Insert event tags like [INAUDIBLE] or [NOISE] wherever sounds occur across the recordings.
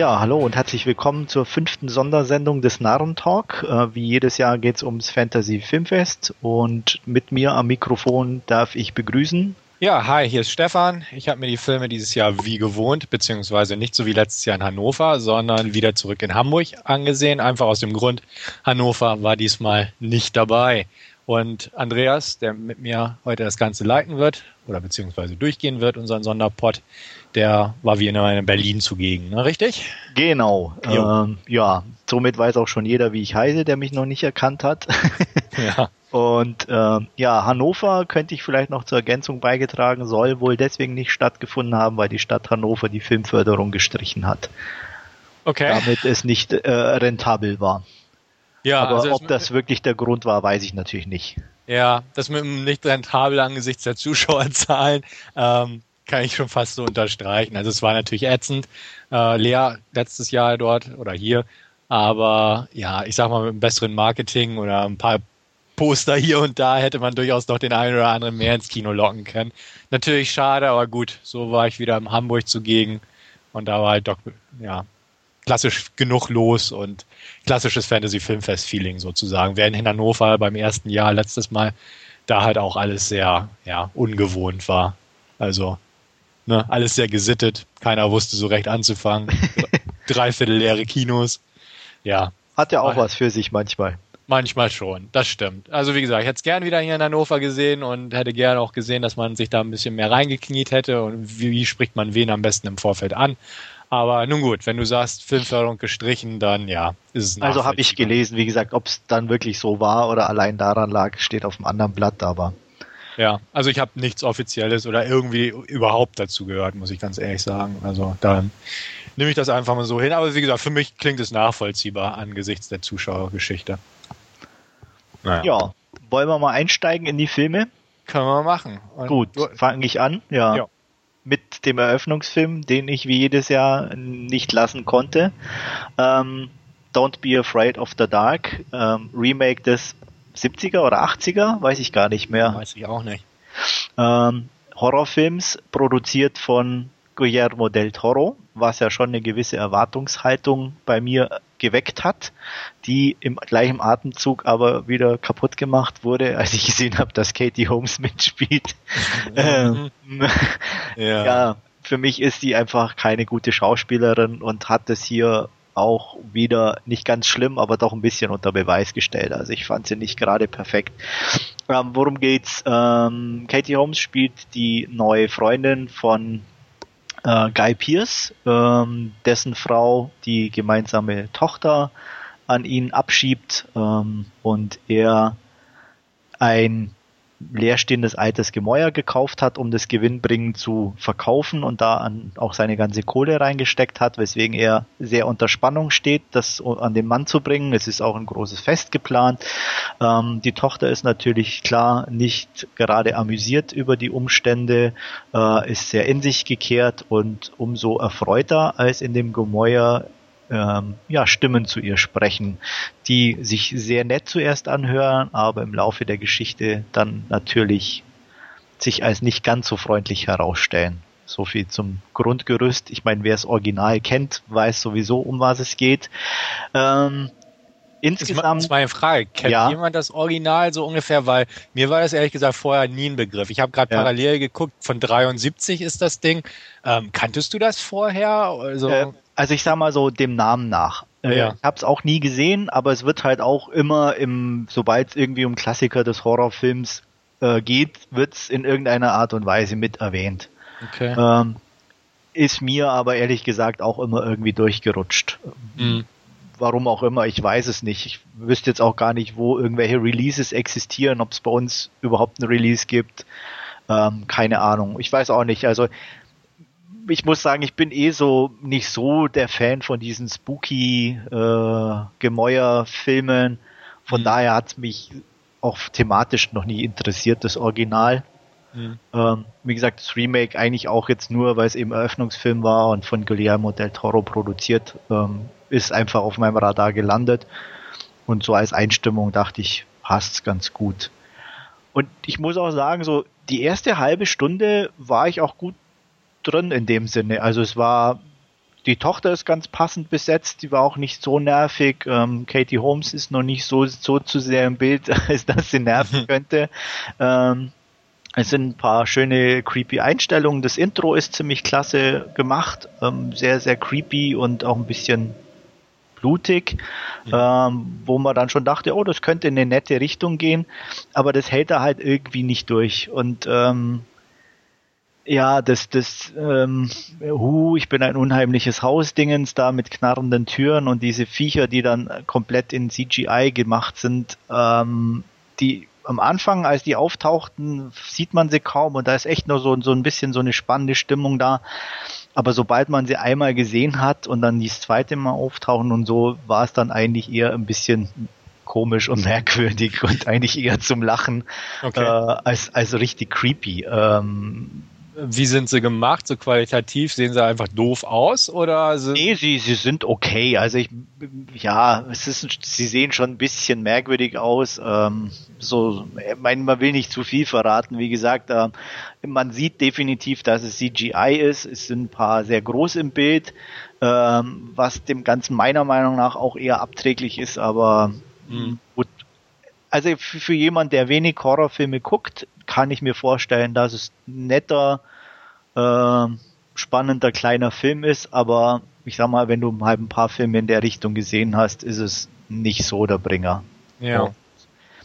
Ja, hallo und herzlich willkommen zur fünften Sondersendung des Narrentalk. Äh, wie jedes Jahr geht es ums Fantasy Filmfest und mit mir am Mikrofon darf ich begrüßen. Ja, hi, hier ist Stefan. Ich habe mir die Filme dieses Jahr wie gewohnt, beziehungsweise nicht so wie letztes Jahr in Hannover, sondern wieder zurück in Hamburg angesehen. Einfach aus dem Grund, Hannover war diesmal nicht dabei. Und Andreas, der mit mir heute das Ganze leiten wird, oder beziehungsweise durchgehen wird, unseren Sonderpod, der war wie immer in Berlin zugegen, ne? richtig? Genau. Ähm, ja, somit weiß auch schon jeder, wie ich heiße, der mich noch nicht erkannt hat. [LAUGHS] ja. Und äh, ja, Hannover könnte ich vielleicht noch zur Ergänzung beigetragen, soll wohl deswegen nicht stattgefunden haben, weil die Stadt Hannover die Filmförderung gestrichen hat. Okay. Damit es nicht äh, rentabel war. Ja, aber also ob das wirklich der Grund war, weiß ich natürlich nicht. Ja, das mit dem nicht rentabel angesichts der Zuschauerzahlen ähm, kann ich schon fast so unterstreichen. Also es war natürlich ätzend, äh, leer letztes Jahr dort oder hier, aber ja, ich sag mal mit einem besseren Marketing oder ein paar Poster hier und da hätte man durchaus noch den einen oder anderen mehr ins Kino locken können. Natürlich schade, aber gut, so war ich wieder in Hamburg zugegen und da war halt doch, ja, klassisch genug los und klassisches Fantasy-Filmfest-Feeling sozusagen. Während in Hannover beim ersten Jahr letztes Mal da halt auch alles sehr, ja, ungewohnt war. Also, ne, alles sehr gesittet. Keiner wusste so recht anzufangen. [LAUGHS] Dreiviertel leere Kinos. Ja. Hat ja auch was für sich manchmal. Manchmal schon, das stimmt. Also wie gesagt, ich hätte es gern wieder hier in Hannover gesehen und hätte gern auch gesehen, dass man sich da ein bisschen mehr reingekniet hätte und wie, wie spricht man wen am besten im Vorfeld an. Aber nun gut, wenn du sagst, Filmförderung gestrichen, dann ja, ist es Also habe ich gelesen, wie gesagt, ob es dann wirklich so war oder allein daran lag, steht auf einem anderen Blatt, aber. Ja, also ich habe nichts Offizielles oder irgendwie überhaupt dazu gehört, muss ich ganz ehrlich sagen. Also dann nehme ich das einfach mal so hin. Aber wie gesagt, für mich klingt es nachvollziehbar angesichts der Zuschauergeschichte. Naja. Ja, wollen wir mal einsteigen in die Filme? Können wir machen. Und Gut, fange ich an. Ja. ja. Mit dem Eröffnungsfilm, den ich wie jedes Jahr nicht lassen konnte. Ähm, Don't Be Afraid of the Dark. Ähm, Remake des 70er oder 80er, weiß ich gar nicht mehr. Weiß ich auch nicht. Ähm, Horrorfilms, produziert von Guillermo del Toro, was ja schon eine gewisse Erwartungshaltung bei mir geweckt hat, die im gleichen Atemzug aber wieder kaputt gemacht wurde, [LAUGHS] als ich gesehen habe, dass Katie Holmes mitspielt. [LAUGHS] Ähm, ja. [LAUGHS] ja, für mich ist sie einfach keine gute Schauspielerin und hat es hier auch wieder nicht ganz schlimm, aber doch ein bisschen unter Beweis gestellt. Also ich fand sie nicht gerade perfekt. Ähm, worum geht's? Ähm, Katie Holmes spielt die neue Freundin von äh, Guy Pierce, ähm, dessen Frau die gemeinsame Tochter an ihn abschiebt ähm, und er ein leerstehendes altes Gemäuer gekauft hat, um das gewinnbringend zu verkaufen und da an, auch seine ganze Kohle reingesteckt hat, weswegen er sehr unter Spannung steht, das an den Mann zu bringen. Es ist auch ein großes Fest geplant. Ähm, die Tochter ist natürlich klar nicht gerade amüsiert über die Umstände, äh, ist sehr in sich gekehrt und umso erfreuter, als in dem Gemäuer ähm, ja, Stimmen zu ihr sprechen, die sich sehr nett zuerst anhören, aber im Laufe der Geschichte dann natürlich sich als nicht ganz so freundlich herausstellen. So viel zum Grundgerüst. Ich meine, wer das Original kennt, weiß sowieso, um was es geht. Ähm, insgesamt. Das ist meine Frage. Kennt ja. jemand das Original so ungefähr? Weil mir war das ehrlich gesagt vorher nie ein Begriff. Ich habe gerade ja. parallel geguckt, von 73 ist das Ding. Ähm, kanntest du das vorher? Also, äh, also ich sag mal so dem Namen nach. Äh, ja. Ich habe es auch nie gesehen, aber es wird halt auch immer im, sobald es irgendwie um Klassiker des Horrorfilms äh, geht, wird's in irgendeiner Art und Weise mit erwähnt. Okay. Ähm, ist mir aber ehrlich gesagt auch immer irgendwie durchgerutscht. Mhm. Warum auch immer, ich weiß es nicht. Ich wüsste jetzt auch gar nicht, wo irgendwelche Releases existieren, ob es bei uns überhaupt ein Release gibt. Ähm, keine Ahnung. Ich weiß auch nicht. Also ich muss sagen, ich bin eh so nicht so der Fan von diesen spooky äh, Gemäuer-Filmen. Von mhm. daher hat es mich auch thematisch noch nie interessiert, das Original. Mhm. Ähm, wie gesagt, das Remake eigentlich auch jetzt nur, weil es eben Eröffnungsfilm war und von Guillermo del Toro produziert, ähm, ist einfach auf meinem Radar gelandet. Und so als Einstimmung dachte ich, passt's ganz gut. Und ich muss auch sagen, so die erste halbe Stunde war ich auch gut drin in dem Sinne. Also es war die Tochter ist ganz passend besetzt, die war auch nicht so nervig. Ähm, Katie Holmes ist noch nicht so, so zu sehr im Bild, [LAUGHS] als dass sie nerven könnte. Ähm, es sind ein paar schöne creepy Einstellungen. Das Intro ist ziemlich klasse gemacht, ähm, sehr, sehr creepy und auch ein bisschen blutig, ja. ähm, wo man dann schon dachte, oh, das könnte in eine nette Richtung gehen, aber das hält er halt irgendwie nicht durch. Und ähm, ja, das, das, ähm, hu, ich bin ein unheimliches Hausdingens da mit knarrenden Türen und diese Viecher, die dann komplett in CGI gemacht sind, ähm, die am Anfang, als die auftauchten, sieht man sie kaum und da ist echt nur so, so ein bisschen so eine spannende Stimmung da. Aber sobald man sie einmal gesehen hat und dann das zweite Mal auftauchen und so, war es dann eigentlich eher ein bisschen komisch und [LAUGHS] merkwürdig und eigentlich eher zum Lachen okay. äh, als, als richtig creepy. Ähm, wie sind sie gemacht? So qualitativ sehen sie einfach doof aus oder? Nee, sie, sie sind okay. Also ich, ja, es ist, sie sehen schon ein bisschen merkwürdig aus. Ähm, so, ich meine, man will nicht zu viel verraten. Wie gesagt, äh, man sieht definitiv, dass es CGI ist. Es sind ein paar sehr groß im Bild, ähm, was dem Ganzen meiner Meinung nach auch eher abträglich ist, aber mhm. gut. Also für, für jemand, der wenig Horrorfilme guckt, kann ich mir vorstellen, dass es netter, äh, spannender kleiner Film ist, aber ich sag mal, wenn du halt ein paar Filme in der Richtung gesehen hast, ist es nicht so der Bringer. Ja.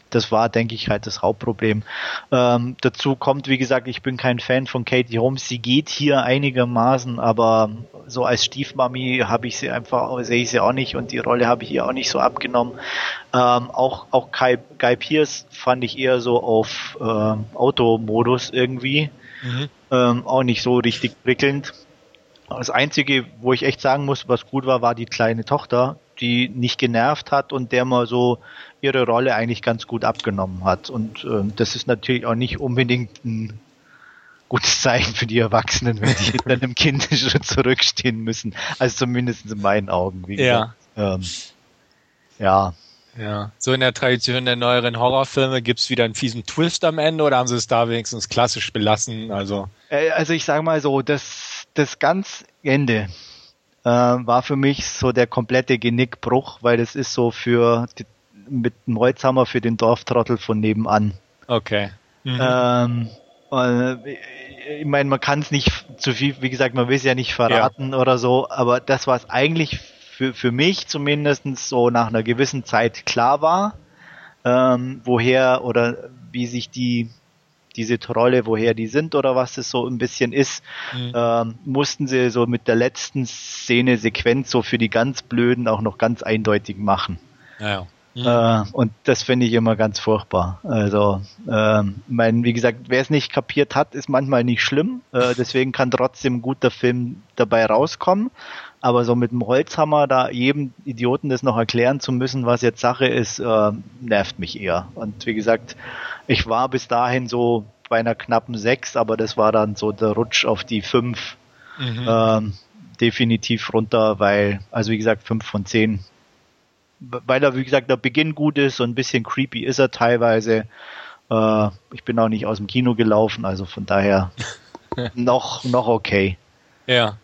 Das war, denke ich, halt das Hauptproblem. Ähm, dazu kommt, wie gesagt, ich bin kein Fan von Katie Holmes. Sie geht hier einigermaßen, aber so als Stiefmami habe ich sie einfach, sehe ich sie auch nicht und die Rolle habe ich ihr auch nicht so abgenommen. Ähm, auch auch Guy, Guy Pierce fand ich eher so auf ähm, Automodus irgendwie. Mhm. Ähm, auch nicht so richtig prickelnd. Das Einzige, wo ich echt sagen muss, was gut war, war die kleine Tochter, die nicht genervt hat und der mal so ihre Rolle eigentlich ganz gut abgenommen hat. Und äh, das ist natürlich auch nicht unbedingt ein gutes Zeichen für die Erwachsenen, wenn die hinter einem Kind schon zurückstehen müssen. Also zumindest in meinen Augen. Wie ja. Ähm, ja. Ja. So in der Tradition der neueren Horrorfilme gibt's wieder einen fiesen Twist am Ende oder haben sie es da wenigstens klassisch belassen? Also, äh, also ich sage mal so, das, das ganz Ende äh, war für mich so der komplette Genickbruch, weil das ist so für die, mit dem Holzhammer für den Dorftrottel von nebenan. Okay. Mhm. Ähm, äh, ich meine, man kann es nicht zu viel, wie gesagt, man will es ja nicht verraten ja. oder so, aber das, was eigentlich für, für mich zumindest so nach einer gewissen Zeit klar war, ähm, woher oder wie sich die diese Trolle, woher die sind oder was es so ein bisschen ist, mhm. ähm, mussten sie so mit der letzten Szene Sequenz so für die ganz Blöden auch noch ganz eindeutig machen. Ja. Mhm. Äh, und das finde ich immer ganz furchtbar. Also, ähm, mein, wie gesagt, wer es nicht kapiert hat, ist manchmal nicht schlimm. Äh, deswegen kann trotzdem ein guter Film dabei rauskommen. Aber so mit dem Holzhammer da jedem Idioten das noch erklären zu müssen, was jetzt Sache ist, äh, nervt mich eher. Und wie gesagt, ich war bis dahin so bei einer knappen sechs, aber das war dann so der Rutsch auf die fünf. Mhm. Ähm, definitiv runter, weil, also wie gesagt, fünf von zehn weil er, wie gesagt, der Beginn gut ist, so ein bisschen creepy ist er teilweise. Äh, ich bin auch nicht aus dem Kino gelaufen, also von daher [LAUGHS] noch, noch okay. Ja.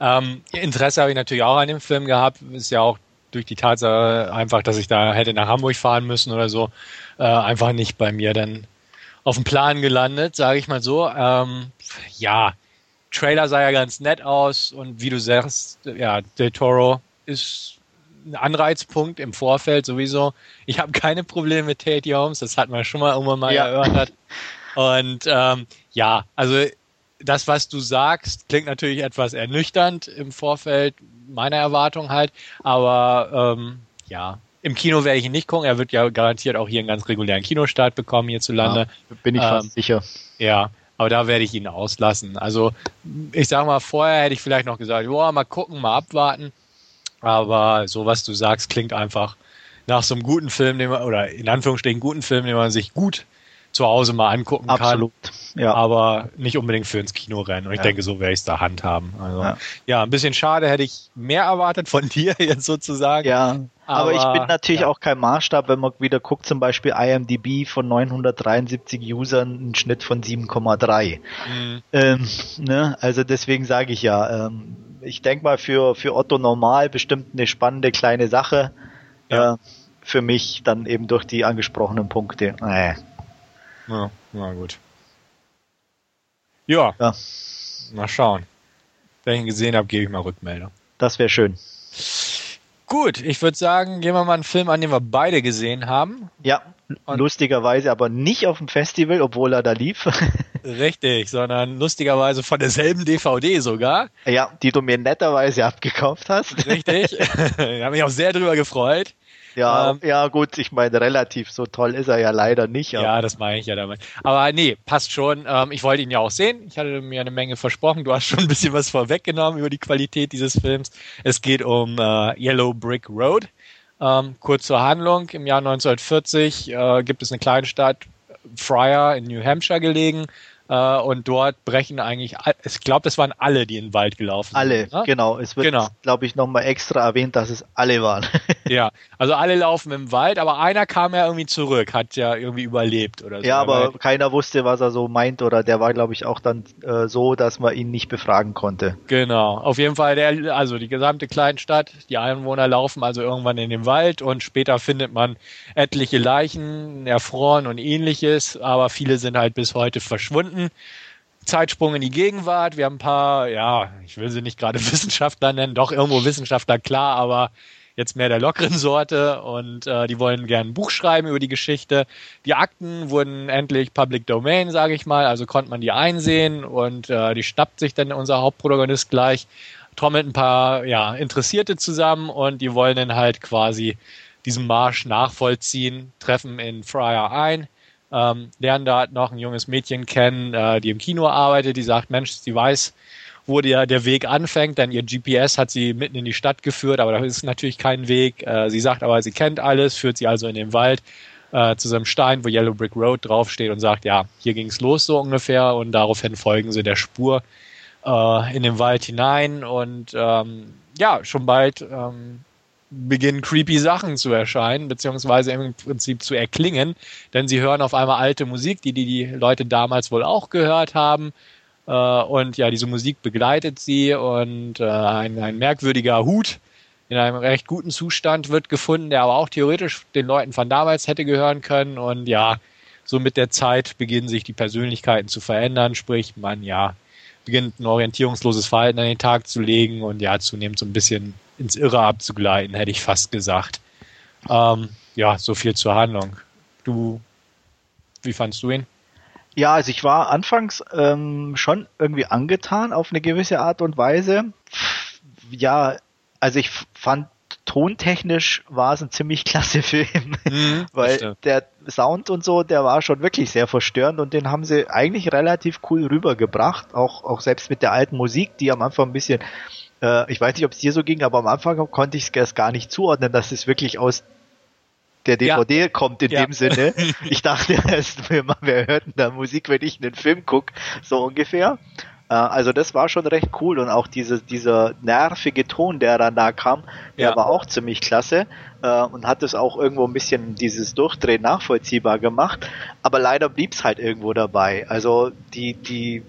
Ähm, Interesse habe ich natürlich auch an dem Film gehabt. Ist ja auch durch die Tatsache einfach, dass ich da hätte nach Hamburg fahren müssen oder so, äh, einfach nicht bei mir dann auf dem Plan gelandet, sage ich mal so. Ähm, ja, Trailer sah ja ganz nett aus und wie du sagst, ja, Del Toro ist ein Anreizpunkt im Vorfeld sowieso. Ich habe keine Probleme mit Tate Holmes, das hat man schon mal irgendwann mal ja. erörtert. Und ähm, ja, also das, was du sagst, klingt natürlich etwas ernüchternd im Vorfeld meiner Erwartung halt, aber ähm, ja, im Kino werde ich ihn nicht gucken. Er wird ja garantiert auch hier einen ganz regulären Kinostart bekommen hierzulande. Ja, bin ich ähm, fast sicher. Ja, aber da werde ich ihn auslassen. Also ich sage mal, vorher hätte ich vielleicht noch gesagt, boah, mal gucken, mal abwarten. Aber so was du sagst, klingt einfach nach so einem guten Film, den man, oder in Anführungsstrichen guten Film, den man sich gut zu Hause mal angucken Absolut. kann. Ja. Aber nicht unbedingt für ins Kino rennen. Und ich ja. denke, so werde ich es da handhaben. Also, ja. ja. ein bisschen schade, hätte ich mehr erwartet von [LAUGHS] dir jetzt sozusagen. Ja. Aber, aber ich bin natürlich auch kein Maßstab, wenn man wieder guckt, zum Beispiel IMDb von 973 Usern einen Schnitt von 7,3. Mhm. Ähm, ne? Also deswegen sage ich ja, ähm, ich denke mal für, für Otto Normal bestimmt eine spannende kleine Sache. Äh, für mich dann eben durch die angesprochenen Punkte. Äh. Ja, na gut. Ja. ja. Mal schauen. Wenn ich ihn gesehen habe, gebe ich mal Rückmeldung. Das wäre schön. Gut, ich würde sagen, gehen wir mal einen Film an, den wir beide gesehen haben. Ja, Und lustigerweise aber nicht auf dem Festival, obwohl er da lief. [LAUGHS] Richtig, sondern lustigerweise von derselben DVD sogar. Ja, die du mir netterweise abgekauft hast. Richtig, [LAUGHS] [LAUGHS] da habe mich auch sehr drüber gefreut. Ja, ähm, ja gut, ich meine, relativ so toll ist er ja leider nicht. Ja, das meine ich ja damit. Aber nee, passt schon. Ähm, ich wollte ihn ja auch sehen. Ich hatte mir eine Menge versprochen. Du hast schon ein bisschen was vorweggenommen über die Qualität dieses Films. Es geht um äh, Yellow Brick Road. Ähm, kurz zur Handlung. Im Jahr 1940 äh, gibt es eine kleine Stadt, Fryer in New Hampshire gelegen, äh, und dort brechen eigentlich, ich glaube, das waren alle, die in den Wald gelaufen sind. Alle, ne? genau. Es wird, genau. glaube ich, nochmal extra erwähnt, dass es alle waren. [LAUGHS] ja, also alle laufen im Wald, aber einer kam ja irgendwie zurück, hat ja irgendwie überlebt oder so. Ja, aber keiner wusste, was er so meint oder der war, glaube ich, auch dann äh, so, dass man ihn nicht befragen konnte. Genau, auf jeden Fall, der, also die gesamte Kleinstadt, die Einwohner laufen also irgendwann in den Wald und später findet man etliche Leichen, erfroren und ähnliches, aber viele sind halt bis heute verschwunden. Zeitsprung in die Gegenwart. Wir haben ein paar, ja, ich will sie nicht gerade [LAUGHS] Wissenschaftler nennen, doch irgendwo Wissenschaftler, klar, aber jetzt mehr der lockeren [LAUGHS] Sorte und äh, die wollen gerne ein Buch schreiben über die Geschichte. Die Akten wurden endlich Public Domain, sage ich mal, also konnte man die einsehen und äh, die schnappt sich dann unser Hauptprotagonist gleich, trommelt ein paar ja, Interessierte zusammen und die wollen dann halt quasi diesen Marsch nachvollziehen, treffen in Fryer ein, ähm, lernen da noch ein junges Mädchen kennen, äh, die im Kino arbeitet, die sagt, Mensch, sie weiß, wo der, der Weg anfängt, denn ihr GPS hat sie mitten in die Stadt geführt, aber da ist natürlich kein Weg. Äh, sie sagt aber, sie kennt alles, führt sie also in den Wald äh, zu so einem Stein, wo Yellow Brick Road draufsteht und sagt, ja, hier ging es los so ungefähr und daraufhin folgen sie der Spur äh, in den Wald hinein und ähm, ja, schon bald ähm, beginnen creepy Sachen zu erscheinen, beziehungsweise im Prinzip zu erklingen, denn sie hören auf einmal alte Musik, die die, die Leute damals wohl auch gehört haben. Äh, und ja, diese Musik begleitet sie und äh, ein, ein merkwürdiger Hut in einem recht guten Zustand wird gefunden, der aber auch theoretisch den Leuten von damals hätte gehören können. Und ja, so mit der Zeit beginnen sich die Persönlichkeiten zu verändern, sprich man ja beginnt ein orientierungsloses Verhalten an den Tag zu legen und ja zunehmend so ein bisschen ins Irre abzugleiten, hätte ich fast gesagt. Ähm, ja, so viel zur Handlung. Du, wie fandst du ihn? Ja, also ich war anfangs ähm, schon irgendwie angetan auf eine gewisse Art und Weise. Ja, also ich fand tontechnisch war es ein ziemlich [LAUGHS] klasse Film, mhm, weil der Sound und so, der war schon wirklich sehr verstörend und den haben sie eigentlich relativ cool rübergebracht, auch auch selbst mit der alten Musik, die am Anfang ein bisschen äh, ich weiß nicht, ob es dir so ging, aber am Anfang konnte ich es gar nicht zuordnen, dass es wirklich aus der DVD ja. kommt in ja. dem Sinne. [LAUGHS] Ich dachte erst, wir, wir hörten da Musik, wenn ich einen Film gucke, so ungefähr. Äh, also das war schon recht cool und auch diese, dieser nervige Ton, der dann da kam, der ja. war auch ziemlich klasse äh, und hat es auch irgendwo ein bisschen dieses Durchdrehen nachvollziehbar gemacht. Aber leider blieb es halt irgendwo dabei. Also die, die,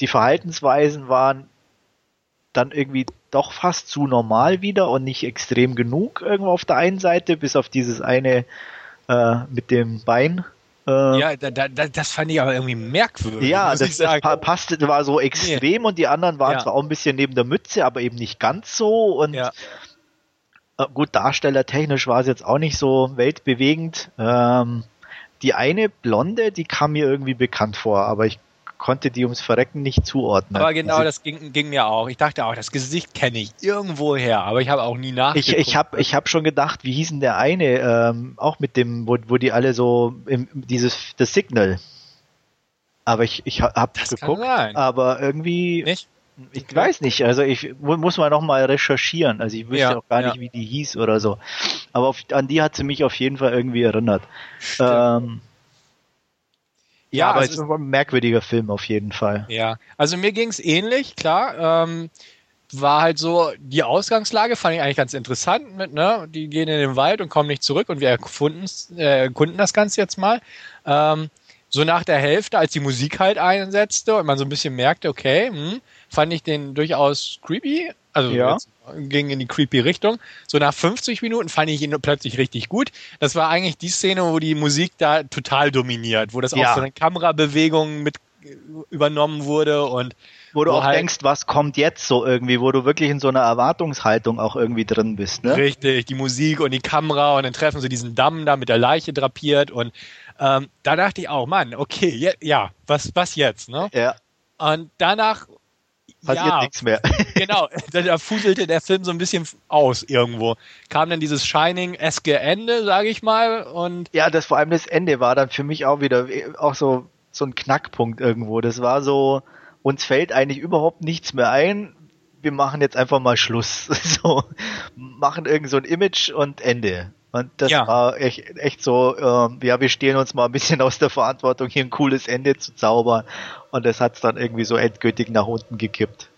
die Verhaltensweisen waren dann irgendwie doch fast zu normal wieder und nicht extrem genug irgendwo auf der einen Seite, bis auf dieses eine äh, mit dem Bein. Äh, ja, da, da, das fand ich aber irgendwie merkwürdig. Ja, das, das passte, war so extrem nee. und die anderen waren ja. zwar auch ein bisschen neben der Mütze, aber eben nicht ganz so und ja. äh, gut, darstellertechnisch war es jetzt auch nicht so weltbewegend. Ähm, die eine Blonde, die kam mir irgendwie bekannt vor, aber ich konnte die ums Verrecken nicht zuordnen. Aber genau, das ging, ging mir auch. Ich dachte auch, das Gesicht kenne ich irgendwo her, aber ich habe auch nie nachgeguckt. Ich, ich habe ich hab schon gedacht, wie hießen der eine, ähm, auch mit dem, wo, wo die alle so, im, dieses, das Signal. Aber ich, ich habe geguckt, aber irgendwie, nicht? ich okay. weiß nicht, also ich muss mal noch mal recherchieren, also ich wüsste ja, auch gar ja. nicht, wie die hieß oder so. Aber auf, an die hat sie mich auf jeden Fall irgendwie erinnert. Ähm, ja, aber also es ist ein merkwürdiger Film auf jeden Fall. Ja, also mir ging es ähnlich, klar. Ähm, war halt so, die Ausgangslage fand ich eigentlich ganz interessant mit, ne? Die gehen in den Wald und kommen nicht zurück und wir erkunden, äh, erkunden das Ganze jetzt mal. Ähm, so nach der Hälfte, als die Musik halt einsetzte und man so ein bisschen merkte, okay, hm, fand ich den durchaus creepy. Also Ja. ging in die creepy Richtung. So nach 50 Minuten fand ich ihn plötzlich richtig gut. Das war eigentlich die Szene, wo die Musik da total dominiert, wo das Ja. auch so eine Kamerabewegung mit äh, übernommen wurde und Wo du Wo auch halt- denkst, was kommt jetzt so irgendwie, wo du wirklich in so einer Erwartungshaltung auch irgendwie drin bist, ne? Richtig, die Musik und die Kamera und dann treffen sie diesen Damm da mit der Leiche drapiert und ähm, da dachte ich auch, Mann, okay, je, ja, was, was jetzt, ne? Ja, Und danach, passiert ja, nichts mehr. [LAUGHS] genau, da, fuselte der Film so ein bisschen aus irgendwo. Kam dann dieses Shining-eske Ende, sage ich mal, und Ja, das vor allem das Ende war dann für mich auch wieder äh, auch so so ein Knackpunkt irgendwo. Das war so, uns fällt eigentlich überhaupt nichts mehr ein. Wir machen jetzt einfach mal Schluss. [LAUGHS] So machen irgend so ein Image und Ende. Und das Ja. war echt, echt so, ähm, ja, wir stehen uns mal ein bisschen aus der Verantwortung, hier ein cooles Ende zu zaubern. Und das hat's dann irgendwie so endgültig nach unten gekippt.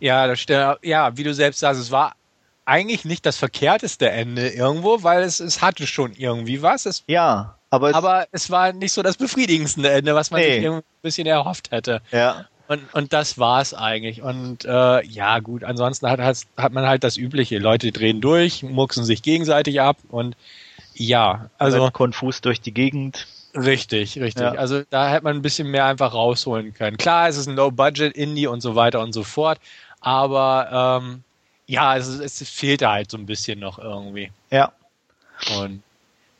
ja, das, ja, wie du selbst sagst, es war eigentlich nicht das verkehrteste Ende irgendwo, weil es, es hatte schon irgendwie was. Es Ja, aber es, aber es war nicht so das befriedigendste Ende, was man Nee. sich irgendwie ein bisschen erhofft hätte. ja, Und, und das war's eigentlich. Und äh, ja, gut, ansonsten hat, hat, hat man halt das Übliche. Leute drehen durch, mucksen sich gegenseitig ab und ja, also rennt konfus durch die Gegend. richtig, richtig. Ja. Also da hätte man ein bisschen mehr einfach rausholen können. Klar, es ist ein Low-Budget-Indie und so weiter und so fort, aber ähm, ja, es, es fehlte halt so ein bisschen noch irgendwie. Ja, Und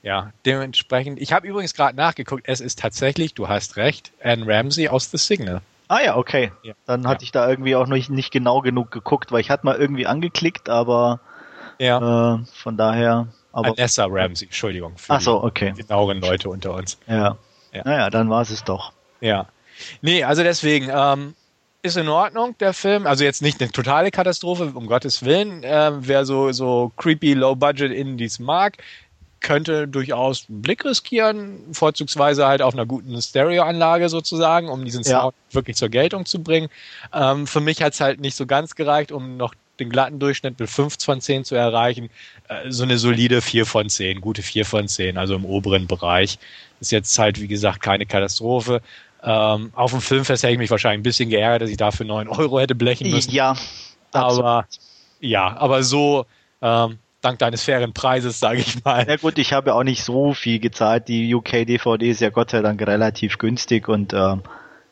ja, dementsprechend, ich habe übrigens gerade nachgeguckt, es ist tatsächlich, du hast recht, Anne Ramsey aus The Signal. Ah ja, okay. Ja. Dann hatte ich da irgendwie auch nicht, nicht genau genug geguckt, weil ich hatte mal irgendwie angeklickt, aber Ja. äh, von daher. Aber Vanessa Ramsey, Entschuldigung. Für ach so, okay. die genaueren Leute unter uns. Ja. Ja. Naja, dann war es doch. Ja. Nee, also deswegen, ähm, ist in Ordnung, der Film. Also jetzt nicht eine totale Katastrophe, um Gottes Willen. Ähm, wer so, so creepy, low-budget Indies mag, könnte durchaus einen Blick riskieren, vorzugsweise halt auf einer guten Stereoanlage sozusagen, um diesen Ja. Sound wirklich zur Geltung zu bringen. Ähm, für mich hat's halt nicht so ganz gereicht, um noch den glatten Durchschnitt mit 5 von 10 zu erreichen. Äh, so eine solide 4 von 10, gute 4 von 10, also im oberen Bereich. Ist jetzt halt, wie gesagt, keine Katastrophe. Ähm, auf dem Filmfest hätte ich mich wahrscheinlich ein bisschen geärgert, dass ich dafür 9 Euro hätte blechen müssen. Ja. aber ja, aber so, ähm, dank deines fairen Preises, sage ich mal. Ja gut, ich habe ja auch nicht so viel gezahlt. Die UK-DVD ist ja Gott sei Dank relativ günstig und ähm,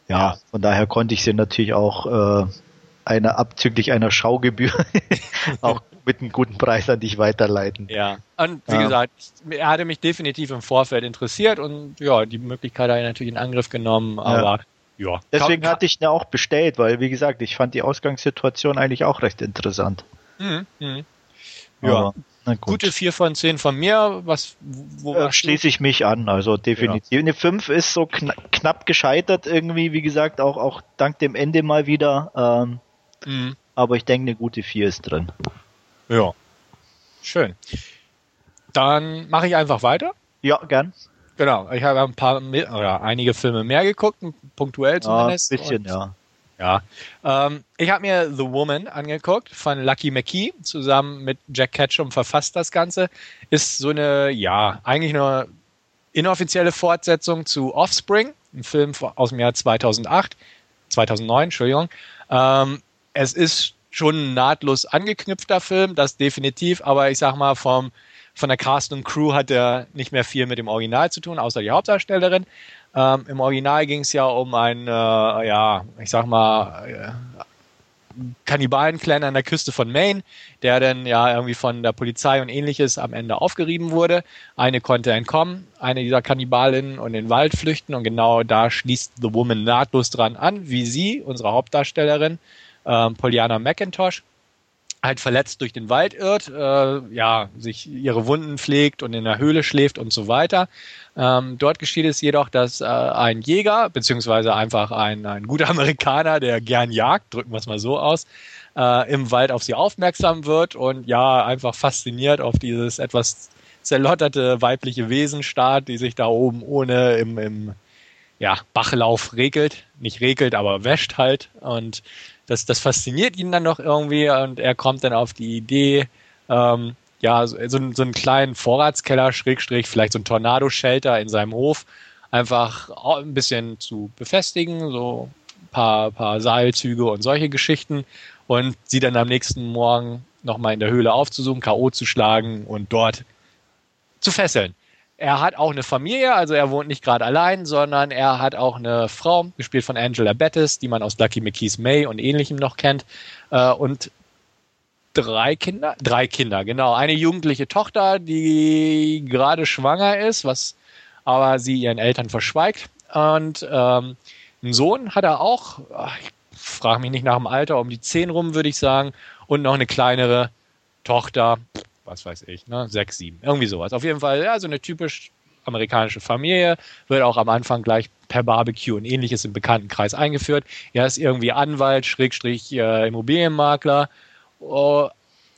ja, Ja. von daher konnte ich sie natürlich auch äh, einer abzüglich einer Schaugebühr [LAUGHS] auch mit einem guten Preis an dich weiterleiten. Ja. Und wie Ja. gesagt, er hatte mich definitiv im Vorfeld interessiert und ja, die Möglichkeit habe ich natürlich in Angriff genommen, aber ja. Deswegen Ka- hatte ich ihn auch bestellt, weil wie gesagt, ich fand die Ausgangssituation eigentlich auch recht interessant. Mhm, mhm. Ja. Aber, gut. Gute 4 von 10 von mir. Was, wo äh, schließe ich mich an, also definitiv. Eine 5 ist so kna knapp gescheitert irgendwie, wie gesagt, auch, auch dank dem Ende mal wieder. Ähm, Mhm. aber ich denke, eine gute 4 ist drin. Ja. Schön. Dann mache ich einfach weiter. Ja, gern. Genau. Ich habe ein paar oder einige Filme mehr geguckt, punktuell Ja, ein zumindest. bisschen, ja. Ja. Ähm, ich habe mir The Woman angeguckt von Lucky McKee, zusammen mit Jack Ketchum verfasst das Ganze. Ist so eine, ja, eigentlich eine inoffizielle Fortsetzung zu Offspring, ein Film aus dem Jahr 2008, 2009, Entschuldigung. Ähm, es ist schon ein nahtlos angeknüpfter Film, das definitiv, aber ich sag mal, vom, von der Cast und Crew hat er nicht mehr viel mit dem Original zu tun, außer die Hauptdarstellerin. Ähm, Im Original ging es ja um einen, äh, ja, ich sag mal, äh, Kannibalenclan an der Küste von Maine, der dann ja irgendwie von der Polizei und ähnliches am Ende aufgerieben wurde. Eine konnte entkommen, eine dieser Kannibalinnen und in den Wald flüchten und genau da schließt The Woman nahtlos dran an, wie sie, unsere Hauptdarstellerin, ähm, Pollyanna McIntosh, halt verletzt durch den Wald irrt, äh, ja, sich ihre Wunden pflegt und in der Höhle schläft und so weiter. Ähm, dort geschieht es jedoch, dass äh, ein Jäger, beziehungsweise einfach ein, ein guter [LAUGHS] Amerikaner, der gern jagt, drücken wir es mal so aus, äh, im Wald auf sie aufmerksam wird und ja, einfach fasziniert auf dieses etwas zerlotterte weibliche Wesen starrt, die sich da oben ohne im, im ja, Bachlauf regelt. Nicht regelt, aber wäscht halt. Und das, das fasziniert ihn dann noch irgendwie und er kommt dann auf die Idee, ähm, ja, so, so, einen- so einen kleinen Vorratskeller, Schrägstrich, vielleicht so ein Tornado-Shelter in seinem Hof einfach auch ein bisschen zu befestigen, so paar, paar Seilzüge und solche Geschichten und sie dann am nächsten Morgen nochmal in der Höhle aufzusuchen, K.O. zu schlagen und dort zu fesseln. Er hat auch eine Familie, also er wohnt nicht gerade allein, sondern er hat auch eine Frau, gespielt von Angela Bettis, die man aus Lucky McKee's May und ähnlichem noch kennt. Äh, und drei Kinder? Drei Kinder, genau. Eine jugendliche Tochter, die gerade schwanger ist, was aber sie ihren Eltern verschweigt. Und ähm, einen Sohn hat er auch, ich frage mich nicht nach dem Alter, um die zehn rum, würde ich sagen. Und noch eine kleinere Tochter, was weiß ich, ne, sechs, sieben, irgendwie sowas. Auf jeden Fall, ja, so eine typisch amerikanische Familie, wird auch am Anfang gleich per Barbecue und ähnliches im Bekanntenkreis eingeführt. Er ist irgendwie Anwalt, Schrägstrich äh, Immobilienmakler. Oh,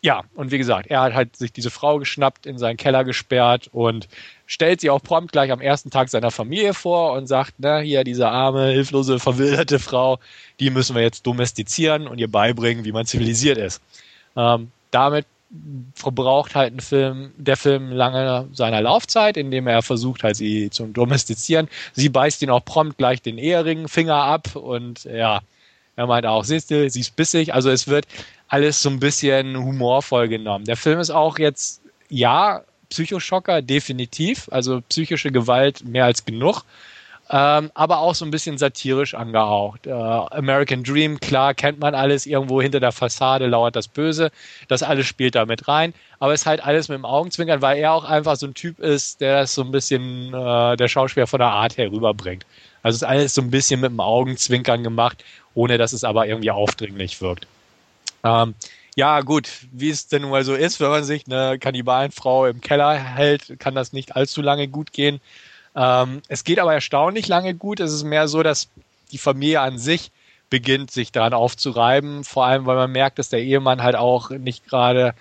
ja, und wie gesagt, er hat halt sich diese Frau geschnappt, in seinen Keller gesperrt und stellt sie auch prompt gleich am ersten Tag seiner Familie vor und sagt, na, hier diese arme, hilflose, verwilderte Frau, die müssen wir jetzt domestizieren und ihr beibringen, wie man zivilisiert ist. Ähm, damit verbraucht halt ein Film, der Film lange seiner Laufzeit, indem er versucht halt sie zu domestizieren. Sie beißt ihn auch prompt gleich den Ehering Finger ab und ja, er meint auch, siehst du, sie ist bissig. Also es wird alles so ein bisschen humorvoll genommen. Der Film ist auch jetzt, ja, Psychoschocker, definitiv. Also psychische Gewalt mehr als genug ähm, aber auch so ein bisschen satirisch angehaucht. Äh, American Dream, klar, kennt man alles, irgendwo hinter der Fassade lauert das Böse, das alles spielt da mit rein, aber es ist halt alles mit dem Augenzwinkern, weil er auch einfach so ein Typ ist, der das so ein bisschen, äh, der Schauspieler von der Art her rüberbringt. Also es ist alles so ein bisschen mit dem Augenzwinkern gemacht, ohne dass es aber irgendwie aufdringlich wirkt. Ähm, ja, gut, wie es denn nun mal so ist, wenn man sich eine Kannibalenfrau im Keller hält, kann das nicht allzu lange gut gehen. Ähm, es geht aber erstaunlich lange gut. Es ist mehr so, dass die Familie an sich beginnt, sich daran aufzureiben. Vor allem, weil man merkt, dass der Ehemann halt auch nicht gerade,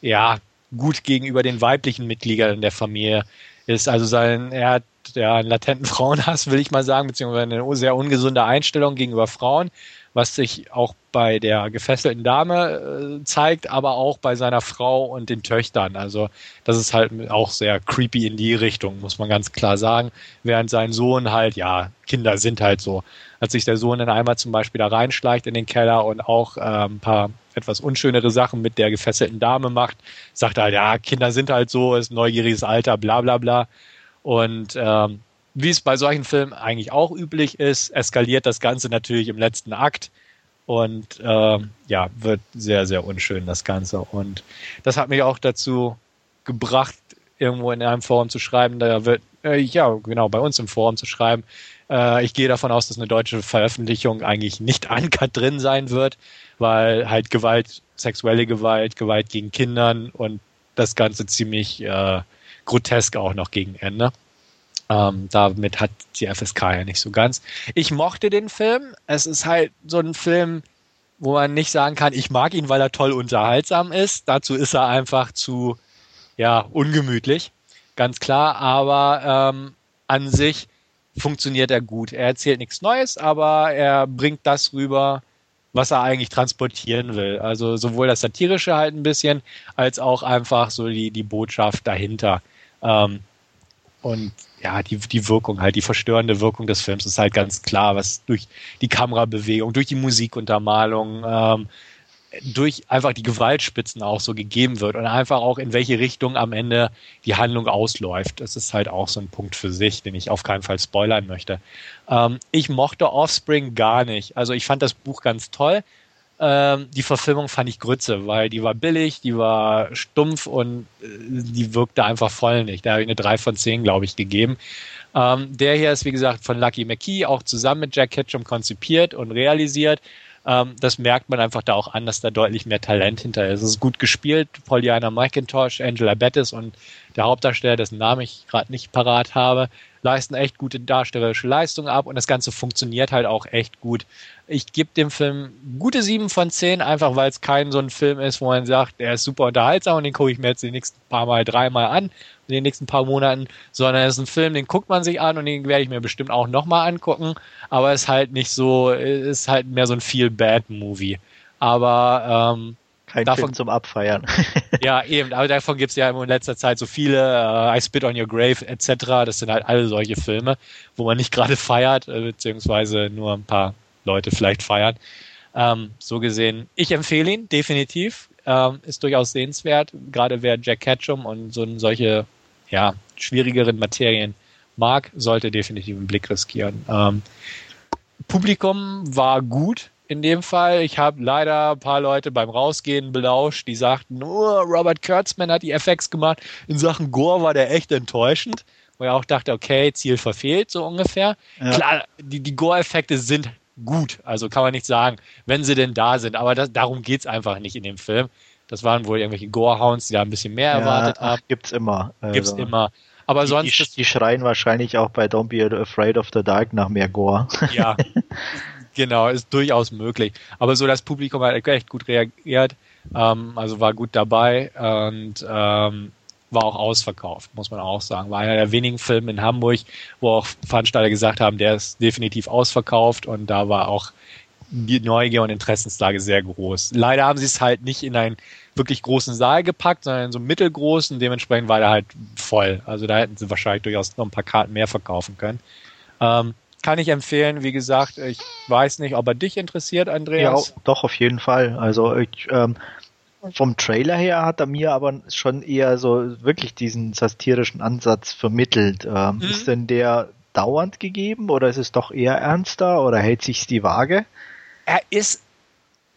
ja, gut gegenüber den weiblichen Mitgliedern der Familie ist. Also sein, er hat ja einen latenten [LAUGHS] Frauenhass, will ich mal sagen, beziehungsweise eine sehr ungesunde Einstellung gegenüber Frauen was sich auch bei der gefesselten Dame äh, zeigt, aber auch bei seiner Frau und den Töchtern. Also das ist halt auch sehr creepy in die Richtung, muss man ganz klar sagen. Während sein Sohn halt, ja, Kinder sind halt so. Als sich der Sohn dann einmal zum Beispiel da reinschleicht in den Keller und auch äh, ein paar etwas unschönere Sachen mit der gefesselten Dame macht, sagt er halt, ja, Kinder sind halt so, ist neugieriges Alter, bla bla bla. Und ähm, wie es bei solchen Filmen eigentlich auch üblich ist, eskaliert das Ganze natürlich im letzten Akt und äh, ja, wird sehr, sehr unschön, das Ganze. Und das hat mich auch dazu gebracht, irgendwo in einem Forum zu schreiben, da wird, äh, ja, genau, bei uns im Forum zu schreiben, äh, ich gehe davon aus, dass eine deutsche Veröffentlichung eigentlich nicht [LAUGHS] uncut drin sein wird, weil halt Gewalt, sexuelle Gewalt, Gewalt gegen Kindern und das Ganze ziemlich äh, grotesk auch noch gegen Ende. Ähm, damit hat die FSK ja nicht so ganz. Ich mochte den Film. Es ist halt so ein Film, wo man nicht sagen kann, ich mag ihn, weil er toll unterhaltsam ist. Dazu ist er einfach zu, ja, ungemütlich. Ganz klar. Aber ähm, an sich funktioniert er gut. Er erzählt nichts Neues, aber er bringt das rüber, was er eigentlich transportieren will. Also sowohl das Satirische halt ein bisschen, als auch einfach so die, die Botschaft dahinter. Ähm, und ja, die, die Wirkung halt, die verstörende Wirkung des Films ist halt ganz klar, was durch die Kamerabewegung, durch die Musikuntermalung, ähm, durch einfach die Gewaltspitzen auch so gegeben wird und einfach auch in welche Richtung am Ende die Handlung ausläuft. Das ist halt auch so ein Punkt für sich, den ich auf keinen Fall spoilern möchte. Ähm, ich mochte Offspring gar nicht. Also ich fand das Buch ganz toll, ähm, die Verfilmung fand ich Grütze, weil die war billig, die war stumpf und äh, die wirkte einfach voll nicht. Da habe ich eine 3 von 10, glaube ich, gegeben. Ähm, der hier ist, wie gesagt, von Lucky McKee, auch zusammen mit Jack Ketchum konzipiert und realisiert. Ähm, das merkt man einfach da auch an, dass da deutlich mehr Talent hinter ist. Es ist gut gespielt. Pollyanna McIntosh, Angela Bettis und der Hauptdarsteller, dessen Namen ich gerade nicht parat habe, leisten echt gute darstellerische Leistung ab und das Ganze funktioniert halt auch echt gut. Ich gebe dem Film gute sieben von zehn, einfach weil es kein so ein Film ist, wo man sagt, der ist super unterhaltsam und den gucke ich mir jetzt die nächsten paar Mal, dreimal an in den nächsten paar Monaten, sondern es ist ein Film, den guckt man sich an und den werde ich mir bestimmt auch nochmal angucken, aber es ist halt nicht so, ist halt mehr so ein Feel-Bad-Movie. Aber ähm, kein davon, Film zum Abfeiern. [LAUGHS] ja, eben, aber davon gibt es ja in letzter Zeit so viele, uh, I Spit on Your Grave etc. Das sind halt alle solche Filme, wo man nicht [LAUGHS] gerade feiert, äh, beziehungsweise nur ein paar Leute vielleicht feiern. Ähm, so gesehen, ich empfehle ihn definitiv. Ähm, ist durchaus sehenswert. Gerade wer Jack Ketchum und so solche ja, schwierigeren Materien mag, sollte definitiv einen Blick riskieren. Ähm, Publikum war gut in dem Fall. Ich habe leider ein paar Leute beim Rausgehen belauscht, die sagten, nur oh, Robert Kurtzman hat die FX gemacht. In Sachen Gore war der echt enttäuschend. Wo ich auch dachte, okay, Ziel verfehlt, so ungefähr. Ja. Klar, die, die Gore-Effekte sind gut. Also kann man nicht sagen, wenn sie denn da sind. Aber das, darum geht's einfach nicht in dem Film. Das waren wohl irgendwelche Gorehounds, die da ein bisschen mehr ja, erwartet haben. Gibt's immer. Also gibt's immer. Aber die, sonst. Die, die, schreien wahrscheinlich auch bei Don't Be Afraid of the Dark nach mehr Gore. Ja. [LAUGHS] genau, ist durchaus möglich. Aber so das Publikum hat echt gut reagiert. Ähm, also war gut dabei und ähm, war auch ausverkauft, muss man auch sagen. War einer der wenigen Filme in Hamburg, wo auch Veranstalter gesagt haben, der ist definitiv ausverkauft und da war auch die Neugier und Interessenslage sehr groß. Leider haben sie es halt nicht in einen wirklich großen Saal gepackt, sondern in so einen mittelgroßen. Dementsprechend war der halt voll. Also da hätten sie wahrscheinlich durchaus noch ein paar Karten mehr verkaufen können. Ähm, kann ich empfehlen. Wie gesagt, ich weiß nicht, ob er dich interessiert, Andreas. Ja, doch, auf jeden Fall. Also ich, ähm, vom Trailer her hat er mir aber schon eher so wirklich diesen satirischen Ansatz vermittelt. Ähm, mhm. Ist denn der dauernd gegeben oder ist es doch eher ernster oder hält sich's die Waage? er ist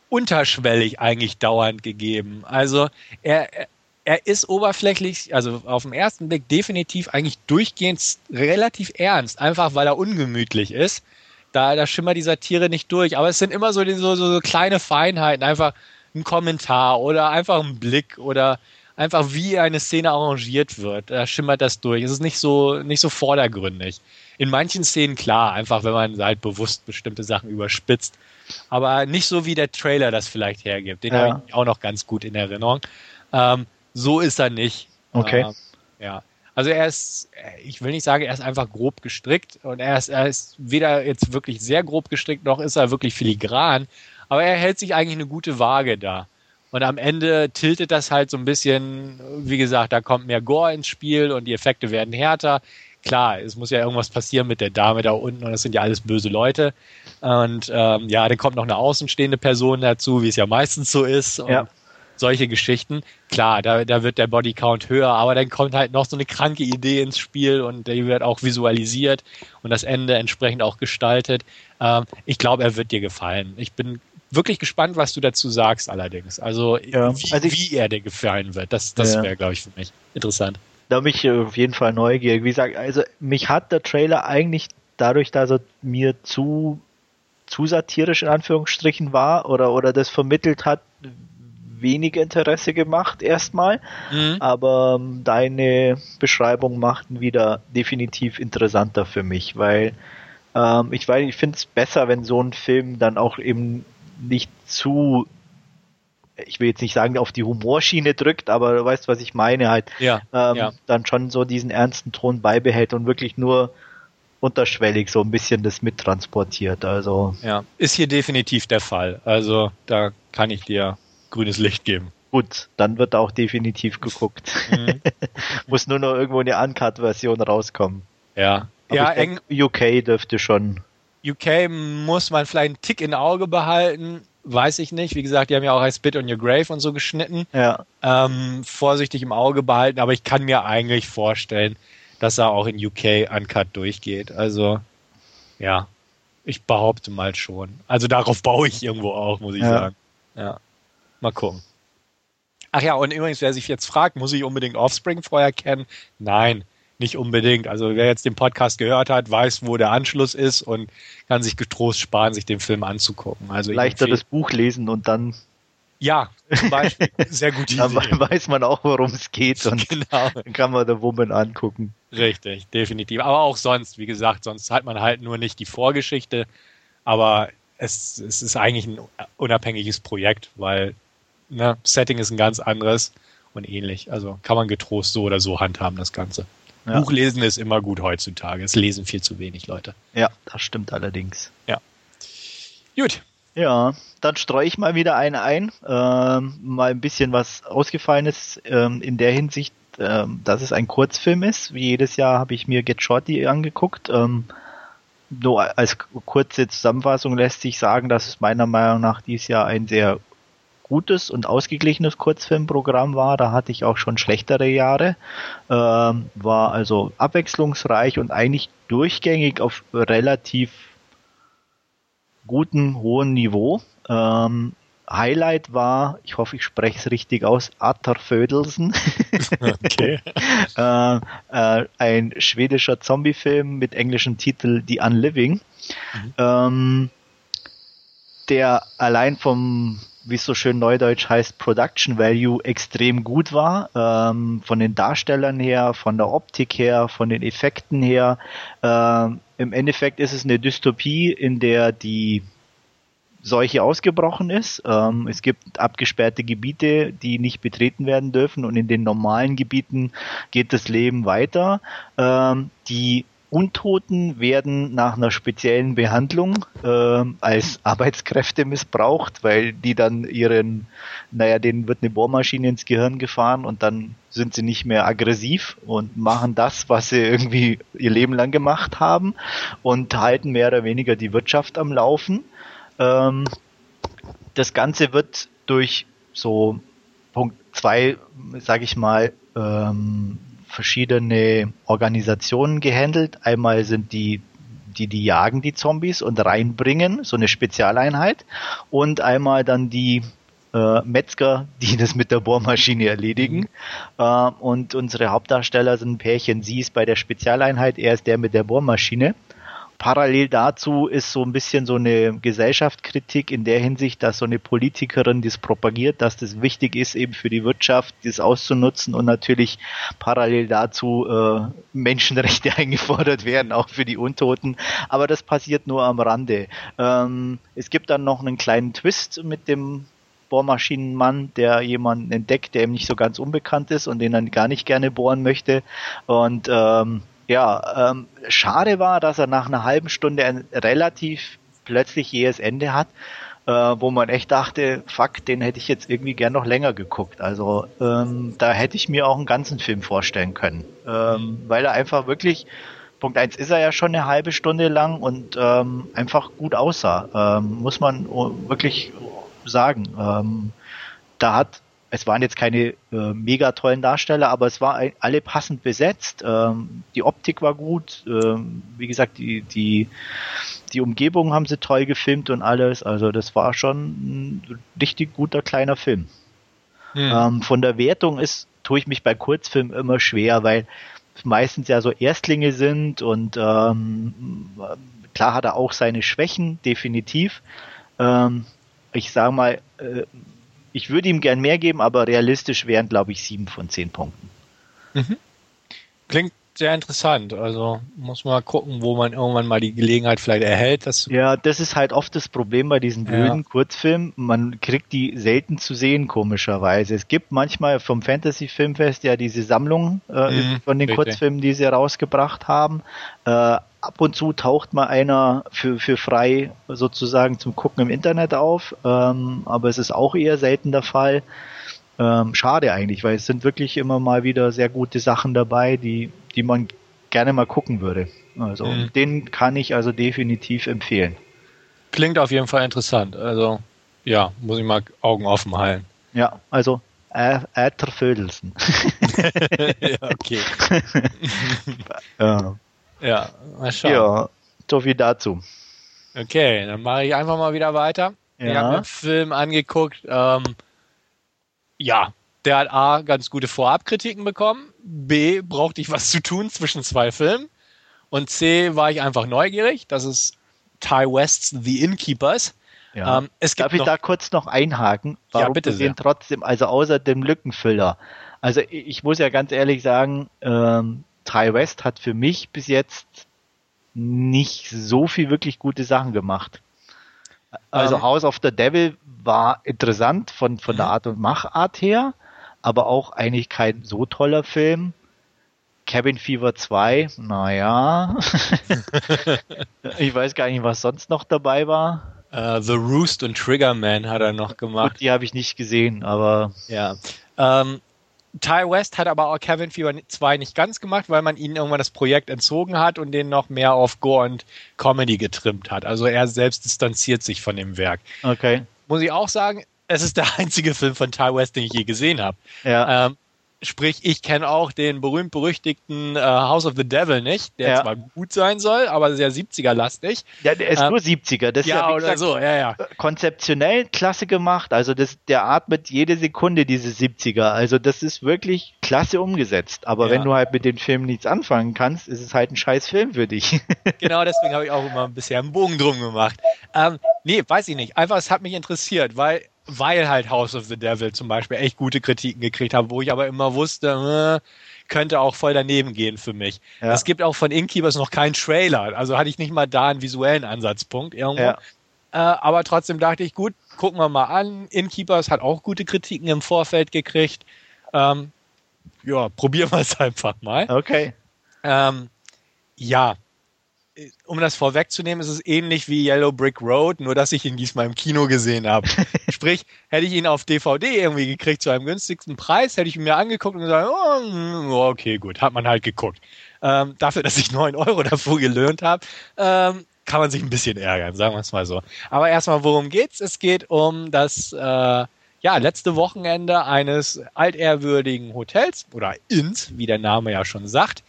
unterschwellig eigentlich dauernd gegeben. Also er, er ist oberflächlich, also auf den ersten Blick definitiv eigentlich durchgehend relativ ernst, einfach weil er ungemütlich ist. Da, da schimmert die Satire nicht durch. Aber es sind immer so, so, so kleine Feinheiten, einfach ein Kommentar oder einfach ein Blick oder einfach wie eine Szene arrangiert wird. Da schimmert das durch. Es ist nicht so, nicht so vordergründig. In manchen Szenen klar, einfach wenn man halt bewusst bestimmte Sachen überspitzt aber nicht so wie der Trailer das vielleicht hergibt. Den ja. habe ich auch noch ganz gut in Erinnerung. Ähm, so ist er nicht. Okay. Ähm, ja. Also er ist, ich will nicht sagen, er ist einfach grob gestrickt und er ist, er ist weder jetzt wirklich sehr grob gestrickt, noch ist er wirklich filigran, aber er hält sich eigentlich eine gute Waage da. Und am Ende tiltet das halt so ein bisschen, wie gesagt, da kommt mehr Gore ins Spiel und die Effekte werden härter klar, es muss ja irgendwas passieren mit der Dame da unten und das sind ja alles böse Leute. Und ähm, ja, dann kommt noch eine außenstehende Person dazu, wie es ja meistens so ist. Und ja. Solche Geschichten. Klar, da, da wird der Bodycount höher, aber dann kommt halt noch so eine kranke Idee ins Spiel und die wird auch visualisiert und das Ende entsprechend auch gestaltet. Ähm, ich glaube, er wird dir gefallen. Ich bin wirklich gespannt, was du dazu sagst allerdings. Also, ja. wie, also ich, wie er dir gefallen wird. Das, das ja. wäre, glaube ich, für mich interessant da bin ich auf jeden Fall neugierig. Wie gesagt, also mich hat der Trailer eigentlich dadurch, dass er mir zu, zu satirisch in Anführungsstrichen war oder, oder das vermittelt hat, wenig Interesse gemacht erstmal. Mhm. Aber ähm, deine Beschreibung macht ihn wieder definitiv interessanter für mich, weil ähm, ich weiß, ich finde es besser, wenn so ein Film dann auch eben nicht zu ich will jetzt nicht sagen, auf die Humorschiene drückt, aber du weißt, was ich meine, halt ja, ähm, ja. dann schon so diesen ernsten Ton beibehält und wirklich nur unterschwellig so ein bisschen das mittransportiert. Also ja, ist hier definitiv der Fall. Also da kann ich dir grünes Licht geben. Gut, dann wird auch definitiv geguckt. Mhm. [LAUGHS] Muss nur noch irgendwo eine Uncut-Version rauskommen. Ja, aber ja, eng. UK dürfte schon. UK muss man vielleicht einen Tick in Auge behalten weiß ich nicht. Wie gesagt, die haben ja auch I Spit on Your Grave und so geschnitten. Ja. Ähm, vorsichtig im Auge behalten, aber ich kann mir eigentlich vorstellen, dass er auch in UK Uncut durchgeht. Also, ja, ich behaupte mal schon. Also darauf baue ich irgendwo auch, muss ich ja. sagen. Ja. Mal gucken. Ach ja, und übrigens, wer sich jetzt fragt, muss ich unbedingt Offspring vorher kennen? Nein nicht unbedingt. Also wer jetzt den Podcast gehört hat, weiß, wo der Anschluss ist und kann sich getrost sparen, sich den Film anzugucken. Also leichter das Buch lesen und dann ja, zum Beispiel. Sehr [LAUGHS] Idee. Dann weiß man auch, worum es geht und [LAUGHS] genau. dann kann man The Woman angucken. Richtig, definitiv. Aber auch sonst, wie gesagt, sonst hat man halt nur nicht die Vorgeschichte, aber es, es ist eigentlich ein unabhängiges Projekt, weil ne, Setting ist ein ganz anderes und ähnlich. Also kann man getrost so oder so handhaben, das Ganze. Ja. Buchlesen ist immer gut heutzutage. Es lesen viel zu wenig Leute. Ja, das stimmt allerdings. Ja. Gut. Ja, dann streue ich mal wieder einen ein. Ähm, mal ein bisschen was ausgefallen ist ähm, in der Hinsicht, ähm, dass es ein Kurzfilm ist. Wie jedes Jahr habe ich mir Get Shorty angeguckt. Ähm, nur als kurze Zusammenfassung lässt sich sagen, dass es meiner Meinung nach dieses Jahr ein sehr gutes und ausgeglichenes Kurzfilmprogramm war. Da hatte ich auch schon schlechtere Jahre. Ähm, war also abwechslungsreich und eigentlich durchgängig auf relativ gutem, hohen Niveau. Ähm, Highlight war, ich hoffe, ich spreche es richtig aus, Arthur Födelsen. [LAUGHS] Okay. [LAUGHS] äh, äh, ein schwedischer Zombiefilm mit englischem Titel The Unliving. Mhm. Ähm, der allein vom wie es so schön neudeutsch heißt, Production Value extrem gut war. Ähm, von den Darstellern her, von der Optik her, von den Effekten her. Ähm, Im Endeffekt ist es eine Dystopie, in der die Seuche ausgebrochen ist. Ähm, es gibt abgesperrte Gebiete, die nicht betreten werden dürfen und in den normalen Gebieten geht das Leben weiter. Ähm, die Untoten werden nach einer speziellen Behandlung äh, als Arbeitskräfte missbraucht, weil die dann ihren, naja, denen wird eine Bohrmaschine ins Gehirn gefahren und dann sind sie nicht mehr aggressiv und machen das, was sie irgendwie ihr Leben lang gemacht haben und halten mehr oder weniger die Wirtschaft am Laufen. Ähm, das Ganze wird durch so Punkt zwei, sage ich mal, ähm, verschiedene Organisationen gehandelt. Einmal sind die die die jagen die Zombies und reinbringen, so eine Spezialeinheit, und einmal dann die äh, Metzger, die das mit der Bohrmaschine erledigen. Mhm. Äh, und unsere Hauptdarsteller sind ein Pärchen. Sie ist bei der Spezialeinheit, er ist der mit der Bohrmaschine parallel dazu ist so ein bisschen so eine Gesellschaftskritik in der Hinsicht, dass so eine Politikerin das propagiert, dass das wichtig ist, eben für die Wirtschaft, das auszunutzen und natürlich parallel dazu äh, Menschenrechte [LAUGHS] eingefordert werden, auch für die Untoten. Aber das passiert nur am Rande. Ähm, es gibt dann noch einen kleinen Twist mit dem Bohrmaschinenmann, der jemanden entdeckt, der ihm nicht so ganz unbekannt ist und den er gar nicht gerne bohren möchte. Und ähm, ja, ähm, schade war, dass er nach einer halben Stunde ein relativ plötzlich jähes Ende hat, äh, wo man echt dachte, fuck, den hätte ich jetzt irgendwie gern noch länger geguckt. Also ähm, da hätte ich mir auch einen ganzen Film vorstellen können, ähm, weil er einfach wirklich Punkt eins ist er ja schon eine halbe Stunde lang und ähm, einfach gut aussah, ähm, muss man wirklich sagen. Ähm, da hat es waren jetzt keine äh, mega tollen Darsteller, aber es war alle passend besetzt. Ähm, die Optik war gut. Ähm, wie gesagt, die, die, die Umgebung haben sie toll gefilmt und alles. Also das war schon ein richtig guter kleiner Film. Hm. Ähm, von der Wertung ist, tue ich mich bei Kurzfilmen immer schwer, weil meistens ja so Erstlinge sind und ähm, klar hat er auch seine Schwächen, definitiv. Ähm, ich sage mal, äh, ich würde ihm gern mehr geben, aber realistisch wären, glaube ich, sieben von zehn Punkten. Mhm. Klingt sehr interessant. Also muss man gucken, wo man irgendwann mal die Gelegenheit vielleicht erhält. Dass ja, das ist halt oft das Problem bei diesen blöden ja. Kurzfilmen. Man kriegt die selten zu sehen, komischerweise. Es gibt manchmal vom Fantasy Filmfest ja diese Sammlung äh, mhm, von den bitte. Kurzfilmen, die sie rausgebracht haben. Äh, ab und zu taucht mal einer für, für frei sozusagen zum Gucken im Internet auf, ähm, aber es ist auch eher selten der Fall. Ähm, schade eigentlich, weil es sind wirklich immer mal wieder sehr gute Sachen dabei, die, die man gerne mal gucken würde. Also mhm. den kann ich also definitiv empfehlen. Klingt auf jeden Fall interessant. Also ja, muss ich mal Augen offen halten. Ja, also Äther Vödelsen. [LAUGHS] ja, okay. [LAUGHS] ja. Ja, mal schauen. Ja, so viel dazu. Okay, dann mache ich einfach mal wieder weiter. Ja. Ich habe mir einen Film angeguckt. Ähm, ja, der hat A, ganz gute Vorabkritiken bekommen. B, brauchte ich was zu tun zwischen zwei Filmen. Und C, war ich einfach neugierig. Das ist Ty West's The Innkeepers. Ja. Ähm, Darf ich da kurz noch einhaken? Warum ja, bitte du den trotzdem, also außer dem Lückenfüller. Also ich muss ja ganz ehrlich sagen, ähm, Ty West hat für mich bis jetzt nicht so viel wirklich gute Sachen gemacht. Also um, ähm. House of the Devil war interessant von, von der mhm. Art und Machart her, aber auch eigentlich kein so toller Film. Cabin Fever 2, naja. [LAUGHS] ich weiß gar nicht, was sonst noch dabei war. Uh, The Roost und Triggerman hat er noch gemacht. Gut, die habe ich nicht gesehen, aber. Ja. Ähm, Ty West hat aber auch Kevin Fever 2 nicht ganz gemacht, weil man ihnen irgendwann das Projekt entzogen hat und den noch mehr auf Gore und Comedy getrimmt hat. Also er selbst distanziert sich von dem Werk. Okay. Muss ich auch sagen, es ist der [LAUGHS] einzige Film von Ty West, den ich je gesehen habe. Ja. Ähm, Sprich, ich kenne auch den berühmt-berüchtigten äh, House of the Devil nicht, der Ja. zwar gut sein soll, aber sehr 70er-lastig. Ja, der ist Ähm, nur 70er. Das ist Ja, wie oder gesagt, so, ja, ja. konzeptionell klasse gemacht. Also das, der atmet jede Sekunde diese 70er. Also das ist wirklich klasse umgesetzt. Aber Ja. wenn du halt mit dem Film nichts anfangen kannst, ist es halt ein scheiß Film für dich. [LAUGHS] Genau deswegen habe ich auch immer bisher einen Bogen drum gemacht. Ähm, nee, weiß ich nicht. Einfach, es hat mich interessiert, weil, weil halt House of the Devil zum Beispiel echt gute Kritiken gekriegt habe, wo ich aber immer wusste, äh, könnte auch voll daneben gehen für mich. Ja. Es gibt auch von Innkeepers noch keinen Trailer, also hatte ich nicht mal da einen visuellen Ansatzpunkt irgendwo. Ja. Äh, aber trotzdem dachte ich, gut, gucken wir mal an. Innkeepers hat auch gute Kritiken im Vorfeld gekriegt. Ähm, ja, probieren wir es [LAUGHS] einfach mal. Okay. Ähm, ja, um das vorwegzunehmen, ist es ähnlich wie Yellow Brick Road, nur dass ich ihn diesmal im Kino gesehen habe. [LAUGHS] Sprich, hätte ich ihn auf DVD irgendwie gekriegt zu einem günstigsten Preis, hätte ich ihn mir angeguckt und gesagt, oh, mm, okay, gut, hat man halt geguckt. Ähm, dafür, dass ich 9 Euro davor gelöhnt habe, ähm, kann man sich ein bisschen ärgern, sagen wir es mal so. Aber erstmal, worum geht's? Es geht um das äh, ja, letzte Wochenende eines altehrwürdigen Hotels oder Inns, wie der Name ja schon sagt.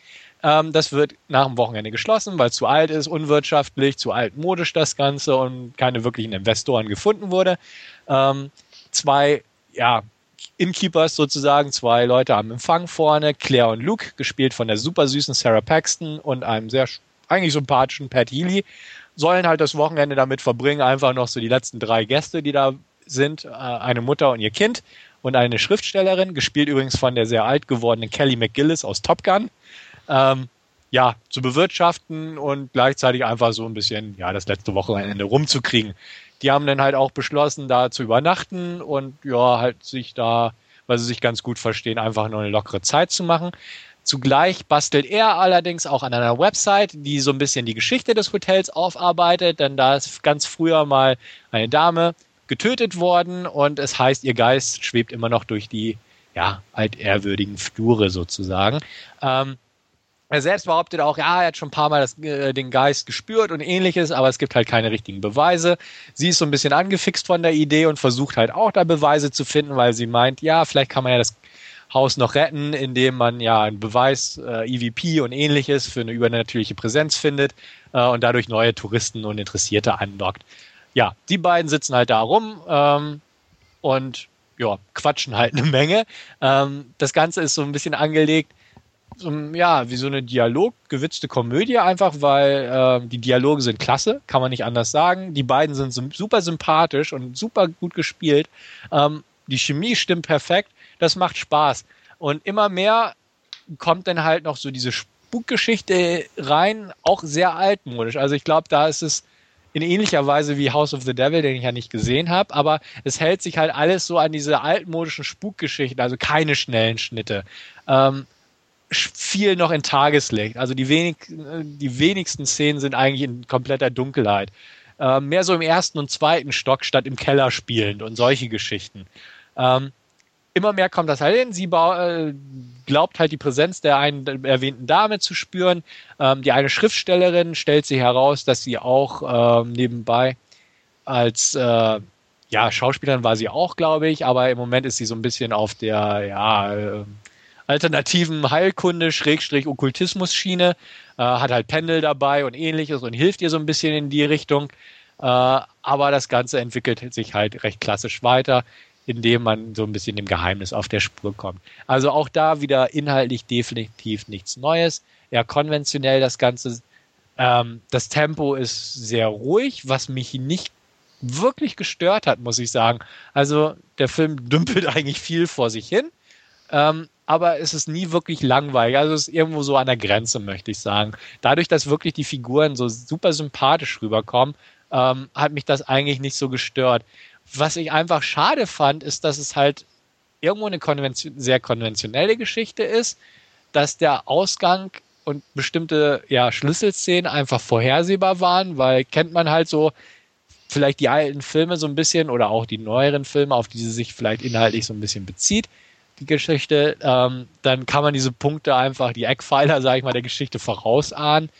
Ähm, das wird nach dem Wochenende geschlossen, weil es zu alt ist, unwirtschaftlich, zu altmodisch das Ganze und keine wirklichen Investoren gefunden wurde. Ähm, zwei, ja, Innkeepers sozusagen, zwei Leute am Empfang vorne, Claire und Luke, gespielt von der super süßen Sarah Paxton und einem sehr eigentlich sympathischen Pat Healy, sollen halt das Wochenende damit verbringen, einfach noch so die letzten drei Gäste, die da sind, äh, eine Mutter und ihr Kind und eine Schriftstellerin, gespielt übrigens von der sehr alt gewordenen Kelly McGillis aus Top Gun, ähm, ja, zu bewirtschaften und gleichzeitig einfach so ein bisschen, ja, das letzte Wochenende rumzukriegen. Die haben dann halt auch beschlossen, da zu übernachten und ja, halt sich da, weil sie sich ganz gut verstehen, einfach nur eine lockere Zeit zu machen. Zugleich bastelt er allerdings auch an einer Website, die so ein bisschen die Geschichte des Hotels aufarbeitet, denn da ist ganz früher mal eine Dame getötet worden und es heißt, ihr Geist schwebt immer noch durch die ja, altehrwürdigen Flure sozusagen. Ähm, er selbst behauptet auch, ja, er hat schon ein paar Mal das, äh, den Geist gespürt und ähnliches, aber es gibt halt keine richtigen Beweise. Sie ist so ein bisschen angefixt von der Idee und versucht halt auch da Beweise zu finden, weil sie meint, ja, vielleicht kann man ja das Haus noch retten, indem man ja einen Beweis, äh, EVP und ähnliches für eine übernatürliche Präsenz findet äh, und dadurch neue Touristen und Interessierte anlockt. Ja, die beiden sitzen halt da rum ähm, und ja, quatschen halt eine Menge. Ähm, das Ganze ist so ein bisschen angelegt, so, ja, wie so eine dialoggewitzte Komödie einfach, weil ähm, die Dialoge sind klasse, kann man nicht anders sagen. Die beiden sind super sympathisch und super gut gespielt. Ähm, die Chemie stimmt perfekt, das macht Spaß. Und immer mehr kommt dann halt noch so diese Spukgeschichte rein, auch sehr altmodisch. Also ich glaube, da ist es in ähnlicher Weise wie House of the Devil, den ich ja nicht gesehen habe, aber es hält sich halt alles so an diese altmodischen Spukgeschichten, also keine schnellen Schnitte. Ähm, viel noch in Tageslicht. Also die, wenig, die wenigsten Szenen sind eigentlich in kompletter Dunkelheit. Ähm, mehr so im ersten und zweiten Stock statt im Keller spielend und solche Geschichten. Ähm, immer mehr kommt das halt hin. Sie äh, glaubt halt die Präsenz der einen erwähnten Dame zu spüren. Ähm, die eine Schriftstellerin stellt sich heraus, dass sie auch ähm, nebenbei als äh, ja, Schauspielerin war sie auch, glaube ich, aber im Moment ist sie so ein bisschen auf der ja, äh, alternativen Heilkunde, Schrägstrich Okkultismus-Schiene, äh, hat halt Pendel dabei und ähnliches und hilft ihr so ein bisschen in die Richtung. Äh, aber das Ganze entwickelt sich halt recht klassisch weiter, indem man so ein bisschen dem Geheimnis auf der Spur kommt. Also auch da wieder inhaltlich definitiv nichts Neues, eher konventionell das Ganze. Ähm, das Tempo ist sehr ruhig, was mich nicht wirklich gestört hat, muss ich sagen. Also der Film [LAUGHS] dümpelt eigentlich viel vor sich hin, ähm, aber es ist nie wirklich langweilig. Also es ist irgendwo so an der Grenze, möchte ich sagen. Dadurch, dass wirklich die Figuren so super sympathisch rüberkommen, ähm, hat mich das eigentlich nicht so gestört. Was ich einfach schade fand, ist, dass es halt irgendwo eine konvention sehr konventionelle Geschichte ist, dass der Ausgang und bestimmte ja, Schlüsselszenen einfach vorhersehbar waren, weil kennt man halt so vielleicht die alten Filme so ein bisschen oder auch die neueren Filme, auf die sie sich vielleicht inhaltlich so ein bisschen bezieht. Die Geschichte, ähm, dann kann man diese Punkte einfach, die Eckpfeiler, sage ich mal, der Geschichte vorausahnen.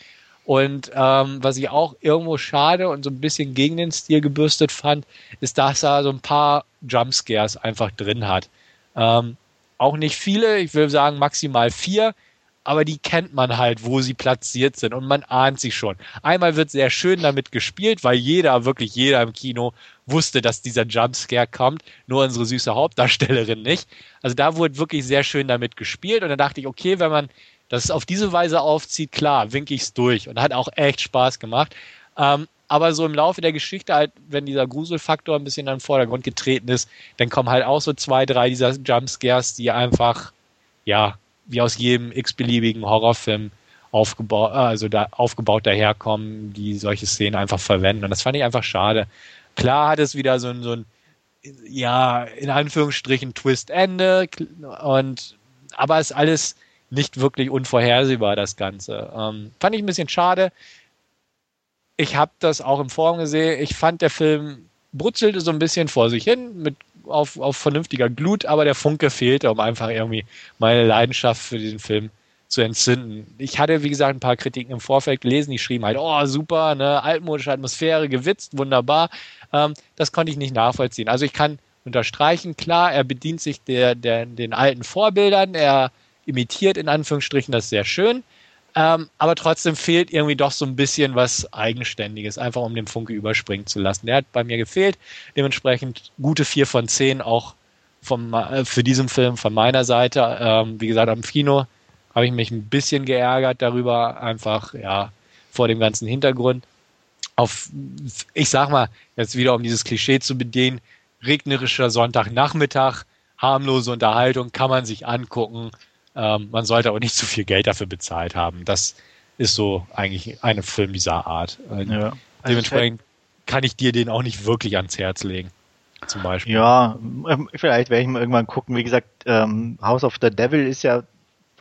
Und ähm, was ich auch irgendwo schade und so ein bisschen gegen den Stil gebürstet fand, ist, dass er so ein paar Jumpscares einfach drin hat. Ähm, auch nicht viele, ich will sagen maximal vier, aber die kennt man halt, wo sie platziert sind und man ahnt sie schon. Einmal wird sehr schön damit gespielt, weil jeder, wirklich jeder im Kino wusste, dass dieser Jumpscare kommt, nur unsere süße Hauptdarstellerin nicht. Also da wurde wirklich sehr schön damit gespielt und dann dachte ich, okay, wenn man das auf diese Weise aufzieht, klar, winke ich's durch und hat auch echt Spaß gemacht. Ähm, aber so im Laufe der Geschichte, halt, wenn dieser Gruselfaktor ein bisschen in den Vordergrund getreten ist, dann kommen halt auch so zwei, drei dieser Jumpscares, die einfach, ja, wie aus jedem x-beliebigen Horrorfilm aufgebaut, äh, also da aufgebaut daherkommen, die solche Szenen einfach verwenden. Und das fand ich einfach schade. Klar hat es wieder so ein, so ein ja, in Anführungsstrichen Twist-Ende und aber ist alles nicht wirklich unvorhersehbar, das Ganze. Ähm, fand ich ein bisschen schade. Ich habe das auch im Forum gesehen. Ich fand, der Film brutzelte so ein bisschen vor sich hin mit auf, auf vernünftiger Glut, aber der Funke fehlte, um einfach irgendwie meine Leidenschaft für diesen Film zu entzünden. Ich hatte, wie gesagt, ein paar Kritiken im Vorfeld gelesen, die schrieben halt, oh, super, ne, altmodische Atmosphäre, gewitzt, wunderbar. Ähm, das konnte ich nicht nachvollziehen. Also ich kann unterstreichen, klar, er bedient sich der, der, den alten Vorbildern, er imitiert in Anführungsstrichen das sehr schön. Ähm, aber trotzdem fehlt irgendwie doch so ein bisschen was Eigenständiges, einfach um den Funke überspringen zu lassen. Der hat bei mir gefehlt. Dementsprechend gute vier von zehn auch vom, äh, für diesen Film von meiner Seite. Ähm, wie gesagt, am Kino habe ich mich ein bisschen geärgert darüber, einfach, ja, vor dem ganzen Hintergrund. Auf, ich sag mal, jetzt wieder um dieses Klischee zu bedienen, regnerischer Sonntagnachmittag, harmlose Unterhaltung, kann man sich angucken. Ähm, man sollte aber nicht zu viel Geld dafür bezahlt haben. Das ist so eigentlich ein Film dieser Art. Ja. Dementsprechend kann ich dir den auch nicht wirklich ans Herz legen. Zum Beispiel. Ja, ähm, vielleicht werde ich mal irgendwann gucken. Wie gesagt, ähm, House of the Devil ist ja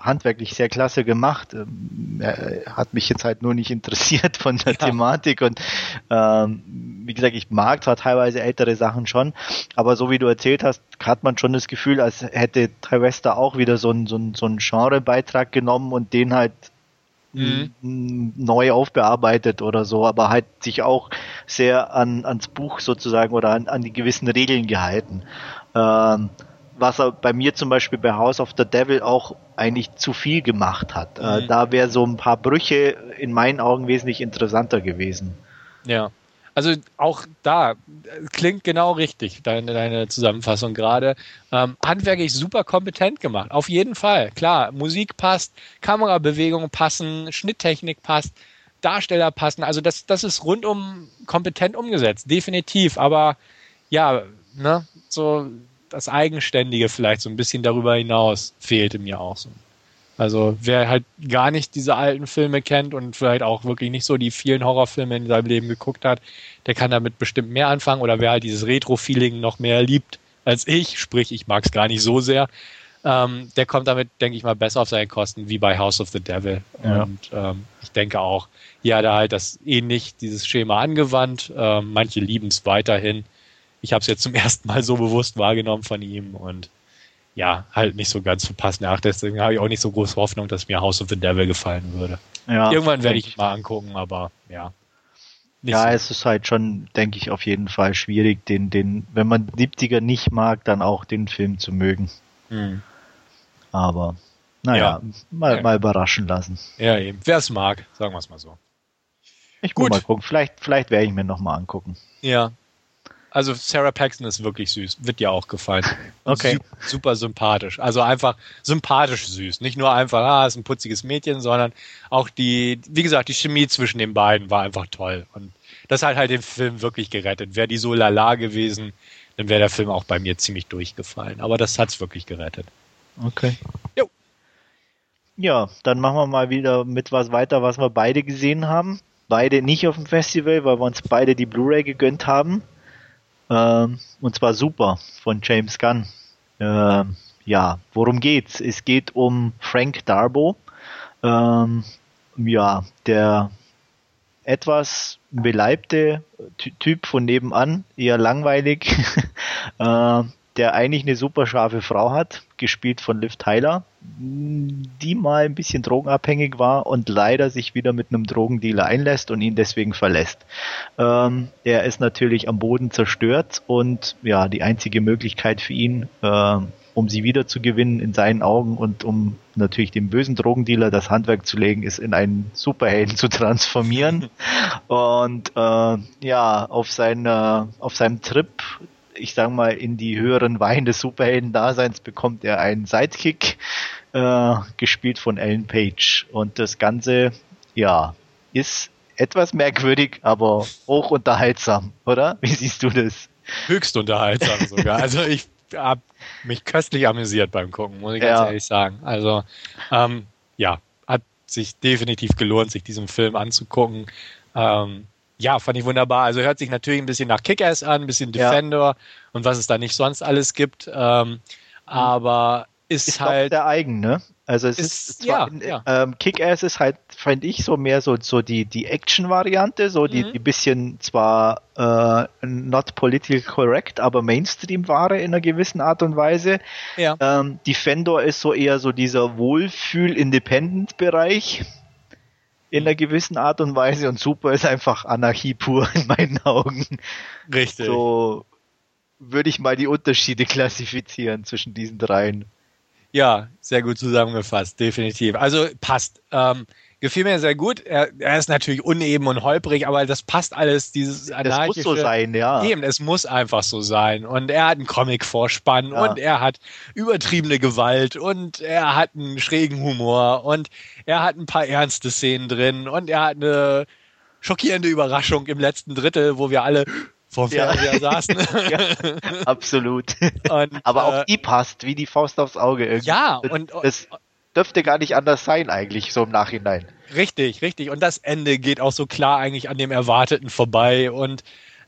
handwerklich sehr klasse gemacht. Ähm, er hat mich jetzt halt nur nicht interessiert von der ja. Thematik und ähm, wie gesagt, ich mag zwar teilweise ältere Sachen schon, aber so wie du erzählt hast, hat man schon das Gefühl, als hätte Trivesta auch wieder so einen so so ein Genrebeitrag genommen und den halt mhm. neu aufbearbeitet oder so, aber halt sich auch sehr an, ans Buch sozusagen oder an, an die gewissen Regeln gehalten. Ähm, was er bei mir zum Beispiel bei House of the Devil auch eigentlich zu viel gemacht hat. Äh, mhm. Äh, da wäre so ein paar Brüche in meinen Augen wesentlich interessanter gewesen. Ja. Also auch da klingt genau richtig, deine, deine Zusammenfassung gerade. Ähm, handwerklich super kompetent gemacht, auf jeden Fall. Klar, Musik passt, Kamerabewegungen passen, Schnitttechnik passt, Darsteller passen. Also das, das ist rundum kompetent umgesetzt, definitiv. Aber ja, ne, so das Eigenständige vielleicht so ein bisschen darüber hinaus fehlte mir auch so. Also wer halt gar nicht diese alten Filme kennt und vielleicht auch wirklich nicht so die vielen Horrorfilme in seinem Leben geguckt hat, der kann damit bestimmt mehr anfangen. Oder wer halt dieses Retro-Feeling noch mehr liebt als ich, sprich ich mag es gar nicht so sehr, ähm, der kommt damit, denke ich mal, besser auf seine Kosten wie bei House of the Devil. Ja. Und ähm, ich denke auch, hat er halt das ähnlich, dieses Schema angewandt. Ähm, manche lieben es weiterhin ich habe es jetzt zum [LAUGHS] ersten Mal so bewusst wahrgenommen von ihm und ja, halt nicht so ganz verpasst nach. Deswegen habe ich auch nicht so große Hoffnung, dass mir House of the Devil gefallen würde. Ja, Irgendwann werde ich mal angucken, aber ja. Ja, so. es ist halt schon, denke ich, auf jeden Fall schwierig, den, den, wenn man 70er nicht mag, dann auch den Film zu mögen. Hm. Aber, naja, ja. mal, ja. mal überraschen lassen. Ja, eben. Wer es mag, sagen wir es mal so. Ich muss mal gucken. Vielleicht, vielleicht werde ich mir nochmal angucken. Ja, also Sarah Paxton ist wirklich süß. Wird dir auch gefallen. [LAUGHS] Okay. Super sympathisch. Also einfach sympathisch süß. Nicht nur einfach, ah, ist ein putziges Mädchen, sondern auch die, wie gesagt, die Chemie zwischen den beiden war einfach toll. Und das hat halt den Film wirklich gerettet. Wäre die so lala gewesen, dann wäre der Film auch bei mir ziemlich durchgefallen. Aber das hat's wirklich gerettet. Okay. Jo. Ja, dann machen wir mal wieder mit was weiter, was wir beide gesehen haben. Beide nicht auf dem Festival, weil wir uns beide die Blu-ray gegönnt haben. Ähm, und zwar super von James Gunn. Ähm, ja, worum geht's? Es geht um Frank Darbo. Ähm, ja, der etwas beleibte Typ von nebenan, eher langweilig, [LAUGHS] äh, der eigentlich eine super scharfe Frau hat, gespielt von Liv Tyler, die mal ein bisschen drogenabhängig war und leider sich wieder mit einem Drogendealer einlässt und ihn deswegen verlässt. Ähm, er ist natürlich am Boden zerstört und ja, die einzige Möglichkeit für ihn, äh, um sie wieder zu gewinnen in seinen Augen und um natürlich dem bösen Drogendealer das Handwerk zu legen, ist in einen Superhelden zu transformieren. [LAUGHS] und äh, ja, auf seiner auf seinem Trip ich sag mal, in die höheren Weine des Superhelden-Daseins bekommt er einen Sidekick, äh, gespielt von Ellen Page. Und das Ganze, ja, ist etwas merkwürdig, aber hoch unterhaltsam, oder? Wie siehst du das? Höchst unterhaltsam sogar. Also ich habe mich köstlich amüsiert beim Gucken, muss ich ganz ja. ehrlich sagen. Also ähm, ja, hat sich definitiv gelohnt, sich diesen Film anzugucken. Ähm, ja, fand ich wunderbar. Also hört sich natürlich ein bisschen nach Kick-Ass an, ein bisschen Defender ja. und was es da nicht sonst alles gibt. Ähm, aber ist, ist halt der eigen, ne? Also es ist, ist zwar, ja, ja. Ähm, Kick-Ass ist halt, finde ich, so mehr so, so die, die Action-Variante, so die, mhm. die bisschen zwar äh, not politically correct, aber Mainstream-Ware in einer gewissen Art und Weise. Ja. Ähm, Defender ist so eher so dieser Wohlfühl-Independent-Bereich in einer gewissen Art und Weise und Super ist einfach Anarchie pur [LAUGHS] in meinen Augen. Richtig. So würde ich mal die Unterschiede [LAUGHS] klassifizieren zwischen diesen dreien. Ja, sehr gut zusammengefasst, definitiv. Also passt. Ähm, gefiel mir sehr gut. Er, er, ist natürlich uneben und holprig, aber das passt alles, dieses anarchische. Es muss so sein, ja. Eben, es muss einfach so sein. Und er hat einen Comic-Vorspann ja. und er hat übertriebene Gewalt und er hat einen schrägen Humor und er hat ein paar ernste Szenen drin und er hat eine schockierende Überraschung im letzten Drittel, wo wir alle vor dem Fernseher ja. [LAUGHS] saßen. ja, absolut. Und, Aber auch äh, die passt wie die Faust aufs Auge irgendwie. Ja, und das, dürfte gar nicht anders sein eigentlich, so im Nachhinein. Richtig, richtig. Und das Ende geht auch so klar eigentlich an dem Erwarteten vorbei und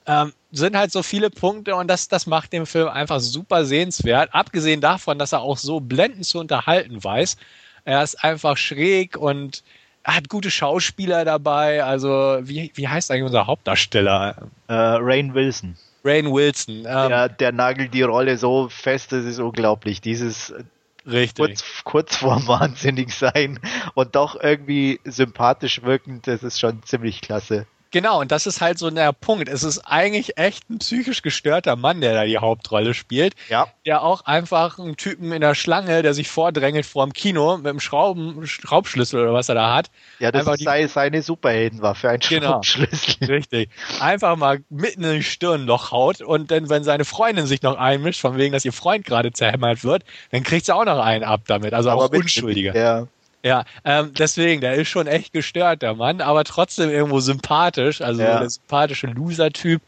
ähm, sind halt so viele Punkte und das, das macht den Film einfach super sehenswert. Abgesehen davon, dass er auch so blendend zu unterhalten weiß. Er ist einfach schräg und er hat gute Schauspieler dabei. Also, wie, wie heißt eigentlich unser Hauptdarsteller? Äh, Rain Wilson. Rain Wilson. Ähm, der, der nagelt die Rolle so fest, das ist unglaublich. Dieses Richtig. Kurz, kurz vorm [LAUGHS] Wahnsinnig sein und doch irgendwie sympathisch wirkend, das ist schon ziemlich klasse. Genau, und das ist halt so der Punkt. Es ist eigentlich echt ein psychisch gestörter Mann, der da die Hauptrolle spielt. Ja. Der auch einfach einen Typen in der Schlange, der sich vordrängelt vor dem Kino mit einem Schrauben, Schraubschlüssel oder was er da hat. Ja, das ist die, seine Superheldenwaffe, ein genau, Schraubschlüssel. [LAUGHS] Richtig. Einfach mal mitten in die Stirnloch haut und dann, wenn seine Freundin sich noch einmischt, von wegen, dass ihr Freund gerade zerhämmert wird, dann kriegt sie auch noch einen ab damit. Also Aber auch Unschuldiger. Ja. Ja, ähm, deswegen, der ist schon echt gestört, der Mann, aber trotzdem irgendwo sympathisch, also ja. der sympathische Loser-Typ.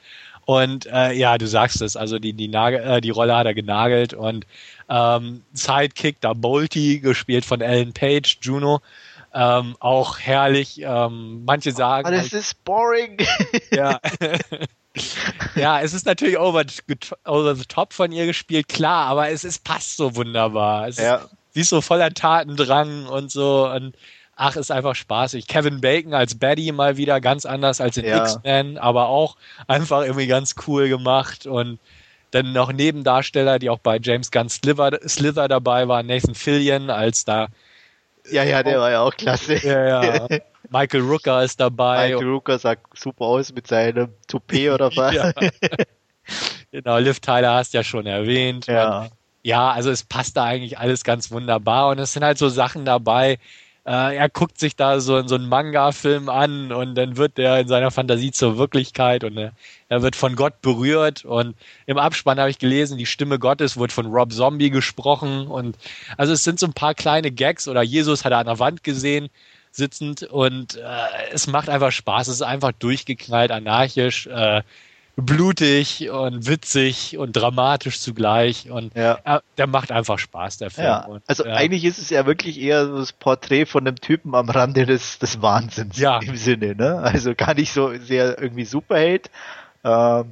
Und äh, ja, du sagst es, also die, die, Nagel, äh, die Rolle hat er genagelt und ähm, Sidekick da Bolty, gespielt von Ellen Page, Juno. Ähm, auch herrlich. Ähm, manche sagen. Aber das halt, ist boring. Ja. [LAUGHS] [LAUGHS] ja, es ist natürlich over, over the top von ihr gespielt, klar, aber es ist, passt so wunderbar. Es ja. ist sie ist so voller Tatendrang und so und ach, ist einfach spaßig. Kevin Bacon als Baddy mal wieder ganz anders als in ja. X-Men, aber auch einfach irgendwie ganz cool gemacht und dann noch Nebendarsteller, die auch bei James Gunn Slither, Slither dabei waren, Nathan Fillion als da ja, ja, der war ja auch klasse. Ja, ja. [LAUGHS] Michael Rooker ist dabei. Michael Rooker sah super aus mit seinem Toupet oder [LAUGHS] was. ja. [LAUGHS] Genau, Liv Tyler hast du ja schon erwähnt. Ja ja, also es passt da eigentlich alles ganz wunderbar und es sind halt so Sachen dabei. Äh, er guckt sich da so, so einen Manga-Film an und dann wird der in seiner Fantasie zur Wirklichkeit und er, er wird von Gott berührt und im Abspann habe ich gelesen, die Stimme Gottes wird von Rob Zombie gesprochen und also es sind so ein paar kleine Gags oder Jesus hat er an der Wand gesehen sitzend und äh, es macht einfach Spaß, es ist einfach durchgeknallt, anarchisch. Äh, blutig und witzig und dramatisch zugleich und ja. er, der macht einfach Spaß, der Film. Ja. Und, also ja. eigentlich ist es ja wirklich eher so das Porträt von einem Typen am Rande des, des Wahnsinns ja. im Sinne, ne? Also gar nicht so sehr irgendwie Superheld, äh,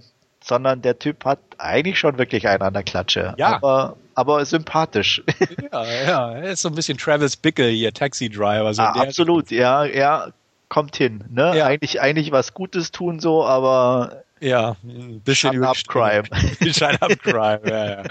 sondern der Typ hat eigentlich schon wirklich einen an der Klatsche. Ja. Aber, aber sympathisch. [LAUGHS] Ja, ja, er ist so ein bisschen Travis Bickle hier, Taxi Driver. So ah, absolut, ja, ja, kommt hin. Ne? Ja. Eigentlich, eigentlich was Gutes tun so, aber Ja, ein bisschen Shut Up Crime. [LAUGHS] Shut Up Crime, ja, ja.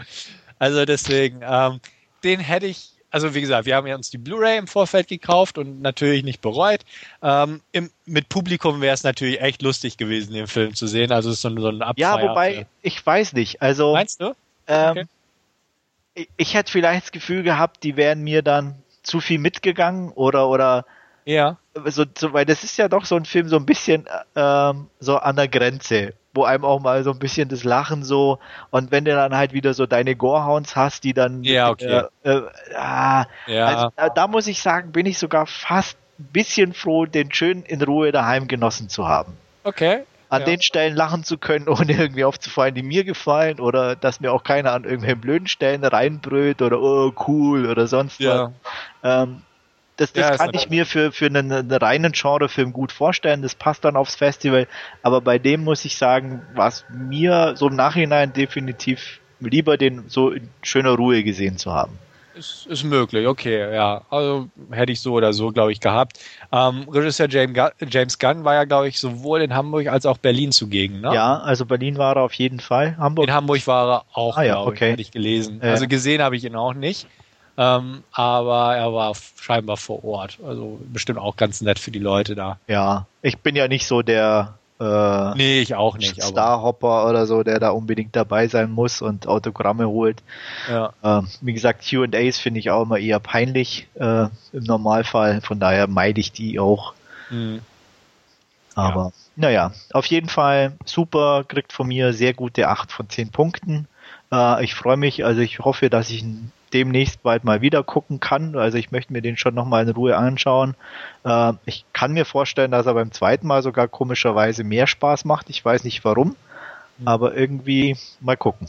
Also deswegen, ähm, den hätte ich, also wie gesagt, wir haben ja uns die Blu-ray im Vorfeld gekauft und natürlich nicht bereut. Ähm, im, mit Publikum wäre es natürlich echt lustig gewesen, den Film zu sehen. Also es ist so, ein- so ein Abfeier. Ja, wobei, ich weiß nicht. Also, Meinst du? ähm, Okay. ich, ich hätte vielleicht das Gefühl gehabt, die wären mir dann zu viel mitgegangen oder, oder, Ja. So, so, weil das ist ja doch so ein Film so ein bisschen ähm, so an der Grenze, wo einem auch mal so ein bisschen das Lachen so und wenn du dann halt wieder so deine Gorehounds hast, die dann Ja, okay. äh, äh, ah, Ja. also da, da muss ich sagen, bin ich sogar fast ein bisschen froh, den schön in Ruhe daheim genossen zu haben. Okay. An Ja. den Stellen lachen zu können, [LAUGHS] ohne irgendwie aufzufallen, die mir gefallen oder dass mir auch keiner an irgendwelchen blöden Stellen reinbrüllt oder oh cool oder sonst was. Ja. Ähm, das das Ja, kann ich mir für, für einen, einen reinen Genrefilm gut vorstellen. Das passt dann aufs Festival. Aber bei dem muss ich sagen, war es mir so im Nachhinein definitiv lieber, den so in schöner Ruhe gesehen zu haben. Ist, ist möglich, okay, ja. Also hätte ich so oder so, glaube ich, gehabt. Ähm, Regisseur James Gunn, war ja, glaube ich, sowohl in Hamburg als auch Berlin zugegen, ne? Ja, also Berlin war er auf jeden Fall. Hamburg. In Hamburg war er auch, Ah, ja, okay. ich, hatte ich gelesen. Ja. Also gesehen habe ich ihn auch nicht. Ähm, aber er war scheinbar vor Ort. Also bestimmt auch ganz nett für die Leute da. Ja, ich bin ja nicht so der äh, Nee, ich auch nicht. Starhopper oder so, der da unbedingt dabei sein muss und Autogramme holt. ja. Ähm, wie gesagt, Q&As finde ich auch immer eher peinlich äh, im Normalfall. Von daher meide ich die auch. Hm. Aber naja, auf jeden Fall super, kriegt von mir sehr gute 8 von 10 Punkten. Äh, ich freue mich, also ich hoffe, dass ich ihn demnächst bald mal wieder gucken kann. Also ich möchte mir den schon nochmal in Ruhe anschauen. Äh, ich kann mir vorstellen, dass er beim zweiten Mal sogar komischerweise mehr Spaß macht. Ich weiß nicht warum, aber irgendwie mal gucken.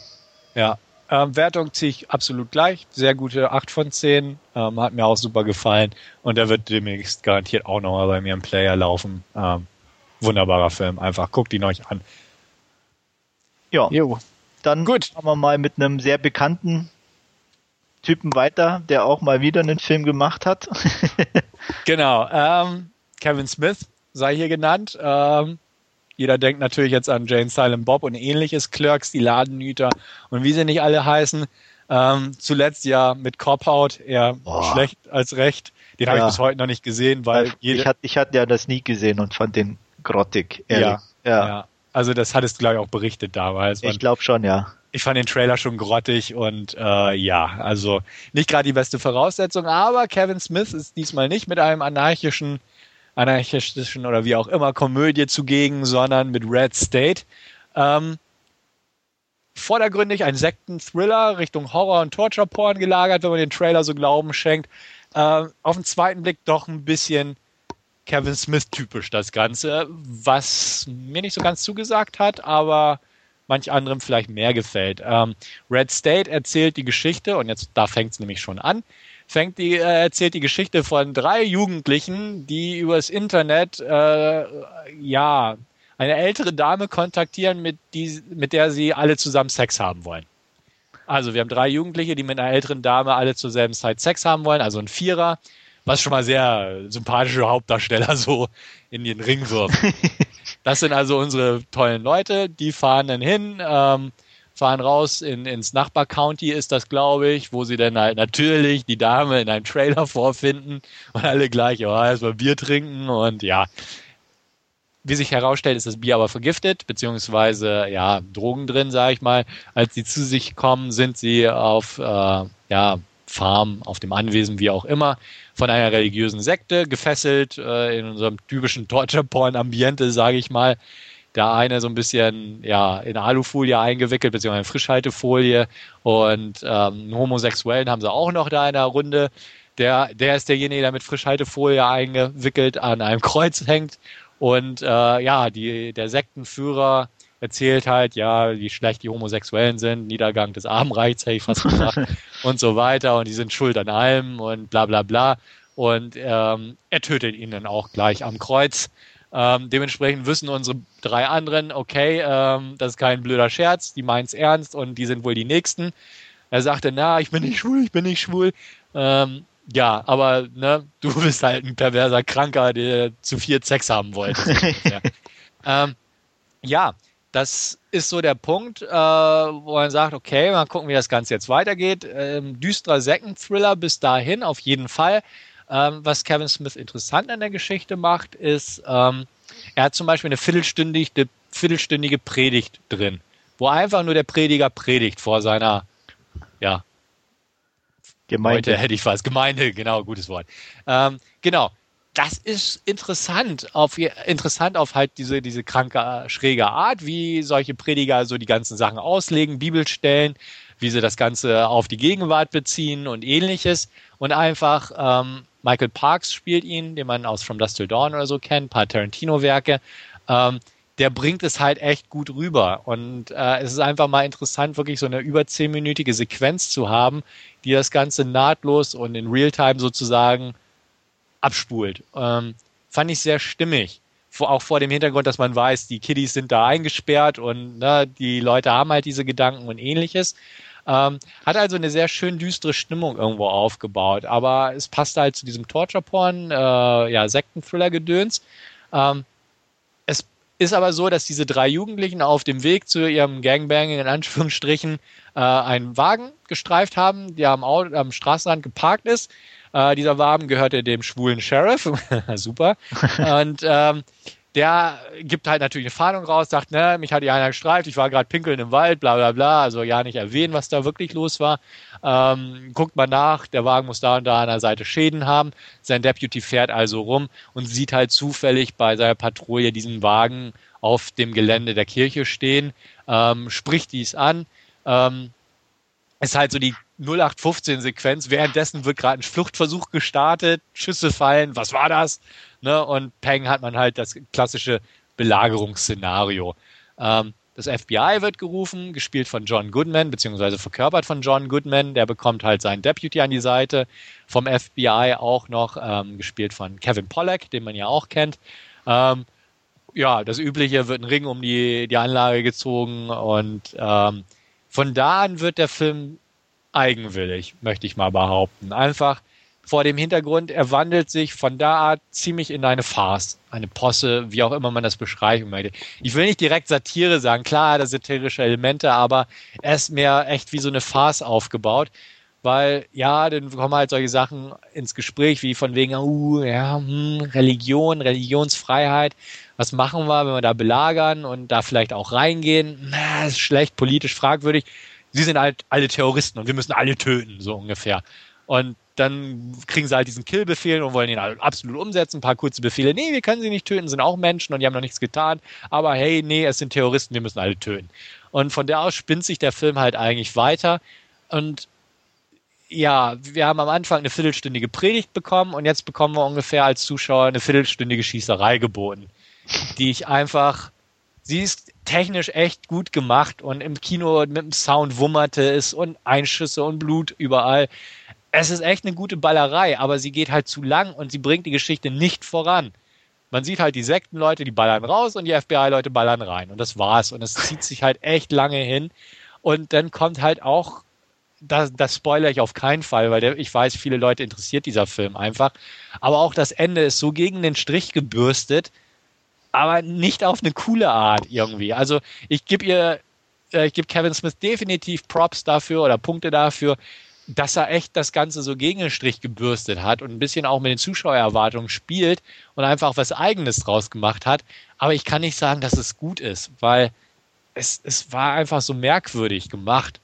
Ja. Ähm, Wertung ziehe ich absolut gleich. Sehr gute 8 von 10. Ähm, hat mir auch super gefallen. Und der wird demnächst garantiert auch nochmal bei mir im Player laufen. Ähm, wunderbarer Film. Einfach guckt ihn euch an. Ja, Jo. dann Gut. machen wir mal mit einem sehr bekannten Typen weiter, der auch mal wieder einen Film gemacht hat. [LAUGHS] Genau. Ähm, Kevin Smith sei hier genannt. Ähm, jeder denkt natürlich jetzt an Jane Silent Bob und ähnliches, Clerks, die Ladenhüter und wie sie nicht alle heißen. Ähm, zuletzt ja mit Cop-Out, eher Boah. schlecht als recht. Den habe ich Ja. bis heute noch nicht gesehen, weil ich, hatte, ich hatte ja das Sneak gesehen und fand den grottig, ehrlich. Ja, Ja, ja. Also das hattest du, glaube ich, auch berichtet damals. ich glaube schon, ja. Ich fand den Trailer schon grottig und äh, ja, also nicht gerade die beste Voraussetzung, aber Kevin Smith ist diesmal nicht mit einem anarchischen, anarchistischen oder wie auch immer Komödie zugegen, sondern mit Red State. Ähm, vordergründig ein Sekten-Thriller Richtung Horror- und Torture-Porn gelagert, wenn man den Trailer so Glauben schenkt. Ähm, auf den zweiten Blick doch ein bisschen Kevin Smith-typisch das Ganze, was mir nicht so ganz zugesagt hat, aber manch anderem vielleicht mehr gefällt. Ähm, Red State erzählt die Geschichte, und jetzt da fängt es nämlich schon an, fängt die, äh, erzählt die Geschichte von drei Jugendlichen, die übers Internet äh, ja eine ältere Dame kontaktieren, mit, die, mit der sie alle zusammen Sex haben wollen. Also wir haben drei Jugendliche, die mit einer älteren Dame alle zur selben Zeit Sex haben wollen, also ein Vierer, was schon mal sehr sympathische Hauptdarsteller so in den Ring wirft. [LAUGHS] Das sind also unsere tollen Leute, die fahren dann hin, ähm, fahren raus in, ins Nachbar-County ist das, glaube ich, wo sie dann halt natürlich die Dame in einem Trailer [LAUGHS] vorfinden und alle gleich, ja, erstmal Bier trinken und ja. Wie sich herausstellt, ist das Bier aber vergiftet, beziehungsweise ja, Drogen drin, sage ich mal. Als sie zu sich kommen, sind sie auf äh, ja, Farm, auf dem Anwesen, wie auch immer, von einer religiösen Sekte gefesselt, äh, in unserem typischen Torture-Porn-Ambiente, sage ich mal. Der eine so ein bisschen ja in Alufolie eingewickelt, beziehungsweise in Frischhaltefolie. Und ähm, einen Homosexuellen haben sie auch noch da in der Runde. Der, der ist derjenige, der mit Frischhaltefolie eingewickelt an einem Kreuz hängt. Und äh, ja, die, der Sektenführer erzählt halt, ja, wie schlecht die Homosexuellen sind, Niedergang des Armenreichs, hätte ich fast gesagt, [LAUGHS] und so weiter. Und die sind schuld an allem und bla bla bla. Und ähm, er tötet ihn dann auch gleich am Kreuz. Ähm, dementsprechend wissen unsere drei anderen, okay, ähm, das ist kein blöder Scherz, die meint's ernst und die sind wohl die Nächsten. Er sagte, na, ich bin nicht schwul, ich bin nicht schwul. Ähm, ja, aber ne, du bist halt ein perverser Kranker, der zu viel Sex haben wollte. [LAUGHS] Ähm, ja, das ist so der Punkt, äh, wo man sagt, okay, mal gucken, wie das Ganze jetzt weitergeht. Ähm, düsterer Second-Thriller bis dahin, auf jeden Fall. Ähm, was Kevin Smith interessant an der Geschichte macht, ist, ähm, er hat zum Beispiel eine viertelstündige, viertelstündige Predigt drin, wo einfach nur der Prediger predigt vor seiner, ja, Gemeinde. Heute hätte ich was. Gemeinde, genau, gutes Wort. Ähm, genau. Das ist interessant auf, interessant auf halt diese, diese kranke, schräge Art, wie solche Prediger so die ganzen Sachen auslegen, Bibelstellen, wie sie das Ganze auf die Gegenwart beziehen und ähnliches. Und einfach, ähm, Michael Parks spielt ihn, den man aus From Dust Till Dawn oder so kennt, ein paar Tarantino-Werke. Ähm, der bringt es halt echt gut rüber. Und äh, es ist einfach mal interessant, wirklich so eine über zehnminütige Sequenz zu haben, die das Ganze nahtlos und in Realtime sozusagen abspult. Ähm, fand ich sehr stimmig. Vor, auch vor dem Hintergrund, dass man weiß, die Kiddies sind da eingesperrt und ne, die Leute haben halt diese Gedanken und ähnliches. Ähm, hat also eine sehr schön düstere Stimmung irgendwo aufgebaut, aber es passt halt zu diesem Torture-Porn, äh, ja, Sektenthriller-Gedöns. Ähm, es ist aber so, dass diese drei Jugendlichen auf dem Weg zu ihrem Gangbanging in Anführungsstrichen äh, einen Wagen gestreift haben, der am, Auto, am Straßenrand geparkt ist. Äh, dieser Wagen gehörte dem schwulen Sheriff. [LAUGHS] Super. Und ähm, der gibt halt natürlich eine Fahndung raus, sagt, ne, mich hat ja einer gestreift, ich war gerade pinkeln im Wald, bla bla bla, also ja nicht erwähnen, was da wirklich los war. Ähm, guckt mal nach, der Wagen muss da und da an der Seite Schäden haben. Sein Deputy fährt also rum und sieht halt zufällig bei seiner Patrouille diesen Wagen auf dem Gelände der Kirche stehen, ähm, spricht dies an. Ähm, ist halt so die 0815-Sequenz. Währenddessen wird gerade ein Fluchtversuch gestartet, Schüsse fallen, was war das? Ne? Und Peng hat man halt das klassische Belagerungsszenario. Ähm, das FBI wird gerufen, gespielt von John Goodman, beziehungsweise verkörpert von John Goodman. Der bekommt halt seinen Deputy an die Seite. Vom FBI auch noch ähm, gespielt von Kevin Pollack, den man ja auch kennt. Ähm, ja, das Übliche wird ein Ring um die, die Anlage gezogen und ähm, von da an wird der Film eigenwillig, möchte ich mal behaupten. Einfach vor dem Hintergrund, er wandelt sich von da Art ziemlich in eine Farce, eine Posse, wie auch immer man das beschreiben möchte. Ich will nicht direkt Satire sagen, klar er satirische Elemente, aber er ist mehr echt wie so eine Farce aufgebaut, weil ja, dann kommen halt solche Sachen ins Gespräch, wie von wegen, uh, ja, hm, Religion, Religionsfreiheit, was machen wir, wenn wir da belagern und da vielleicht auch reingehen? Na, ist schlecht, politisch fragwürdig. Sie sind halt alle Terroristen und wir müssen alle töten, so ungefähr. Und dann kriegen sie halt diesen Killbefehl und wollen ihn halt absolut umsetzen. Ein paar kurze Befehle. Nee, wir können sie nicht töten, sind auch Menschen und die haben noch nichts getan. Aber hey, nee, es sind Terroristen, wir müssen alle töten. Und von der aus spinnt sich der Film halt eigentlich weiter. Und ja, wir haben am Anfang eine viertelstündige Predigt bekommen und jetzt bekommen wir ungefähr als Zuschauer eine viertelstündige Schießerei geboten, die ich einfach, sie ist technisch echt gut gemacht und im Kino mit dem Sound wummerte es und Einschüsse und Blut überall es ist echt eine gute Ballerei, aber sie geht halt zu lang und sie bringt die Geschichte nicht voran. Man sieht halt die Sektenleute, die ballern raus und die FBI-Leute ballern rein. Und das war's. Und es zieht sich halt echt lange hin. Und dann kommt halt auch, das, das spoilere ich auf keinen Fall, weil der, ich weiß, viele Leute interessiert dieser Film einfach. Aber auch das Ende ist so gegen den Strich gebürstet, aber nicht auf eine coole Art irgendwie. Also ich gebe ihr, äh, ich gebe Kevin Smith definitiv Props dafür oder Punkte dafür, dass er echt das Ganze so gegen den Strich gebürstet hat und ein bisschen auch mit den Zuschauererwartungen spielt und einfach was Eigenes draus gemacht hat. Aber ich kann nicht sagen, dass es gut ist, weil es, es war einfach so merkwürdig gemacht.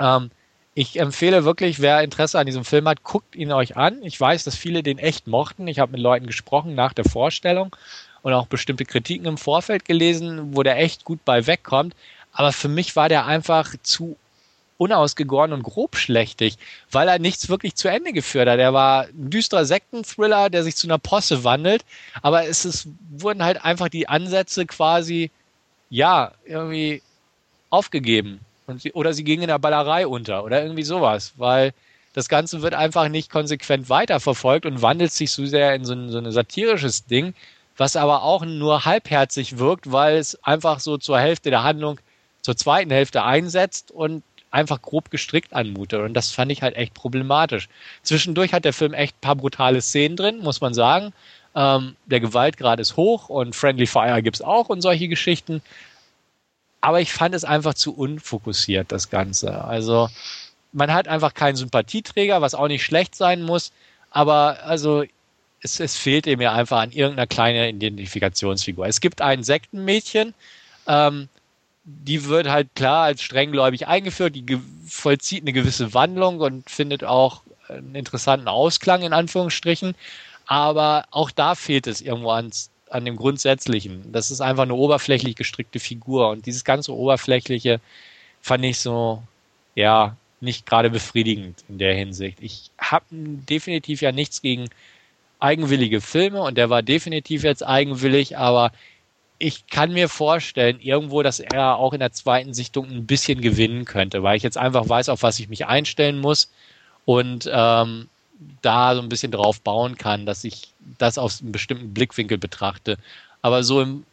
Ähm, ich empfehle wirklich, wer Interesse an diesem Film hat, guckt ihn euch an. Ich weiß, dass viele den echt mochten. Ich habe mit Leuten gesprochen nach der Vorstellung und auch bestimmte Kritiken im Vorfeld gelesen, wo der echt gut bei wegkommt. Aber für mich war der einfach zu unausgegoren und grobschlächtig, weil er nichts wirklich zu Ende geführt hat. Er war ein düsterer Sektenthriller, der sich zu einer Posse wandelt, aber es ist, wurden halt einfach die Ansätze quasi, ja, irgendwie aufgegeben. Und sie, oder sie gingen in der Ballerei unter oder irgendwie sowas, weil das Ganze wird einfach nicht konsequent weiterverfolgt und wandelt sich so sehr in so ein, so ein satirisches Ding, was aber auch nur halbherzig wirkt, weil es einfach so zur Hälfte der Handlung, zur zweiten Hälfte einsetzt und einfach grob gestrickt anmutet. Und das fand ich halt echt problematisch. Zwischendurch hat der Film echt ein paar brutale Szenen drin, muss man sagen. Ähm, der Gewaltgrad ist hoch und Friendly Fire gibt's auch und solche Geschichten. aber ich fand es einfach zu unfokussiert, das Ganze. Also man hat einfach keinen Sympathieträger, was auch nicht schlecht sein muss, aber also es, es fehlt ihm ja einfach an irgendeiner kleinen Identifikationsfigur. Es gibt ein Sektenmädchen, ähm, die wird halt klar als strenggläubig eingeführt, die vollzieht eine gewisse Wandlung und findet auch einen interessanten Ausklang in Anführungsstrichen. Aber auch da fehlt es irgendwo ans, an dem Grundsätzlichen. Das ist einfach eine oberflächlich gestrickte Figur und dieses ganze Oberflächliche fand ich so, ja, nicht gerade befriedigend in der Hinsicht. Ich habe definitiv ja nichts gegen eigenwillige Filme und der war definitiv jetzt eigenwillig, aber ich kann mir vorstellen, irgendwo, dass er auch in der zweiten Sichtung ein bisschen gewinnen könnte, weil ich jetzt einfach weiß, auf was ich mich einstellen muss und ähm, da so ein bisschen drauf bauen kann, dass ich das aus einem bestimmten Blickwinkel betrachte. Aber so im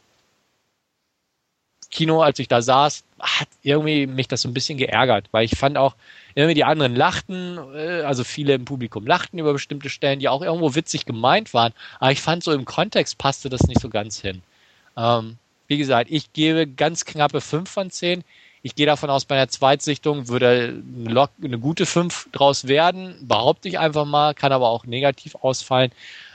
Kino, als ich da saß, hat irgendwie mich das so ein bisschen geärgert, weil ich fand auch, irgendwie die anderen lachten, äh, also viele im Publikum lachten über bestimmte Stellen, die auch irgendwo witzig gemeint waren, aber ich fand so im Kontext passte das nicht so ganz hin. Ähm, wie gesagt, ich gebe ganz knappe 5 von 10. Ich gehe davon aus, bei der Zweitsichtung würde eine, eine gute 5 draus werden, behaupte ich einfach mal, kann aber auch negativ ausfallen.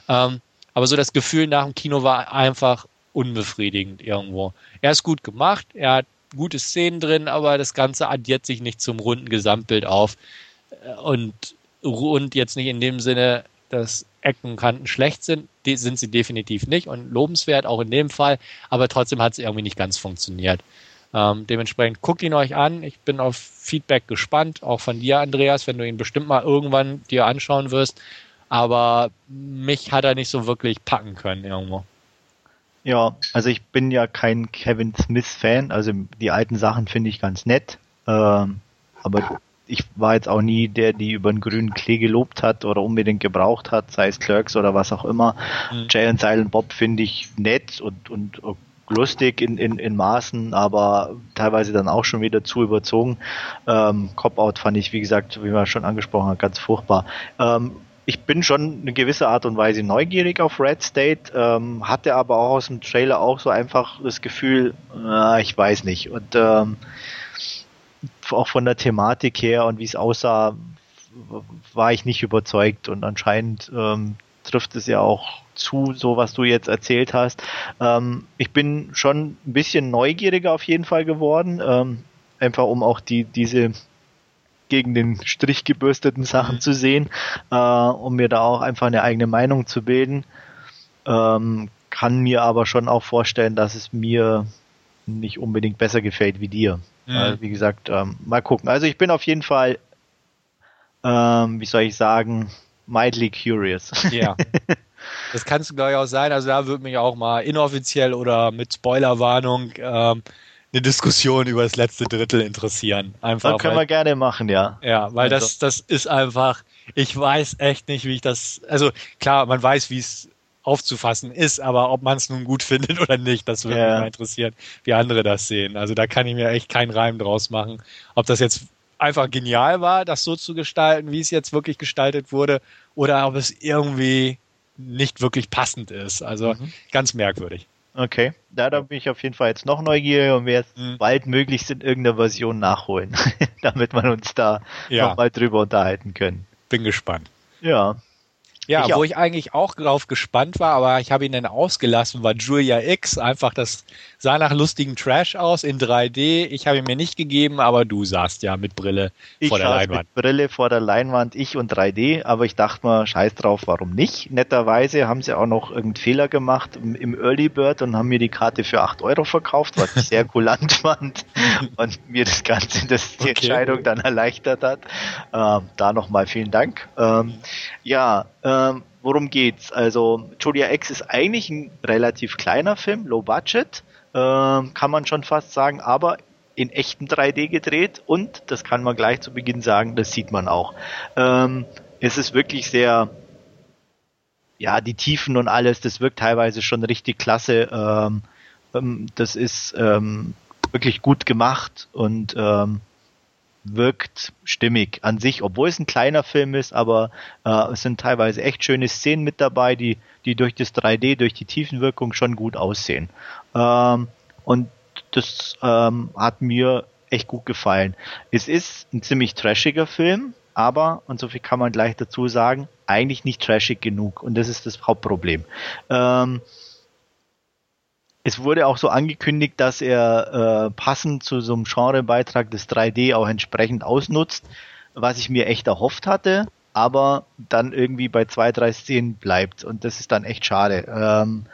Ähm, aber so das Gefühl nach dem Kino war einfach unbefriedigend irgendwo. Er ist gut gemacht, er hat gute Szenen drin, aber das Ganze addiert sich nicht zum runden Gesamtbild auf. Und rund jetzt nicht in dem Sinne, dass Ecken und Kanten schlecht sind, die sind sie definitiv nicht und lobenswert auch in dem Fall, aber trotzdem hat es irgendwie nicht ganz funktioniert. Ähm, dementsprechend guckt ihn euch an. Ich bin auf Feedback gespannt, auch von dir, Andreas, wenn du ihn bestimmt mal irgendwann dir anschauen wirst. Aber mich hat er nicht so wirklich packen können irgendwo. Ja, also ich bin ja kein Kevin Smith-Fan. Also die alten Sachen finde ich ganz nett. Ähm, aber ich war jetzt auch nie der, die über den grünen Klee gelobt hat oder unbedingt gebraucht hat, sei es Clerks oder was auch immer. Mhm. Jay und Silent Bob finde ich nett und, und lustig in, in, in Maßen, aber teilweise dann auch schon wieder zu überzogen. Ähm, Cop-Out fand ich, wie gesagt, wie man schon angesprochen hat, ganz furchtbar. Ähm, ich bin schon eine gewisse Art und Weise neugierig auf Red State, ähm, hatte aber auch aus dem Trailer auch so einfach das Gefühl, äh, ich weiß nicht. Und ähm, auch von der Thematik her und wie es aussah, war ich nicht überzeugt. Und anscheinend ähm, trifft es ja auch zu, so was du jetzt erzählt hast. Ähm, ich bin schon ein bisschen neugieriger auf jeden Fall geworden, ähm, einfach um auch die diese gegen den Strich gebürsteten Sachen mhm. zu sehen, äh, um mir da auch einfach eine eigene Meinung zu bilden. Ähm, kann mir aber schon auch vorstellen, dass es mir nicht unbedingt besser gefällt wie dir. Mhm. Äh, wie gesagt, ähm, mal gucken. Also ich bin auf jeden Fall, ähm, wie soll ich sagen, mildly curious. Ja. [LAUGHS] Das kannst du, glaube ich, auch sein. Also da würde mich auch mal inoffiziell oder mit Spoilerwarnung ähm, eine Diskussion über das letzte Drittel interessieren. Einfach. Das können weil, wir gerne machen, ja. Ja, weil also. das, das ist einfach, ich weiß echt nicht, wie ich das, also klar, man weiß, wie es aufzufassen ist, aber ob man es nun gut [LAUGHS] findet oder nicht, das würde ja. mich mal interessieren, wie andere das sehen. Also da kann ich mir echt keinen Reim draus machen. Ob das jetzt einfach genial war, das so zu gestalten, wie es jetzt wirklich gestaltet wurde, oder ob es irgendwie nicht wirklich passend ist. Also mhm. ganz merkwürdig. Okay, da, da bin ich auf jeden Fall jetzt noch neugierig und werde mhm. bald möglichst in irgendeiner Version nachholen, [LAUGHS] damit wir uns da ja. nochmal drüber unterhalten können. Bin gespannt. Ja. Ja, ich wo ich eigentlich auch drauf gespannt war, aber ich habe ihn dann ausgelassen, war Julia X. Einfach, das sah nach lustigen Trash aus in 3D. Ich habe ihn mir nicht gegeben, aber du saßt ja mit Brille ich vor der Leinwand. Mit Brille vor der Leinwand, ich und 3D, aber ich dachte mal, scheiß drauf, warum nicht? Netterweise haben sie auch noch irgendeinen Fehler gemacht im Early Bird und haben mir die Karte für 8 Euro verkauft, was ich sehr [LAUGHS] kulant fand und mir das Ganze, das die okay. Entscheidung dann erleichtert hat. Ähm, da nochmal vielen Dank. Ähm, ja, ähm, worum geht's? Also Julia X ist eigentlich ein relativ kleiner Film, low budget, ähm, kann man schon fast sagen, aber in echten 3D gedreht und das kann man gleich zu Beginn sagen, das sieht man auch. Ähm, es ist wirklich sehr, ja, die Tiefen und alles, das wirkt teilweise schon richtig klasse. Ähm, ähm das ist ähm, wirklich gut gemacht und wirkt stimmig an sich, obwohl es ein kleiner Film ist, aber äh, es sind teilweise echt schöne Szenen mit dabei, die, die durch das 3D, durch die Tiefenwirkung schon gut aussehen. Ähm, und das ähm, hat mir echt gut gefallen. Es ist ein ziemlich trashiger Film, aber, und so viel kann man gleich dazu sagen, eigentlich nicht trashig genug. Und das ist das Hauptproblem. Ähm, es wurde auch so angekündigt, dass er äh, passend zu so einem Genrebeitrag des 3D auch entsprechend ausnutzt, was ich mir echt erhofft hatte, aber dann irgendwie bei zwei, drei Szenen bleibt. Und das ist dann echt schade. Ähm,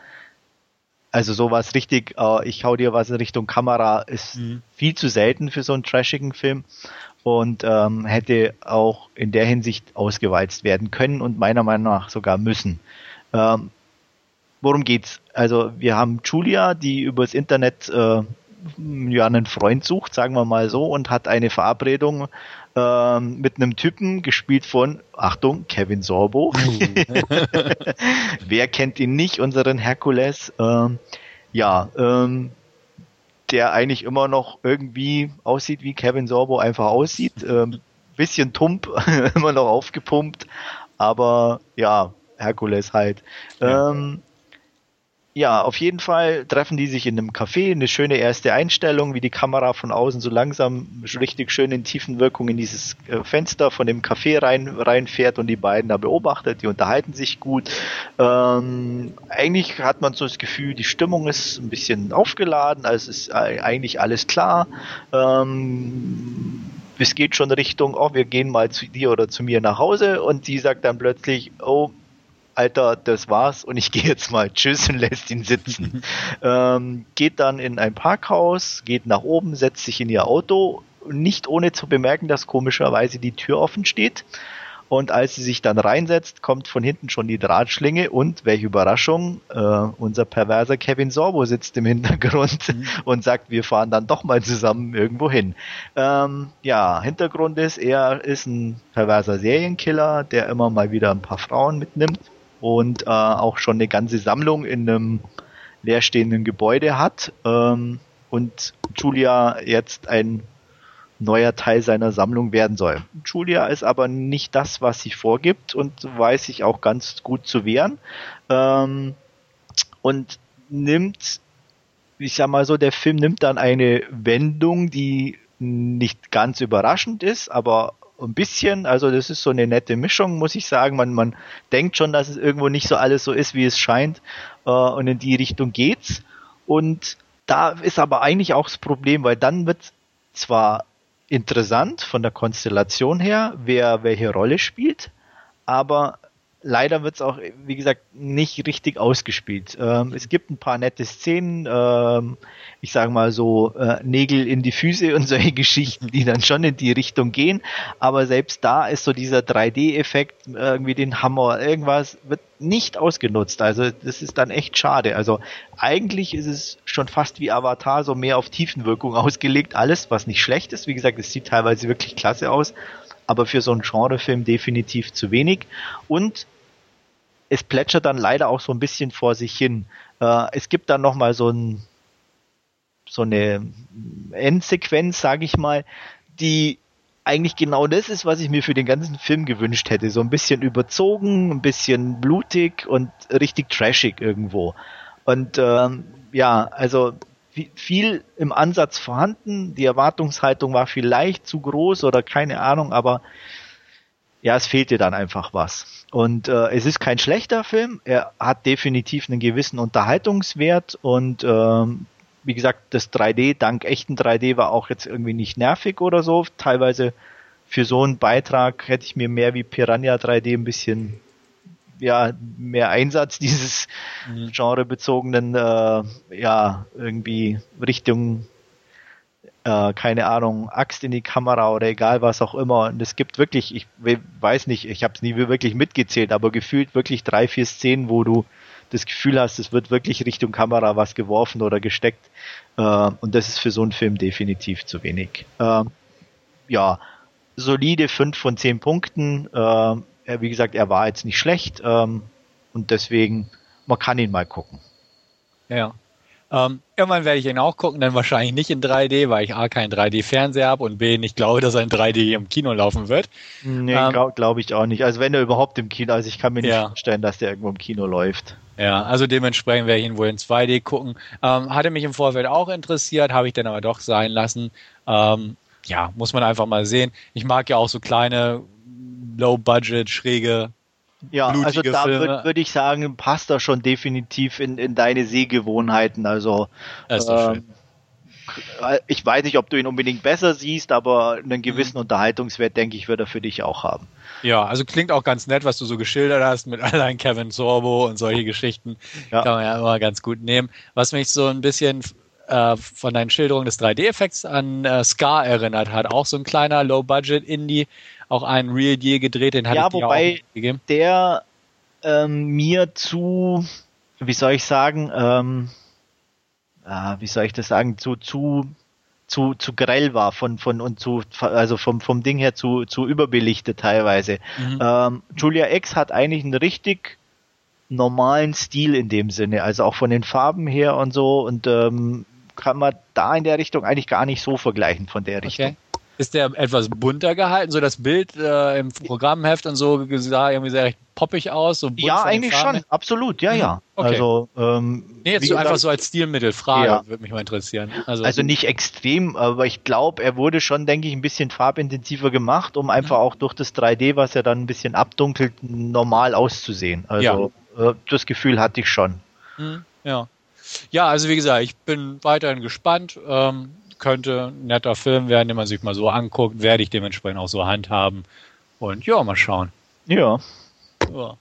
also sowas richtig, äh, ich hau dir was in Richtung Kamera, ist mhm. viel zu selten für so einen trashigen Film und ähm, hätte auch in der Hinsicht ausgewalzt werden können und meiner Meinung nach sogar müssen. Ähm, worum geht's? Also wir haben Julia, die übers Internet äh, ja einen Freund sucht, sagen wir mal so, und hat eine Verabredung äh, mit einem Typen, gespielt von, Achtung, Kevin Sorbo. [LAUGHS] Wer kennt ihn nicht, unseren Herkules? Ähm, ja, ähm, der eigentlich immer noch irgendwie aussieht, wie Kevin Sorbo einfach aussieht. Ähm, bisschen tump, [LAUGHS] immer noch aufgepumpt, aber ja, Herkules halt. Ja. Ähm, ja, auf jeden Fall treffen die sich in einem Café, eine schöne erste Einstellung, wie die Kamera von außen so langsam richtig schön in Tiefenwirkung in dieses äh, Fenster von dem Café rein, reinfährt und die beiden da beobachtet, die unterhalten sich gut. Ähm, eigentlich hat man so das Gefühl, die Stimmung ist ein bisschen aufgeladen, also ist eigentlich alles klar. Ähm, es geht schon Richtung, oh, wir gehen mal zu dir oder zu mir nach Hause und die sagt dann plötzlich, oh, Alter, das war's und ich [LAUGHS] gehe jetzt mal tschüss und lässt ihn sitzen. [LAUGHS] ähm, geht dann in ein Parkhaus, geht nach oben, setzt sich in ihr Auto, nicht ohne zu bemerken, dass komischerweise die Tür offen steht. Und als sie sich dann reinsetzt, kommt von hinten schon die Drahtschlinge und, welche Überraschung, äh, unser perverser Kevin Sorbo sitzt im Hintergrund mhm. [LAUGHS] und sagt, wir fahren dann doch mal zusammen irgendwo hin. Ähm, ja, Hintergrund ist, er ist ein perverser Serienkiller, der immer mal wieder ein paar Frauen mitnimmt und äh, auch schon eine ganze Sammlung in einem leerstehenden Gebäude hat ähm, und Julia jetzt ein neuer Teil seiner Sammlung werden soll. Julia ist aber nicht das, was sie vorgibt und weiß sich auch ganz gut zu wehren ähm, und nimmt, ich sag mal so, der Film nimmt dann eine Wendung, die nicht ganz überraschend ist, aber ein bisschen, also das ist so eine nette Mischung, muss ich sagen. Man, man denkt schon, dass es irgendwo nicht so alles so ist, wie es scheint. Äh, und in die Richtung geht's. Und da ist aber eigentlich auch das Problem, weil dann wird zwar interessant von der Konstellation her, wer welche Rolle spielt, aber leider wird es auch, wie gesagt, nicht richtig ausgespielt. Ähm, es gibt ein paar nette Szenen, ähm, ich sage mal so äh, Nägel in die Füße und solche [LAUGHS] Geschichten, die dann schon in die Richtung gehen. Aber selbst da ist so dieser 3D-Effekt, irgendwie den Hammer, irgendwas wird nicht ausgenutzt. Also das ist dann echt schade. Also eigentlich ist es schon fast wie Avatar, so mehr auf Tiefenwirkung [LAUGHS] ausgelegt. Alles, was nicht schlecht ist. Wie gesagt, es sieht teilweise wirklich klasse aus aber für so einen Genrefilm definitiv zu wenig. Und es plätschert dann leider auch so ein bisschen vor sich hin. Äh, es gibt dann nochmal so ein so eine Endsequenz, sage ich mal, die eigentlich genau das ist, was ich mir für den ganzen Film gewünscht hätte. So ein bisschen überzogen, ein bisschen blutig und richtig trashig irgendwo. Und ähm, ja, also viel im Ansatz vorhanden. Die Erwartungshaltung war vielleicht zu groß oder keine Ahnung, aber ja, es fehlte dann einfach was. Und äh, es ist kein schlechter Film. Er hat definitiv einen gewissen Unterhaltungswert und ähm, wie gesagt, das 3D, dank echten 3D, war auch jetzt irgendwie nicht nervig oder so. Teilweise für so einen Beitrag hätte ich mir mehr wie Piranha 3D ein bisschen ja mehr Einsatz [LAUGHS] dieses mhm. genrebezogenen äh, ja irgendwie Richtung äh, keine Ahnung Axt in die Kamera oder egal was auch immer. Und es gibt wirklich ich weiß nicht ich habe es nie wirklich mitgezählt aber gefühlt wirklich drei vier Szenen wo du das Gefühl hast es wird wirklich Richtung Kamera was geworfen oder gesteckt. Äh, und das ist für so einen Film definitiv zu wenig. Äh, ja solide fünf von zehn Punkten. Äh, wie gesagt, er war jetzt nicht schlecht ähm, und deswegen, man kann ihn mal gucken. Ja. Ähm, irgendwann werde ich ihn auch gucken, dann wahrscheinlich nicht in 3D, weil ich A keinen 3D-Fernseher habe und B nicht glaube, dass er in 3D im Kino laufen wird. Nee, ähm, glaube glaub ich auch nicht. Also wenn er überhaupt im Kino, also ich kann mir nicht ja. vorstellen, dass der irgendwo im Kino läuft. Ja, also dementsprechend werde ich ihn wohl in 2D gucken. Ähm, hatte mich im Vorfeld auch interessiert, habe ich dann aber doch sein lassen. Ähm, ja, muss man einfach mal sehen. Ich mag ja auch so kleine, low-budget, schräge ja, also da würde würd ich sagen, passt er schon definitiv in, in deine Sehgewohnheiten. Also ähm, ich weiß nicht, ob du ihn unbedingt besser siehst, aber einen gewissen mhm. Unterhaltungswert, denke ich, wird er für dich auch haben. Ja, also klingt auch ganz nett, was du so geschildert hast mit allein Kevin Sorbo und solche Geschichten. Ja. Kann man ja immer ganz gut nehmen. Was mich so ein bisschen äh, von deinen Schilderungen des 3D-Effekts an äh, Scar erinnert hat. Auch so ein kleiner Low-Budget-Indie, auch einen Real Deal gedreht, den hatte ja, wobei auch gegeben. der ähm, mir zu, wie soll ich sagen, ähm, äh, wie soll ich das sagen, zu, zu, zu, zu grell war von, von und zu, also vom, vom Ding her zu, zu überbelichtet teilweise. Mhm. Ähm, Julia X hat eigentlich einen richtig normalen Stil in dem Sinne, also auch von den Farben her und so und ähm, kann man da in der Richtung eigentlich gar nicht so vergleichen von der Richtung. Okay. Ist der etwas bunter gehalten? So das Bild äh, im Programmheft und so sah irgendwie sehr recht poppig aus. So ja, eigentlich schon, absolut, ja, ja. Mhm. Okay. Also, ähm, nee, jetzt so einfach so als Stilmittel, Frage, ja. würde mich mal interessieren. Also, also nicht extrem, aber ich glaube, er wurde schon, denke ich, ein bisschen farbintensiver gemacht, um einfach mhm. auch durch das 3D, was er dann ein bisschen abdunkelt, normal auszusehen. Also ja. äh, das Gefühl hatte ich schon. Mhm. Ja. Ja, also wie gesagt, ich bin weiterhin gespannt. Ähm, könnte ein netter Film werden, den man sich mal so anguckt, werde ich dementsprechend auch so handhaben. Und ja, mal schauen. Ja. ja.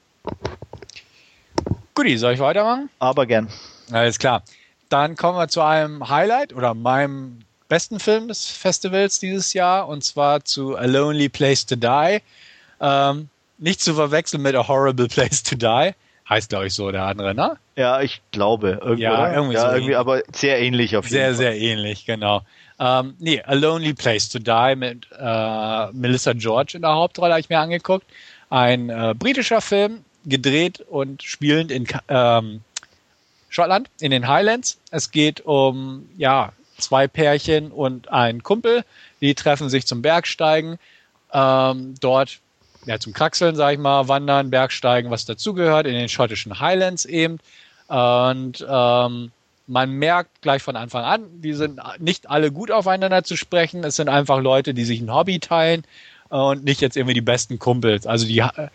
Guti, soll ich weitermachen? Aber gern. Alles klar. Dann kommen wir zu einem Highlight oder meinem besten Film des Festivals dieses Jahr und zwar zu A Lonely Place to Die. Ähm, nicht zu verwechseln mit A Horrible Place to Die. Heißt, glaube ich, so der andere, ne? Ja, ich glaube. Irgendwie, ja, irgendwie, ja, so irgendwie aber sehr ähnlich auf jeden sehr, Fall. Sehr, sehr ähnlich, genau. Ähm, nee, A Lonely Place to Die mit äh, Melissa George in der Hauptrolle habe ich mir angeguckt. Ein äh, britischer Film, gedreht und spielend in ähm, Schottland, in den Highlands. Es geht um, ja, zwei Pärchen und ein Kumpel. Die treffen sich zum Bergsteigen. Ähm, dort ja, zum Kraxeln, sag ich mal, Wandern, Bergsteigen, was dazugehört, in den schottischen Highlands eben. Und ähm, man merkt gleich von Anfang an, die sind nicht alle gut aufeinander zu sprechen. Es sind einfach Leute, die sich ein Hobby teilen und nicht jetzt irgendwie die besten Kumpels. Also die äh,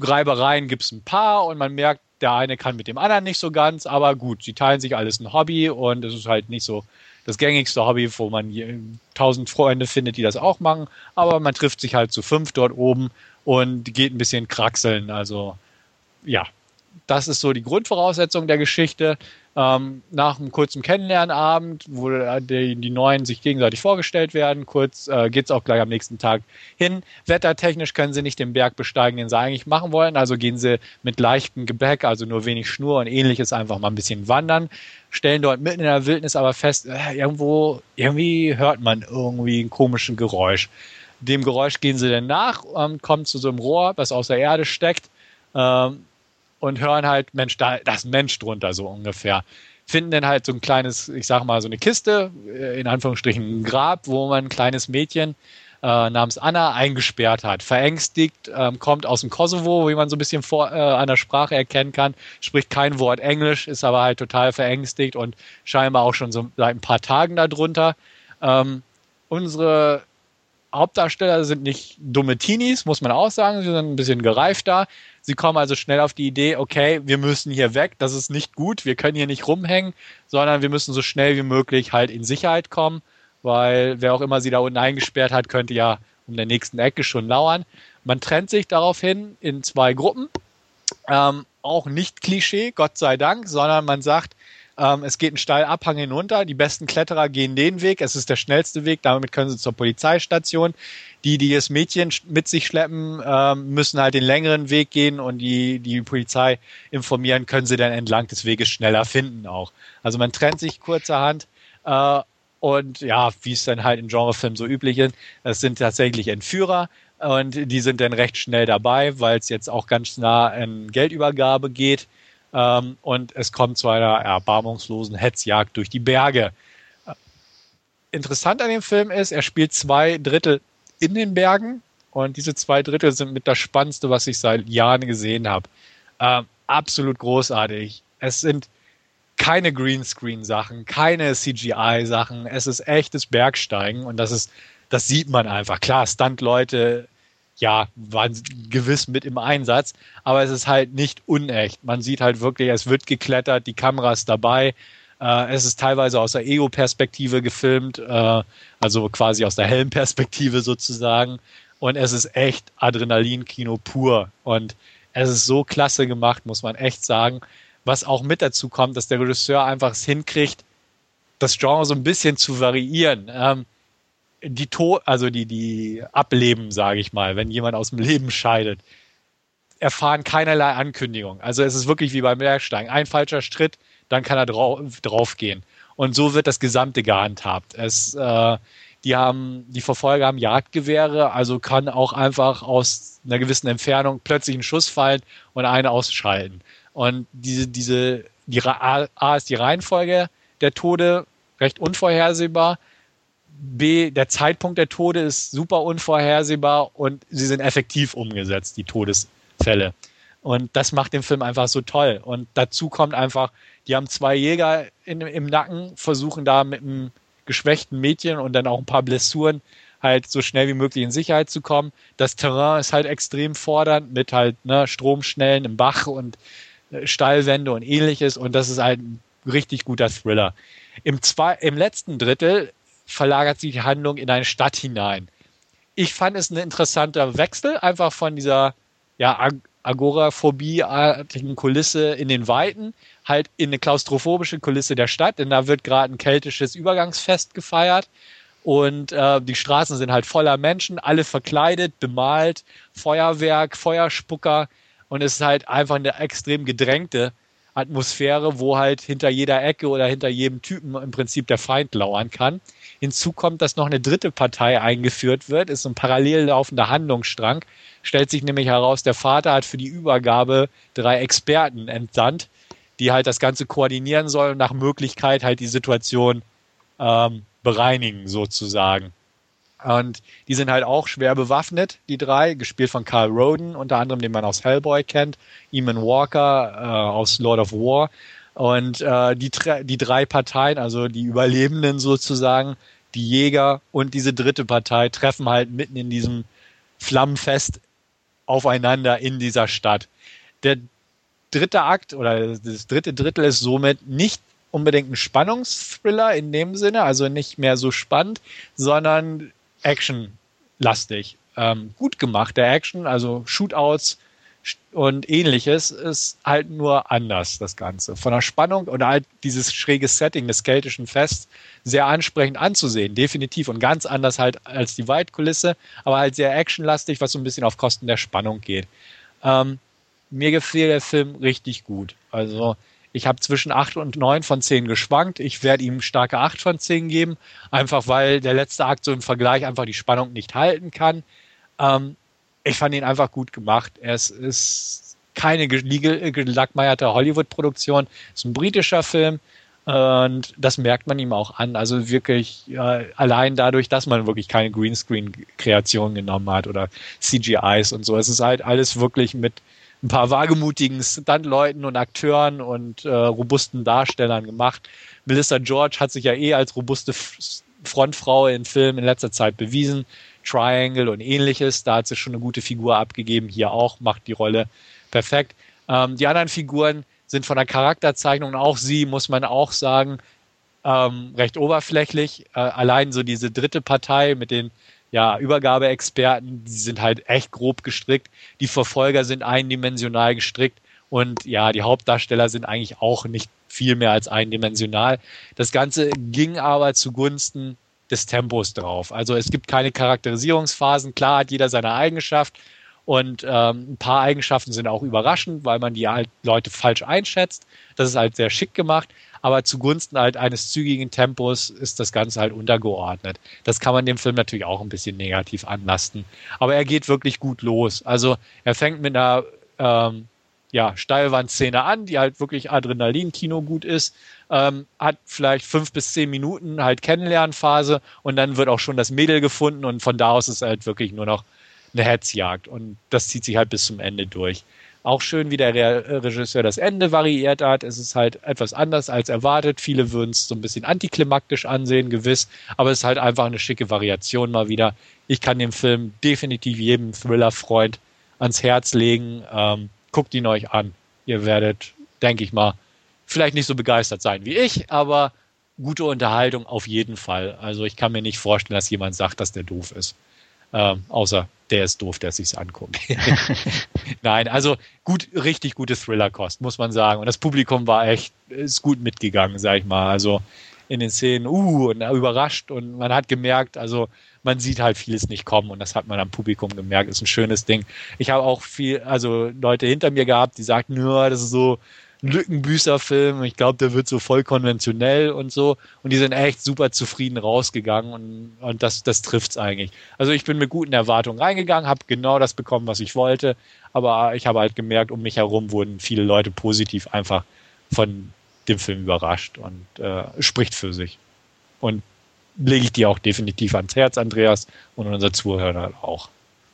Reibereien gibt es ein paar und man merkt, der eine kann mit dem anderen nicht so ganz, aber gut, sie teilen sich alles ein Hobby und es ist halt nicht so das gängigste Hobby, wo man tausend Freunde findet, die das auch machen. Aber man trifft sich halt zu fünf dort oben und geht ein bisschen kraxeln. Also ja, das ist so die Grundvoraussetzung der Geschichte. Ähm, nach einem kurzen Kennenlernabend, wo die, die Neuen sich gegenseitig vorgestellt werden, kurz äh, geht es auch gleich am nächsten Tag hin. Wettertechnisch können sie nicht den Berg besteigen, den sie eigentlich machen wollen, also gehen sie mit leichtem Gebäck, also nur wenig Schnur und ähnliches, einfach mal ein bisschen wandern, stellen dort mitten in der Wildnis aber fest, äh, irgendwo, irgendwie hört man irgendwie einen komischen Geräusch. Dem Geräusch gehen sie dann nach, ähm, kommen zu so einem Rohr, was aus der Erde steckt, ähm, und hören halt, Mensch, da, da Mensch drunter, so ungefähr. Finden dann halt so ein kleines, ich sag mal, so eine Kiste, äh, in Anführungsstrichen ein Grab, wo man ein kleines Mädchen äh, namens Anna eingesperrt hat. Verängstigt, ähm, kommt aus dem Kosovo, wie man so ein bisschen vor, äh, an der Sprache erkennen kann, spricht kein Wort Englisch, ist aber halt total verängstigt und scheinbar auch schon so seit ein paar Tagen darunter. Ähm, unsere Hauptdarsteller sind nicht dumme Teenies, muss man auch sagen, sie sind ein bisschen gereifter. Sie kommen also schnell auf die Idee, okay, wir müssen hier weg, das ist nicht gut, wir können hier nicht rumhängen, sondern wir müssen so schnell wie möglich halt in Sicherheit kommen, weil wer auch immer sie da unten eingesperrt hat, könnte ja um der nächsten Ecke schon lauern. Man trennt sich daraufhin in zwei Gruppen. Ähm, auch nicht Klischee, Gott sei Dank, sondern man sagt, ähm, es geht einen steilen Abhang hinunter. Die besten Kletterer gehen den Weg. Es ist der schnellste Weg. Damit können sie zur Polizeistation. Die, die das Mädchen mit sich schleppen, ähm, müssen halt den längeren Weg gehen und die, die Polizei informieren, können sie dann entlang des Weges schneller finden auch. Also man trennt sich kurzerhand. Äh, und ja, wie es dann halt in Genrefilmen so üblich ist, das sind tatsächlich Entführer. Und die sind dann recht schnell dabei, weil es jetzt auch ganz nah an Geldübergabe geht. Ähm, und es kommt zu einer erbarmungslosen Hetzjagd durch die Berge. Interessant an dem Film ist, er spielt zwei Drittel in den Bergen und diese zwei Drittel sind mit das Spannendste, was ich seit Jahren gesehen habe. Ähm, absolut großartig. Es sind keine Greenscreen-Sachen, keine CGI-Sachen. Es ist echtes Bergsteigen und das ist, das sieht man einfach. Klar, Stunt-Leute, ja, waren gewiss mit im Einsatz, aber es ist halt nicht unecht. Man sieht halt wirklich, es wird geklettert, die Kamera ist dabei. Äh, es ist teilweise aus der Ego-Perspektive gefilmt, äh, also quasi aus der Helmperspektive sozusagen. Und es ist echt Adrenalin-Kino pur. Und es ist so klasse gemacht, muss man echt sagen. Was auch mit dazu kommt, dass der Regisseur einfach es hinkriegt, das Genre so ein bisschen zu variieren. Ähm, die to also die, die Ableben, sage ich mal, wenn jemand aus dem Leben scheidet, erfahren keinerlei Ankündigung. Also es ist wirklich wie beim Bergsteigen. Ein falscher Schritt, dann kann er drauf, drauf gehen. Und so wird das Gesamte gehandhabt. Es, äh, die haben, die Verfolger haben Jagdgewehre, also kann auch einfach aus einer gewissen Entfernung plötzlich ein Schuss fallen und eine ausschalten. Und diese, diese, die A ist die Reihenfolge der Tode recht unvorhersehbar. B, der Zeitpunkt der Tode ist super unvorhersehbar und sie sind effektiv umgesetzt, die Todesfälle. Und das macht den Film einfach so toll. Und dazu kommt einfach, die haben zwei Jäger in, im Nacken, versuchen da mit einem geschwächten Mädchen und dann auch ein paar Blessuren halt so schnell wie möglich in Sicherheit zu kommen. Das Terrain ist halt extrem fordernd mit halt ne, Stromschnellen im Bach und äh, Steilwände und ähnliches. Und das ist halt ein richtig guter Thriller. Im, zwei, im letzten Drittel verlagert sich die Handlung in eine Stadt hinein. Ich fand es ein interessanter Wechsel, einfach von dieser ja, Agoraphobie-artigen Kulisse in den Weiten, halt in eine klaustrophobische Kulisse der Stadt, denn da wird gerade ein keltisches Übergangsfest gefeiert und äh, die Straßen sind halt voller Menschen, alle verkleidet, bemalt, Feuerwerk, Feuerspucker und es ist halt einfach eine extrem gedrängte Atmosphäre, wo halt hinter jeder Ecke oder hinter jedem Typen im Prinzip der Feind lauern kann. Hinzu kommt, dass noch eine dritte Partei eingeführt wird, ist ein parallel laufender Handlungsstrang. Stellt sich nämlich heraus, der Vater hat für die Übergabe drei Experten entsandt, die halt das Ganze koordinieren sollen und nach Möglichkeit halt die Situation ähm, bereinigen, sozusagen. Und die sind halt auch schwer bewaffnet, die drei, gespielt von Carl Roden, unter anderem, den man aus Hellboy kennt, Eamon Walker äh, aus Lord of War. Und äh, die, die drei Parteien, also die Überlebenden sozusagen, die Jäger und diese dritte Partei treffen halt mitten in diesem Flammenfest aufeinander in dieser Stadt. Der dritte Akt oder das dritte Drittel ist somit nicht unbedingt ein Spannungsthriller in dem Sinne, also nicht mehr so spannend, sondern actionlastig. Ähm, gut gemacht, der Action, also Shootouts und ähnliches ist halt nur anders, das Ganze. Von der Spannung oder halt dieses schräge Setting des keltischen Fests sehr ansprechend anzusehen, definitiv. Und ganz anders halt als die Waldkulisse, aber halt sehr actionlastig, was so ein bisschen auf Kosten der Spannung geht. Ähm, mir gefällt der Film richtig gut. Also ich habe zwischen 8 und 9 von 10 geschwankt. Ich werde ihm starke 8 von 10 geben, einfach weil der letzte Akt so im Vergleich einfach die Spannung nicht halten kann. Ähm, ich fand ihn einfach gut gemacht. Es ist keine gelackmeierte Hollywood-Produktion. Es ist ein britischer Film. Und das merkt man ihm auch an. Also wirklich äh, allein dadurch, dass man wirklich keine Greenscreen-Kreation genommen hat oder CGIs und so. Es ist halt alles wirklich mit ein paar wagemutigen Stuntleuten und Akteuren und äh, robusten Darstellern gemacht. Melissa George hat sich ja eh als robuste Frontfrau in Filmen in letzter Zeit bewiesen. Triangle und ähnliches, da hat sie schon eine gute Figur abgegeben. Hier auch, macht die Rolle perfekt. Ähm, die anderen Figuren sind von der Charakterzeichnung, auch sie, muss man auch sagen, ähm, recht oberflächlich. Äh, allein so diese dritte Partei mit den ja, Übergabeexperten, die sind halt echt grob gestrickt. Die Verfolger sind eindimensional gestrickt und ja, die Hauptdarsteller sind eigentlich auch nicht viel mehr als eindimensional. Das Ganze ging aber zugunsten des Tempos drauf. Also es gibt keine Charakterisierungsphasen. Klar hat jeder seine Eigenschaft und ähm, ein paar Eigenschaften sind auch überraschend, weil man die halt Leute falsch einschätzt. Das ist halt sehr schick gemacht aber zugunsten halt eines zügigen Tempos ist das Ganze halt untergeordnet. Das kann man dem Film natürlich auch ein bisschen negativ anlasten. Aber er geht wirklich gut los. Also er fängt mit einer ähm, ja, Steilwandszene an, die halt wirklich Adrenalin-Kino gut ist, ähm, hat vielleicht fünf bis zehn Minuten halt Kennenlernphase und dann wird auch schon das Mädel gefunden und von da aus ist halt wirklich nur noch eine Hetzjagd. Und das zieht sich halt bis zum Ende durch. Auch schön, wie der Regisseur das Ende variiert hat. Es ist halt etwas anders als erwartet. Viele würden es so ein bisschen antiklimaktisch ansehen, gewiss. Aber es ist halt einfach eine schicke Variation mal wieder. Ich kann den Film definitiv jedem Thriller-Freund ans Herz legen. Ähm, guckt ihn euch an. Ihr werdet, denke ich mal, vielleicht nicht so begeistert sein wie ich, aber gute Unterhaltung auf jeden Fall. Also ich kann mir nicht vorstellen, dass jemand sagt, dass der doof ist. Ähm, außer der ist doof, der sich's anguckt. [LAUGHS] Nein, also gut, richtig gute Thriller-Kost, muss man sagen. Und das Publikum war echt, ist gut mitgegangen, sag ich mal. Also in den Szenen, uh, und überrascht und man hat gemerkt, also man sieht halt vieles nicht kommen und das hat man am Publikum gemerkt, ist ein schönes Ding. Ich habe auch viel, also Leute hinter mir gehabt, die sagten, nur, das ist so Lückenbüßer-Film. Ich glaube, der wird so voll konventionell und so. Und die sind echt super zufrieden rausgegangen und, und das, das trifft's eigentlich. Also ich bin mit guten Erwartungen reingegangen, habe genau das bekommen, was ich wollte. Aber ich habe halt gemerkt, um mich herum wurden viele Leute positiv einfach von dem Film überrascht und äh, spricht für sich. Und lege ich dir auch definitiv ans Herz, Andreas, und unser Zuhörer auch.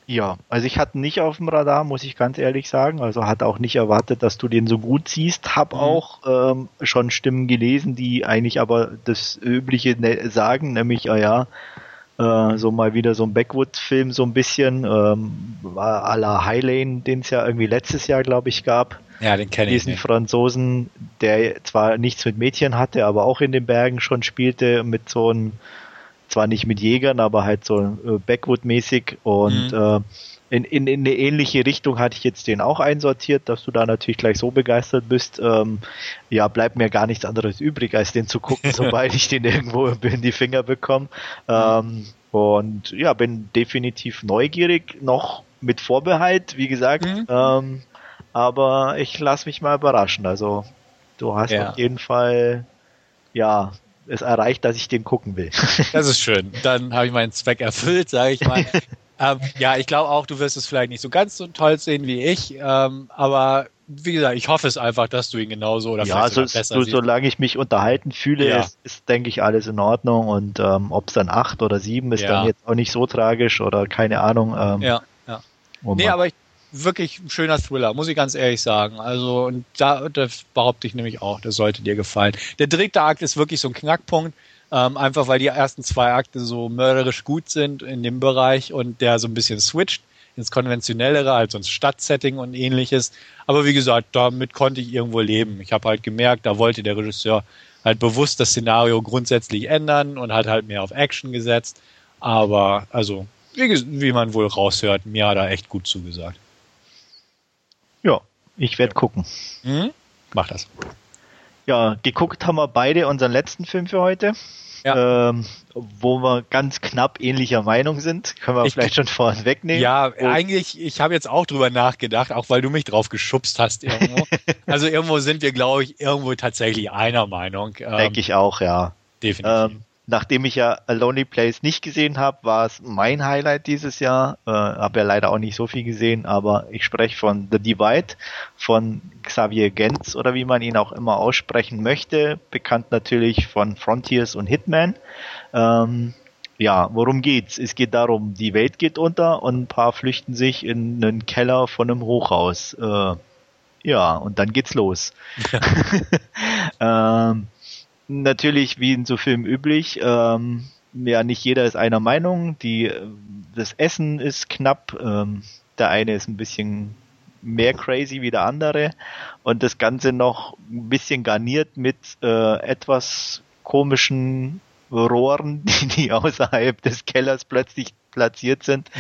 Ja, also ich hatte nicht auf dem Radar, muss ich ganz ehrlich sagen. Also hatte auch nicht erwartet, dass du den so gut siehst. Hab mhm. auch ähm, schon Stimmen gelesen, die eigentlich aber das Übliche ne sagen, nämlich, ah ja, äh, so mal wieder so ein Backwood-Film so ein bisschen, ähm, war à la Highlane, den es ja irgendwie letztes Jahr, glaube ich, gab. Ja, den kenne ich. Diesen Franzosen, der zwar nichts mit Mädchen hatte, aber auch in den Bergen schon spielte, mit so einem zwar nicht mit Jägern, aber halt so äh, Backwood-mäßig und mhm. äh, in, in, in eine ähnliche Richtung hatte ich jetzt den auch einsortiert, dass du da natürlich gleich so begeistert bist. Ähm, ja, bleibt mir gar nichts anderes übrig, als den zu gucken, [LAUGHS] sobald ich den irgendwo in die Finger bekomme. Ähm, und ja, bin definitiv neugierig, noch mit Vorbehalt, wie gesagt. Mhm. Ähm, aber ich lasse mich mal überraschen. Also du hast ja. auf jeden Fall ja es erreicht, dass ich den gucken will. [LAUGHS] Das ist schön. Dann habe ich meinen Zweck erfüllt, sage ich mal. [LAUGHS] ähm, ja, ich glaube auch, du wirst es vielleicht nicht so ganz so toll sehen wie ich, ähm, aber wie gesagt, ich hoffe es einfach, dass du ihn genauso oder ja, so, besser so, solange ich mich unterhalten fühle, ja. ist, ist, denke ich, alles in Ordnung und ähm, ob es dann acht oder sieben ist, ja. dann jetzt auch nicht so tragisch oder keine Ahnung. Ähm, ja, ja. Nee, aber ich, wirklich ein schöner Thriller, muss ich ganz ehrlich sagen. Also, und da das behaupte ich nämlich auch, das sollte dir gefallen. Der dritte Akt ist wirklich so ein Knackpunkt, ähm, einfach weil die ersten zwei Akte so mörderisch gut sind in dem Bereich und der so ein bisschen switcht ins konventionellere, also ins Stadtsetting und ähnliches. Aber wie gesagt, damit konnte ich irgendwo leben. Ich habe halt gemerkt, da wollte der Regisseur halt bewusst das Szenario grundsätzlich ändern und hat halt mehr auf Action gesetzt. Aber also, wie, wie man wohl raushört, mir hat er echt gut zugesagt. Ja, ich werde gucken. Mhm. Mach das. Ja, geguckt haben wir beide unseren letzten Film für heute. Ja. Ähm, wo wir ganz knapp ähnlicher Meinung sind. Können wir ich, vielleicht schon vorhin wegnehmen. Ja, oh. eigentlich, ich habe jetzt auch drüber nachgedacht, auch weil du mich drauf geschubst hast irgendwo. [LAUGHS] also irgendwo sind wir, glaube ich, irgendwo tatsächlich einer Meinung. Ähm, Denke ich auch, ja. Definitiv. Ähm, nachdem ich ja A Lonely Place nicht gesehen habe, war es mein Highlight dieses Jahr. Äh, habe ja leider auch nicht so viel gesehen, aber ich spreche von The Divide von Xavier Gens oder wie man ihn auch immer aussprechen möchte. Bekannt natürlich von Frontiers und Hitman. Ähm, ja, worum geht's? Es geht darum, die Welt geht unter und ein paar flüchten sich in einen Keller von einem Hochhaus. Äh, ja, und dann geht's los. [LAUGHS] ähm, natürlich, wie in so Filmen üblich, ähm, ja, nicht jeder ist einer Meinung. Die, das Essen ist knapp. Ähm, der eine ist ein bisschen mehr crazy wie der andere. Und das Ganze noch ein bisschen garniert mit äh, etwas komischen Rohren, [LAUGHS] die, die außerhalb des Kellers plötzlich platziert sind.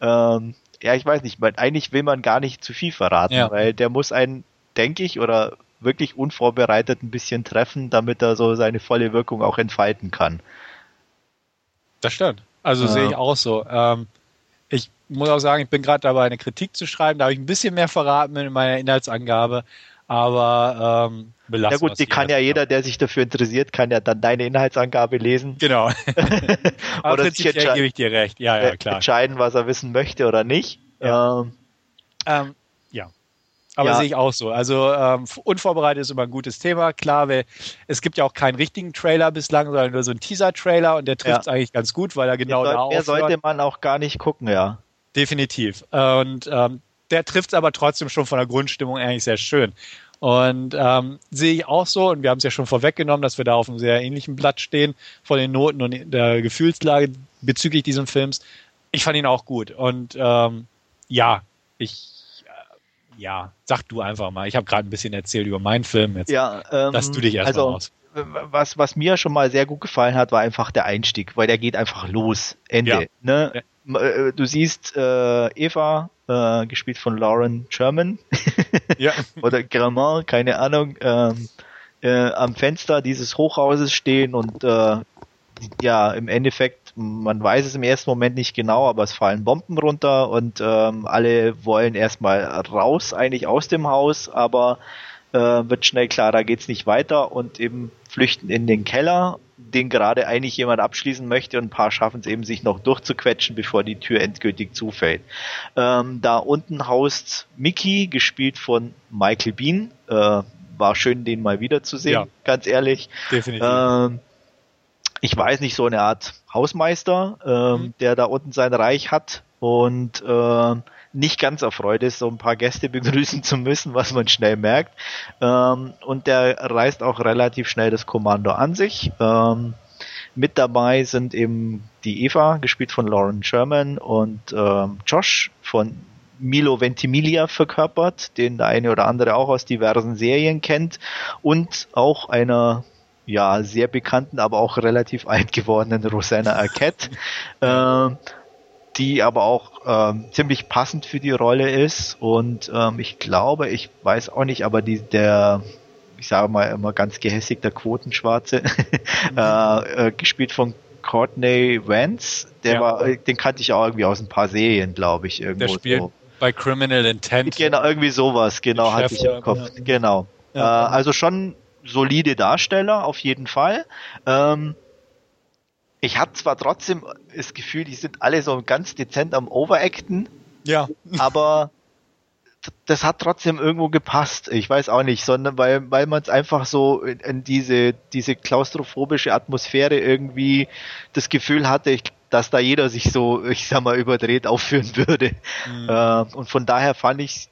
Ähm, ja, ich weiß nicht, man, eigentlich will man gar nicht zu viel verraten, ja. weil der muss einen, denke ich, oder wirklich unvorbereitet ein bisschen treffen, damit er so seine volle Wirkung auch entfalten kann. Das stimmt. Also ja. sehe ich auch so. Ähm, ich muss auch sagen, ich bin gerade dabei, eine Kritik zu schreiben. Da habe ich ein bisschen mehr verraten in meiner Inhaltsangabe. Aber ähm, belassen Ja gut, die kann ja jeder, der sich dafür interessiert, kann ja dann deine Inhaltsangabe lesen. Genau. [LAUGHS] [LAUGHS] oder sich gebe ich dir recht. Ja, ja, klar. entscheiden, was er wissen möchte oder nicht. Ja. Ähm, ähm, aber ja. sehe ich auch so. Also ähm, unvorbereitet ist immer ein gutes Thema. Klar, weil es gibt ja auch keinen richtigen Trailer bislang, sondern nur so einen Teaser-Trailer und der trifft es ja. eigentlich ganz gut, weil er genau soll, da aufhört. sollte man auch gar nicht gucken, ja. Definitiv. Und ähm, der trifft es aber trotzdem schon von der Grundstimmung eigentlich sehr schön. Und ähm, sehe ich auch so, und wir haben es ja schon vorweggenommen, dass wir da auf einem sehr ähnlichen Blatt stehen von den Noten und der Gefühlslage bezüglich dieses Films. Ich fand ihn auch gut. Und ähm, ja, ich ja, sag du einfach mal. Ich habe gerade ein bisschen erzählt über meinen Film. Jetzt ja, ähm, lass du dich erstmal also, aus. Was, was mir schon mal sehr gut gefallen hat, war einfach der Einstieg, weil der geht einfach los. Ende. Ja. Ne? Äh, du siehst äh, Eva, äh, gespielt von Lauren Sherman [LAUGHS] Ja. oder Grammar, keine Ahnung, ähm, äh, am Fenster dieses Hochhauses stehen und äh, ja, im Endeffekt, man weiß es im ersten Moment nicht genau, aber es fallen Bomben runter und ähm, alle wollen erstmal raus, eigentlich aus dem Haus, aber äh, wird schnell klar, da geht's nicht weiter und eben flüchten in den Keller, den gerade eigentlich jemand abschließen möchte und ein paar schaffen es eben, sich noch durchzuquetschen, bevor die Tür endgültig zufällt. Ähm, da unten haust Mickey, gespielt von Michael Bean. Äh, war schön, den mal wiederzusehen, Ja. ganz ehrlich. Definitiv. Ähm, ich weiß nicht, so eine Art Hausmeister, ähm, Mhm. der da unten sein Reich hat und ähm, nicht ganz erfreut ist, so ein paar Gäste [LAUGHS] begrüßen zu müssen, was man schnell merkt. Ähm, und der reißt auch relativ schnell das Kommando an sich. Ähm, mit dabei sind eben die Eva, gespielt von Lauren Sherman, und ähm, Josh von Milo Ventimiglia verkörpert, den der eine oder andere auch aus diversen Serien kennt, und auch einer ja sehr bekannten, aber auch relativ alt gewordenen Rosanna Arquette, [LAUGHS] ähm, die aber auch ähm, ziemlich passend für die Rolle ist. Und ähm, ich glaube, ich weiß auch nicht, aber die, der, ich sage mal immer ganz gehässig, der Quotenschwarze, [LAUGHS] äh, äh, gespielt von Courtney Vance, der Ja. war, den kannte ich auch irgendwie aus ein paar Serien, glaube ich, irgendwo. Der spielt so. bei Criminal Intent. Genau, irgendwie sowas, genau, hatte ich im Kopf. ja. Genau. Ja. Äh, also schon solide Darsteller, auf jeden Fall. Ähm, ich habe zwar trotzdem das Gefühl, die sind alle so ganz dezent am Overacten, Ja. aber das hat trotzdem irgendwo gepasst. Ich weiß auch nicht, sondern weil, weil man es einfach so in, in diese, diese klaustrophobische Atmosphäre irgendwie das Gefühl hatte, ich, dass da jeder sich so, ich sag mal, überdreht aufführen würde. Mhm. Äh, und von daher fand ich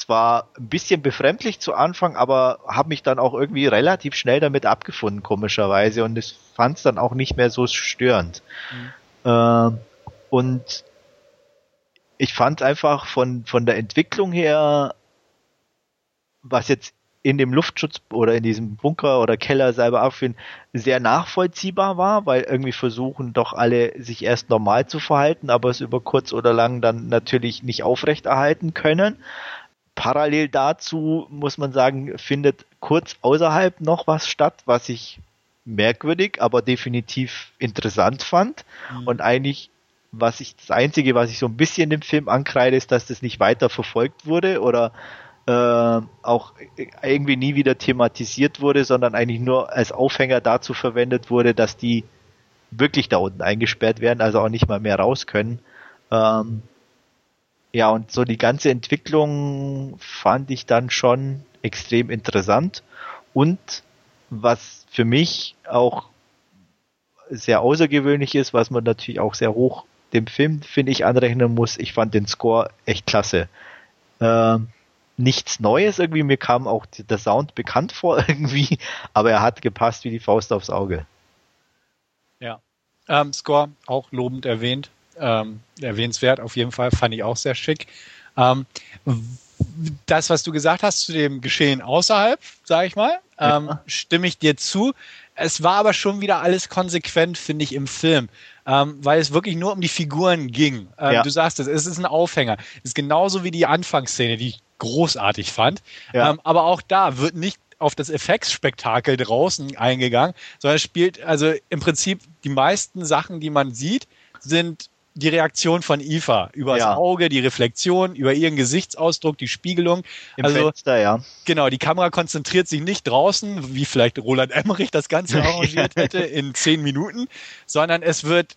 zwar ein bisschen befremdlich zu Anfang, aber habe mich dann auch irgendwie relativ schnell damit abgefunden, komischerweise. Und es fand es dann auch nicht mehr so störend. Ähm, und ich fand einfach von, von der Entwicklung her, was jetzt in dem Luftschutz oder in diesem Bunker oder Keller selber abführen, sehr nachvollziehbar war, weil irgendwie versuchen doch alle sich erst normal zu verhalten, aber es über kurz oder lang dann natürlich nicht aufrechterhalten können. Parallel dazu muss man sagen, findet kurz außerhalb noch was statt, was ich merkwürdig, aber definitiv interessant fand. Mhm. Und eigentlich, was ich, das Einzige, was ich so ein bisschen dem Film ankreide, ist, dass das nicht weiter verfolgt wurde oder äh, auch irgendwie nie wieder thematisiert wurde, sondern eigentlich nur als Aufhänger dazu verwendet wurde, dass die wirklich da unten eingesperrt werden, also auch nicht mal mehr raus können. Ähm, ja, und so die ganze Entwicklung fand ich dann schon extrem interessant. Und was für mich auch sehr außergewöhnlich ist, was man natürlich auch sehr hoch dem Film, finde ich, anrechnen muss, ich fand den Score echt klasse. Ähm, nichts Neues irgendwie, mir kam auch der Sound bekannt vor [LAUGHS] irgendwie, aber er hat gepasst wie die Faust aufs Auge. Ja. Ähm, Score auch lobend erwähnt. Ähm, erwähnenswert auf jeden Fall, fand ich auch sehr schick. Ähm, das, was du gesagt hast zu dem Geschehen außerhalb, sage ich mal, ähm, Ja. stimme ich dir zu. Es war aber schon wieder alles konsequent, finde ich, im Film, ähm, weil es wirklich nur um die Figuren ging. Ähm, Ja. Du sagst es, es ist ein Aufhänger. Es ist genauso wie die Anfangsszene, die ich großartig fand. Ja. Ähm, aber auch da wird nicht auf das Effektspektakel draußen eingegangen, sondern es spielt also im Prinzip die meisten Sachen, die man sieht, sind die Reaktion von Eva über das Ja. Auge, die Reflexion, über ihren Gesichtsausdruck, die Spiegelung. Im also Fenster, ja. genau, die Kamera konzentriert sich nicht draußen, wie vielleicht Roland Emmerich das Ganze arrangiert [LAUGHS] hätte in zehn Minuten, sondern es wird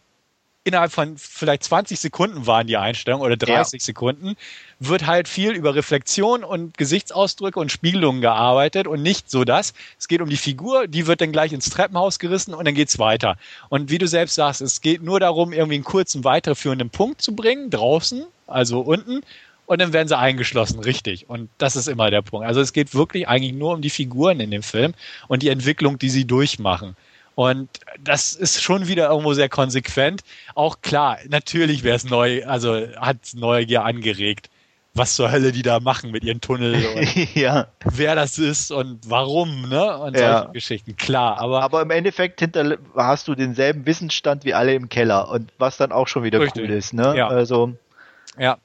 innerhalb von vielleicht 20 Sekunden waren die Einstellungen oder 30 ja. Sekunden, wird halt viel über Reflexion und Gesichtsausdrücke und Spiegelungen gearbeitet und nicht so das. Es geht um die Figur, die wird dann gleich ins Treppenhaus gerissen und dann geht's weiter. Und wie du selbst sagst, es geht nur darum, irgendwie einen kurzen weiterführenden Punkt zu bringen, draußen, also unten, und dann werden sie eingeschlossen, richtig. Und das ist immer der Punkt. Also es geht wirklich eigentlich nur um die Figuren in dem Film und die Entwicklung, die sie durchmachen. Und das ist schon wieder irgendwo sehr konsequent. Auch klar, natürlich wäre es neu, also hat Neugier angeregt, was zur Hölle die da machen mit ihren Tunnel [LAUGHS] und ja. wer das ist und warum, ne? Und solche ja. Geschichten. Klar, aber. Aber im Endeffekt hinter hast du denselben Wissensstand wie alle im Keller und was dann auch schon wieder richtig. cool ist, ne? Ja. Also. Ja.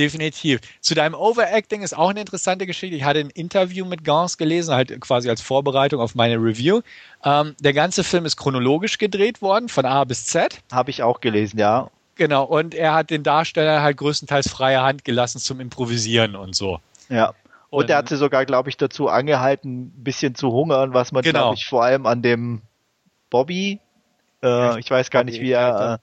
Definitiv. Zu deinem Overacting ist auch eine interessante Geschichte. Ich hatte ein Interview mit Gans gelesen, halt quasi als Vorbereitung auf meine Review. Ähm, der ganze Film ist chronologisch gedreht worden, von A bis Z. Habe ich auch gelesen, ja. Genau, und er hat den Darsteller halt größtenteils freie Hand gelassen zum Improvisieren und so. Ja. Und, und er hat sie sogar, glaube ich, dazu angehalten, ein bisschen zu hungern, was man, genau. glaube ich, vor allem an dem Bobby, äh, ich weiß gar nicht, wie er,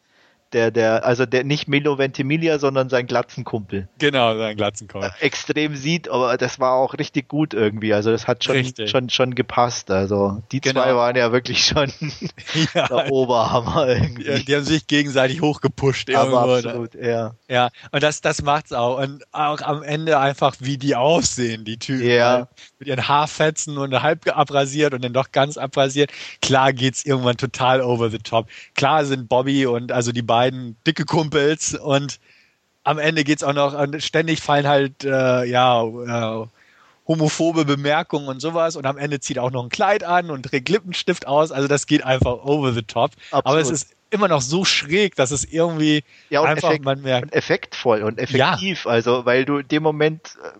der, der, also der nicht Milo Ventimiglia, sondern sein Glatzenkumpel. Genau, sein Glatzenkumpel. Äh, extrem sieht, aber das war auch richtig gut irgendwie. Also das hat schon, schon, schon gepasst. Also die genau. zwei waren ja wirklich schon [LAUGHS] ja. der Oberhammer irgendwie. Ja, die haben sich gegenseitig hochgepusht irgendwo. Aber absolut, ja. Ja, und das, das macht's auch. Und auch am Ende einfach, wie die aussehen, die Typen. Ja. Mit ihren Haarfetzen und halb abrasiert und dann doch ganz abrasiert. Klar geht's irgendwann total over the top. Klar sind Bobby und also die beiden beiden dicke Kumpels und am Ende geht es auch noch, ständig fallen halt, äh, ja, äh, homophobe Bemerkungen und sowas und am Ende zieht auch noch ein Kleid an und trägt Lippenstift aus. Also das geht einfach over the top. Absolut. Aber es ist immer noch so schräg, dass es irgendwie ja, einfach effekt, man merkt. Und effektvoll und effektiv. Ja. Also weil du in dem Moment äh,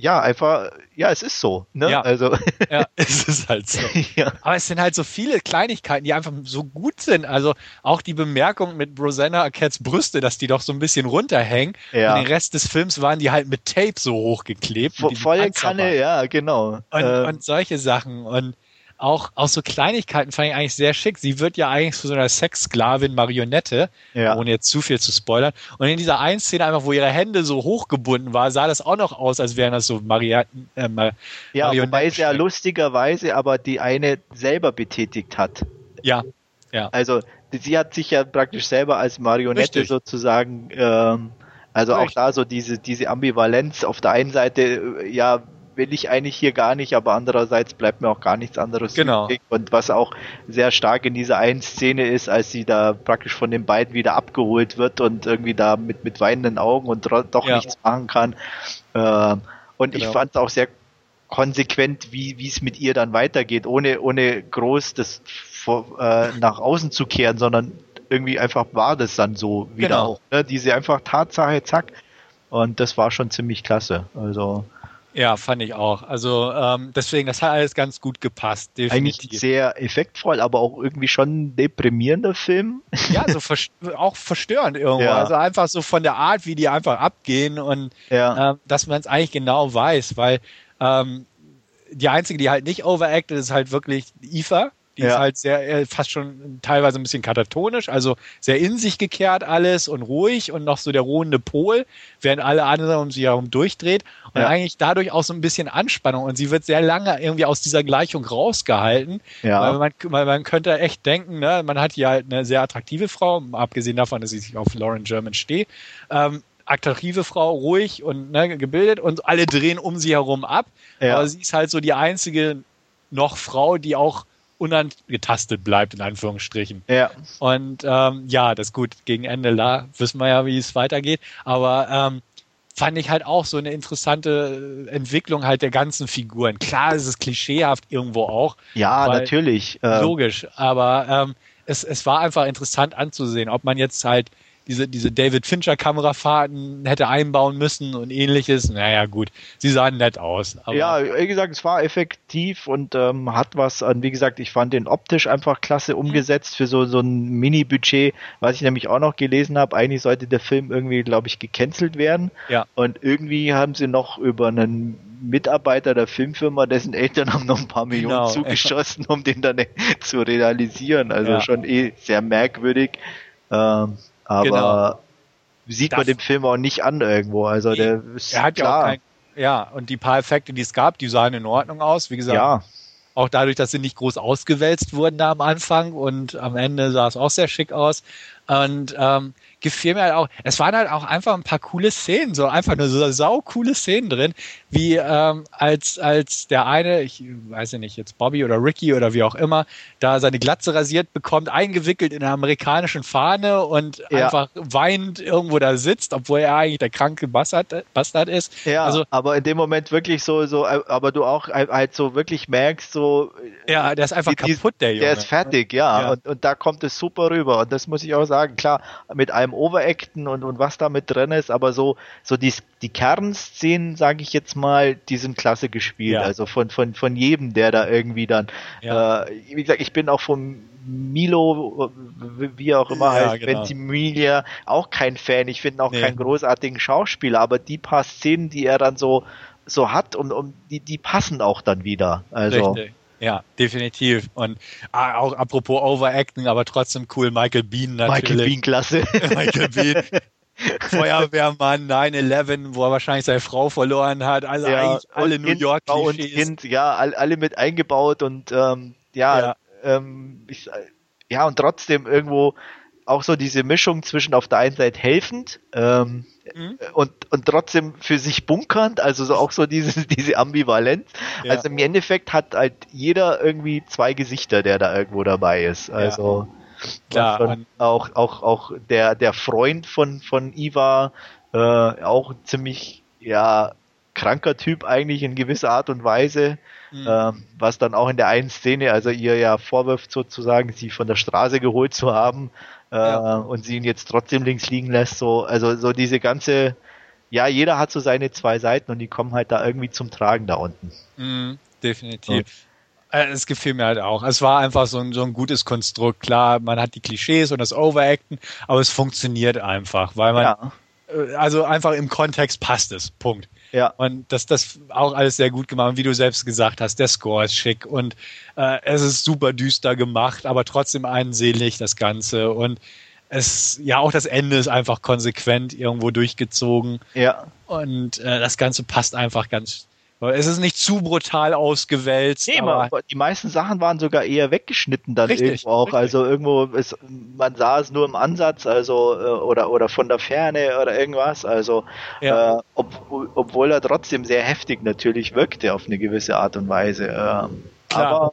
ja, einfach, ja, es ist so, ne? Ja. Also. [LAUGHS] Ja, es ist halt so. [LAUGHS] ja. Aber es sind halt so viele Kleinigkeiten, die einfach so gut sind. Also auch die Bemerkung mit Rosanna Arquettes Brüste, dass die doch so ein bisschen runterhängen. Ja. Und den Rest des Films waren die halt mit Tape so hochgeklebt. Voll Kanne, ja, genau. Und, äh. und solche Sachen. Und auch, auch so Kleinigkeiten fand ich eigentlich sehr schick. Sie wird ja eigentlich zu so einer Sexsklavin Marionette, ja. ohne jetzt zu viel zu spoilern. Und in dieser einen Szene einfach, wo ihre Hände so hochgebunden war, sah das auch noch aus, als wären das so Maria äh, Mar Ja, wobei sie ja lustigerweise aber die eine selber betätigt hat. Ja, ja. Also sie hat sich ja praktisch selber als Marionette Richtig. sozusagen ähm, also Richtig. auch da so diese, diese Ambivalenz auf der einen Seite, äh, ja, will ich eigentlich hier gar nicht, aber andererseits bleibt mir auch gar nichts anderes genau. übrig. Und was auch sehr stark in dieser einen Szene ist, als sie da praktisch von den beiden wieder abgeholt wird und irgendwie da mit, mit weinenden Augen und doch ja. nichts machen kann. Äh, und genau. ich fand es auch sehr konsequent, wie wie es mit ihr dann weitergeht, ohne ohne groß das vor, äh, nach außen zu kehren, sondern irgendwie einfach war das dann so wieder genau. auch. Ne? Diese einfach Tatsache, zack. Und das war schon ziemlich klasse. Also ja, fand ich auch. Also ähm, deswegen, das hat alles ganz gut gepasst. Definitiv. Eigentlich sehr effektvoll, aber auch irgendwie schon ein deprimierender Film. Ja, so vers auch verstörend irgendwo. Ja. Also einfach so von der Art, wie die einfach abgehen und ja. ähm, dass man es eigentlich genau weiß, weil ähm, die einzige, die halt nicht overacted, ist halt wirklich Eva. Die ja. ist halt sehr, äh, fast schon teilweise ein bisschen katatonisch, also sehr in sich gekehrt alles und ruhig und noch so der ruhende Pol, während alle anderen um sie herum durchdreht. Und ja. eigentlich dadurch auch so ein bisschen Anspannung. Und sie wird sehr lange irgendwie aus dieser Gleichung rausgehalten. Ja. Weil man, weil man könnte echt denken, ne, man hat hier halt eine sehr attraktive Frau, abgesehen davon, dass sich auf Lauren German steht. Ähm, attraktive Frau, ruhig und ne, gebildet und alle drehen um sie herum ab. Ja. Aber sie ist halt so die einzige noch Frau, die auch unangetastet bleibt, in Anführungsstrichen. Ja. Und ähm, ja, das gut, gegen Ende da wissen wir ja, wie es weitergeht. Aber ähm, fand ich halt auch so eine interessante Entwicklung halt der ganzen Figuren. Klar, es ist klischeehaft irgendwo auch. Ja, natürlich. Äh, logisch, aber ähm, es, es war einfach interessant anzusehen, ob man jetzt halt diese, diese David Fincher Kamerafahrten hätte einbauen müssen und ähnliches. Naja, gut, sie sahen nett aus. ja, wie gesagt, es war effektiv und ähm, hat was an, wie gesagt, ich fand den optisch einfach klasse umgesetzt für so, so ein Mini-Budget, was ich nämlich auch noch gelesen habe. Eigentlich sollte der Film irgendwie, glaube ich, gecancelt werden. Ja. Und irgendwie haben sie noch über einen Mitarbeiter der Filmfirma, dessen Eltern haben noch ein paar Millionen genau, zugeschossen, um den dann [LAUGHS] zu realisieren. Also ja. schon eh sehr merkwürdig. Ähm, aber genau. sieht das man dem Film auch nicht an irgendwo. Also der ist er hat klar. Ja, auch kein, ja, und die paar Effekte, die es gab, die sahen in Ordnung aus. Wie gesagt, ja. auch dadurch, dass sie nicht groß ausgewälzt wurden da am Anfang und am Ende sah es auch sehr schick aus. Und ähm, gefiel mir halt auch, es waren halt auch einfach ein paar coole Szenen, so einfach nur so sau coole Szenen drin, wie ähm, als, als der eine, ich weiß ja nicht, jetzt Bobby oder Ricky oder wie auch immer, da seine Glatze rasiert bekommt, eingewickelt in einer amerikanischen Fahne und ja. einfach weinend irgendwo da sitzt, obwohl er eigentlich der kranke Bastard, Bastard ist. Ja, also, aber in dem Moment wirklich so, so, aber du auch halt so wirklich merkst, so. Ja, der ist einfach die, kaputt, der Junge. Der ist fertig, ja. ja. Und, und da kommt es super rüber. Und das muss ich auch sagen, klar, mit einem Overacten und, und was da mit drin ist, aber so, so die, die Kernszenen, sage ich jetzt mal, die sind klasse gespielt. Ja. Also von, von, von jedem, der da irgendwie dann, ja. äh, wie gesagt, ich bin auch vom Milo, wie auch immer ja, heißt, genau. Ventimiglia, auch kein Fan. Ich finde auch nee. keinen großartigen Schauspieler, aber die paar Szenen, die er dann so, so hat und, und die, die passen auch dann wieder. Also. Richtig. Ja, definitiv. Und ah, auch apropos Overacting, aber trotzdem cool, Michael Bean natürlich. Michael Bean, klasse. [LAUGHS] Michael Bean. Feuerwehrmann 9-11, wo er wahrscheinlich seine Frau verloren hat. Also ja, alle New York und Kind, ja, alle mit eingebaut und ähm, ja, ja. Ähm, ich, ja und trotzdem irgendwo auch so diese Mischung zwischen auf der einen Seite helfend ähm, mhm. und, und trotzdem für sich bunkernd, also so auch so diese, [LAUGHS] diese Ambivalenz. Ja. Also im Endeffekt hat halt jeder irgendwie zwei Gesichter, der da irgendwo dabei ist. Also Klar, schon, auch, auch, auch der, der Freund von, von Iva, äh, auch ziemlich, ja, kranker Typ eigentlich in gewisser Art und Weise, mhm. äh, was dann auch in der einen Szene, also ihr ja vorwirft sozusagen, sie von der Straße geholt zu haben äh, ja. und sie ihn jetzt trotzdem links liegen lässt, so, also so diese ganze, ja, jeder hat so seine zwei Seiten und die kommen halt da irgendwie zum Tragen da unten. Mhm, definitiv. Äh, es gefiel mir halt auch. Es war einfach so ein, so ein gutes Konstrukt. Klar, man hat die Klischees und das Overacten, aber es funktioniert einfach, weil man, ja. Äh, also einfach im Kontext passt es. Punkt. Ja. Und das, das auch alles sehr gut gemacht. Und wie du selbst gesagt hast, der Score ist schick und äh, es ist super düster gemacht, aber trotzdem einselig das Ganze. Und es, ja, auch das Ende ist einfach konsequent irgendwo durchgezogen. Ja. Und äh, das Ganze passt einfach ganz es ist nicht zu brutal ausgewälzt. Nee, aber die meisten Sachen waren sogar eher weggeschnitten dann richtig, irgendwo auch. Richtig. Also irgendwo, ist, man sah es nur im Ansatz, also äh, oder oder von der Ferne oder irgendwas. Also ja. äh, ob, obwohl er trotzdem sehr heftig natürlich wirkte auf eine gewisse Art und Weise. Äh, aber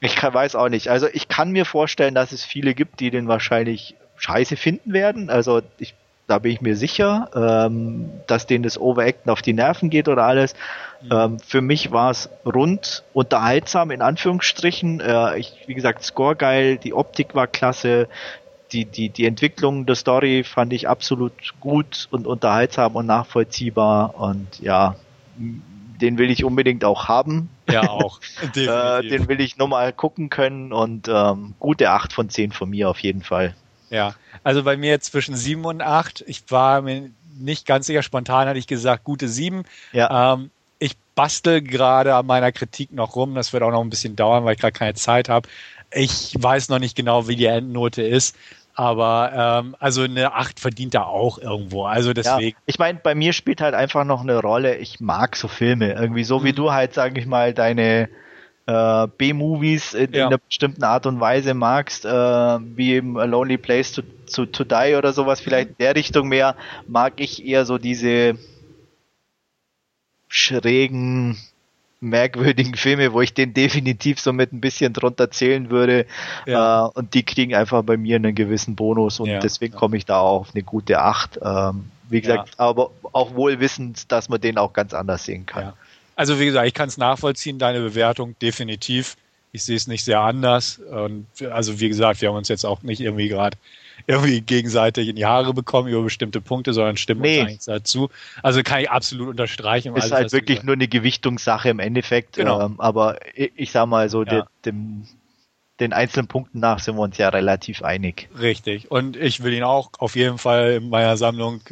ich kann, weiß auch nicht. Also ich kann mir vorstellen, dass es viele gibt, die den wahrscheinlich scheiße finden werden. Also ich da bin ich mir sicher, ähm, dass denen das Overacten auf die Nerven geht oder alles. Mhm. Ähm, für mich war es rund, unterhaltsam in Anführungsstrichen. Äh, ich, wie gesagt, Score geil, die Optik war klasse, die, die, die Entwicklung der Story fand ich absolut gut und unterhaltsam und nachvollziehbar und ja, den will ich unbedingt auch haben. Ja, auch. [LAUGHS] äh, den will ich nochmal gucken können und ähm, gute 8 von 10 von mir auf jeden Fall. Ja, also bei mir zwischen sieben und acht. Ich war mir nicht ganz sicher, spontan hatte ich gesagt, gute sieben. Ja. Ähm, ich bastel gerade an meiner Kritik noch rum. Das wird auch noch ein bisschen dauern, weil ich gerade keine Zeit habe. Ich weiß noch nicht genau, wie die Endnote ist. Aber ähm, also eine 8 verdient er auch irgendwo. Also deswegen. Ja, ich meine, bei mir spielt halt einfach noch eine Rolle. Ich mag so Filme. Irgendwie so wie mhm. du halt, sage ich mal, deine äh, B-Movies in, ja. in, einer bestimmten Art und Weise magst, äh, wie eben A Lonely Place to, to, to Die oder sowas, vielleicht in der Richtung mehr, mag ich eher so diese schrägen, merkwürdigen Filme, wo ich den definitiv so mit ein bisschen drunter zählen würde. Ja. Äh, und die kriegen einfach bei mir einen gewissen Bonus und ja. deswegen komme ich da auch auf eine gute 8. Ähm, wie gesagt, ja. aber auch wohl wissend, dass man den auch ganz anders sehen kann. Also wie gesagt, ich kann es nachvollziehen, deine Bewertung definitiv. Ich sehe es nicht sehr anders. Und also wie gesagt, wir haben uns jetzt auch nicht irgendwie gerade irgendwie gegenseitig in die Haare bekommen über bestimmte Punkte, sondern stimmen nee. uns eigentlich dazu. Also kann ich absolut unterstreichen. Ist alles, halt wirklich nur eine Gewichtungssache im Endeffekt. Genau. Ähm, aber ich, ich, sag mal so, ja. dem, den einzelnen Punkten nach sind wir uns ja relativ einig. Richtig. Und ich will ihn auch auf jeden Fall in meiner Sammlung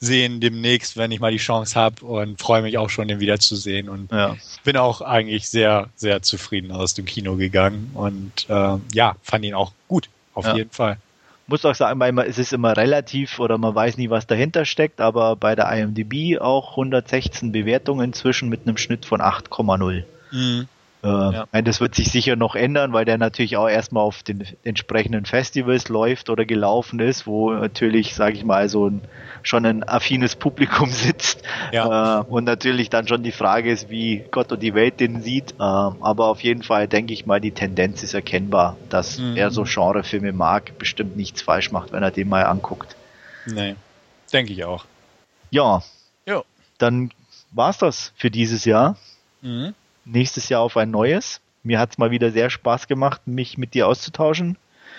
sehen demnächst, wenn ich mal die Chance habe und freue mich auch schon, den wiederzusehen und ja. bin auch eigentlich sehr, sehr zufrieden aus dem Kino gegangen und äh, ja, fand ihn auch gut, auf ja. jeden Fall. muss auch sagen, weil es ist immer relativ oder man weiß nie, was dahinter steckt, aber bei der IMDb auch 116 Bewertungen inzwischen mit einem Schnitt von 8,0. Mhm. Äh, ja. Das wird sich sicher noch ändern, weil der natürlich auch erstmal auf den entsprechenden Festivals läuft oder gelaufen ist, wo natürlich, sage ich mal, so ein, schon ein affines Publikum [LAUGHS] sitzt. Ja. Äh, und natürlich dann schon die Frage ist, wie Gott und die Welt den sieht. Äh, aber auf jeden Fall denke ich mal, die Tendenz ist erkennbar, dass mhm. er so Genrefilme mag, bestimmt nichts falsch macht, wenn er den mal anguckt. Nee, denke ich auch. Ja. Jo. Dann war's das für dieses Jahr. Mhm nächstes Jahr auf ein neues. Mir hat es mal wieder sehr Spaß gemacht, mich mit dir auszutauschen.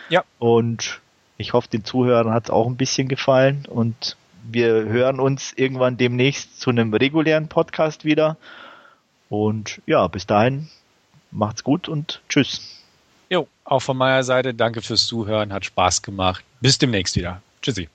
Ja. Und ich hoffe, den Zuhörern hat es auch ein bisschen gefallen. Und wir hören uns irgendwann demnächst zu einem regulären Podcast wieder. Und ja, bis dahin macht's gut und tschüss. Jo, auch von meiner Seite danke fürs Zuhören, hat Spaß gemacht. Bis demnächst wieder. Tschüssi.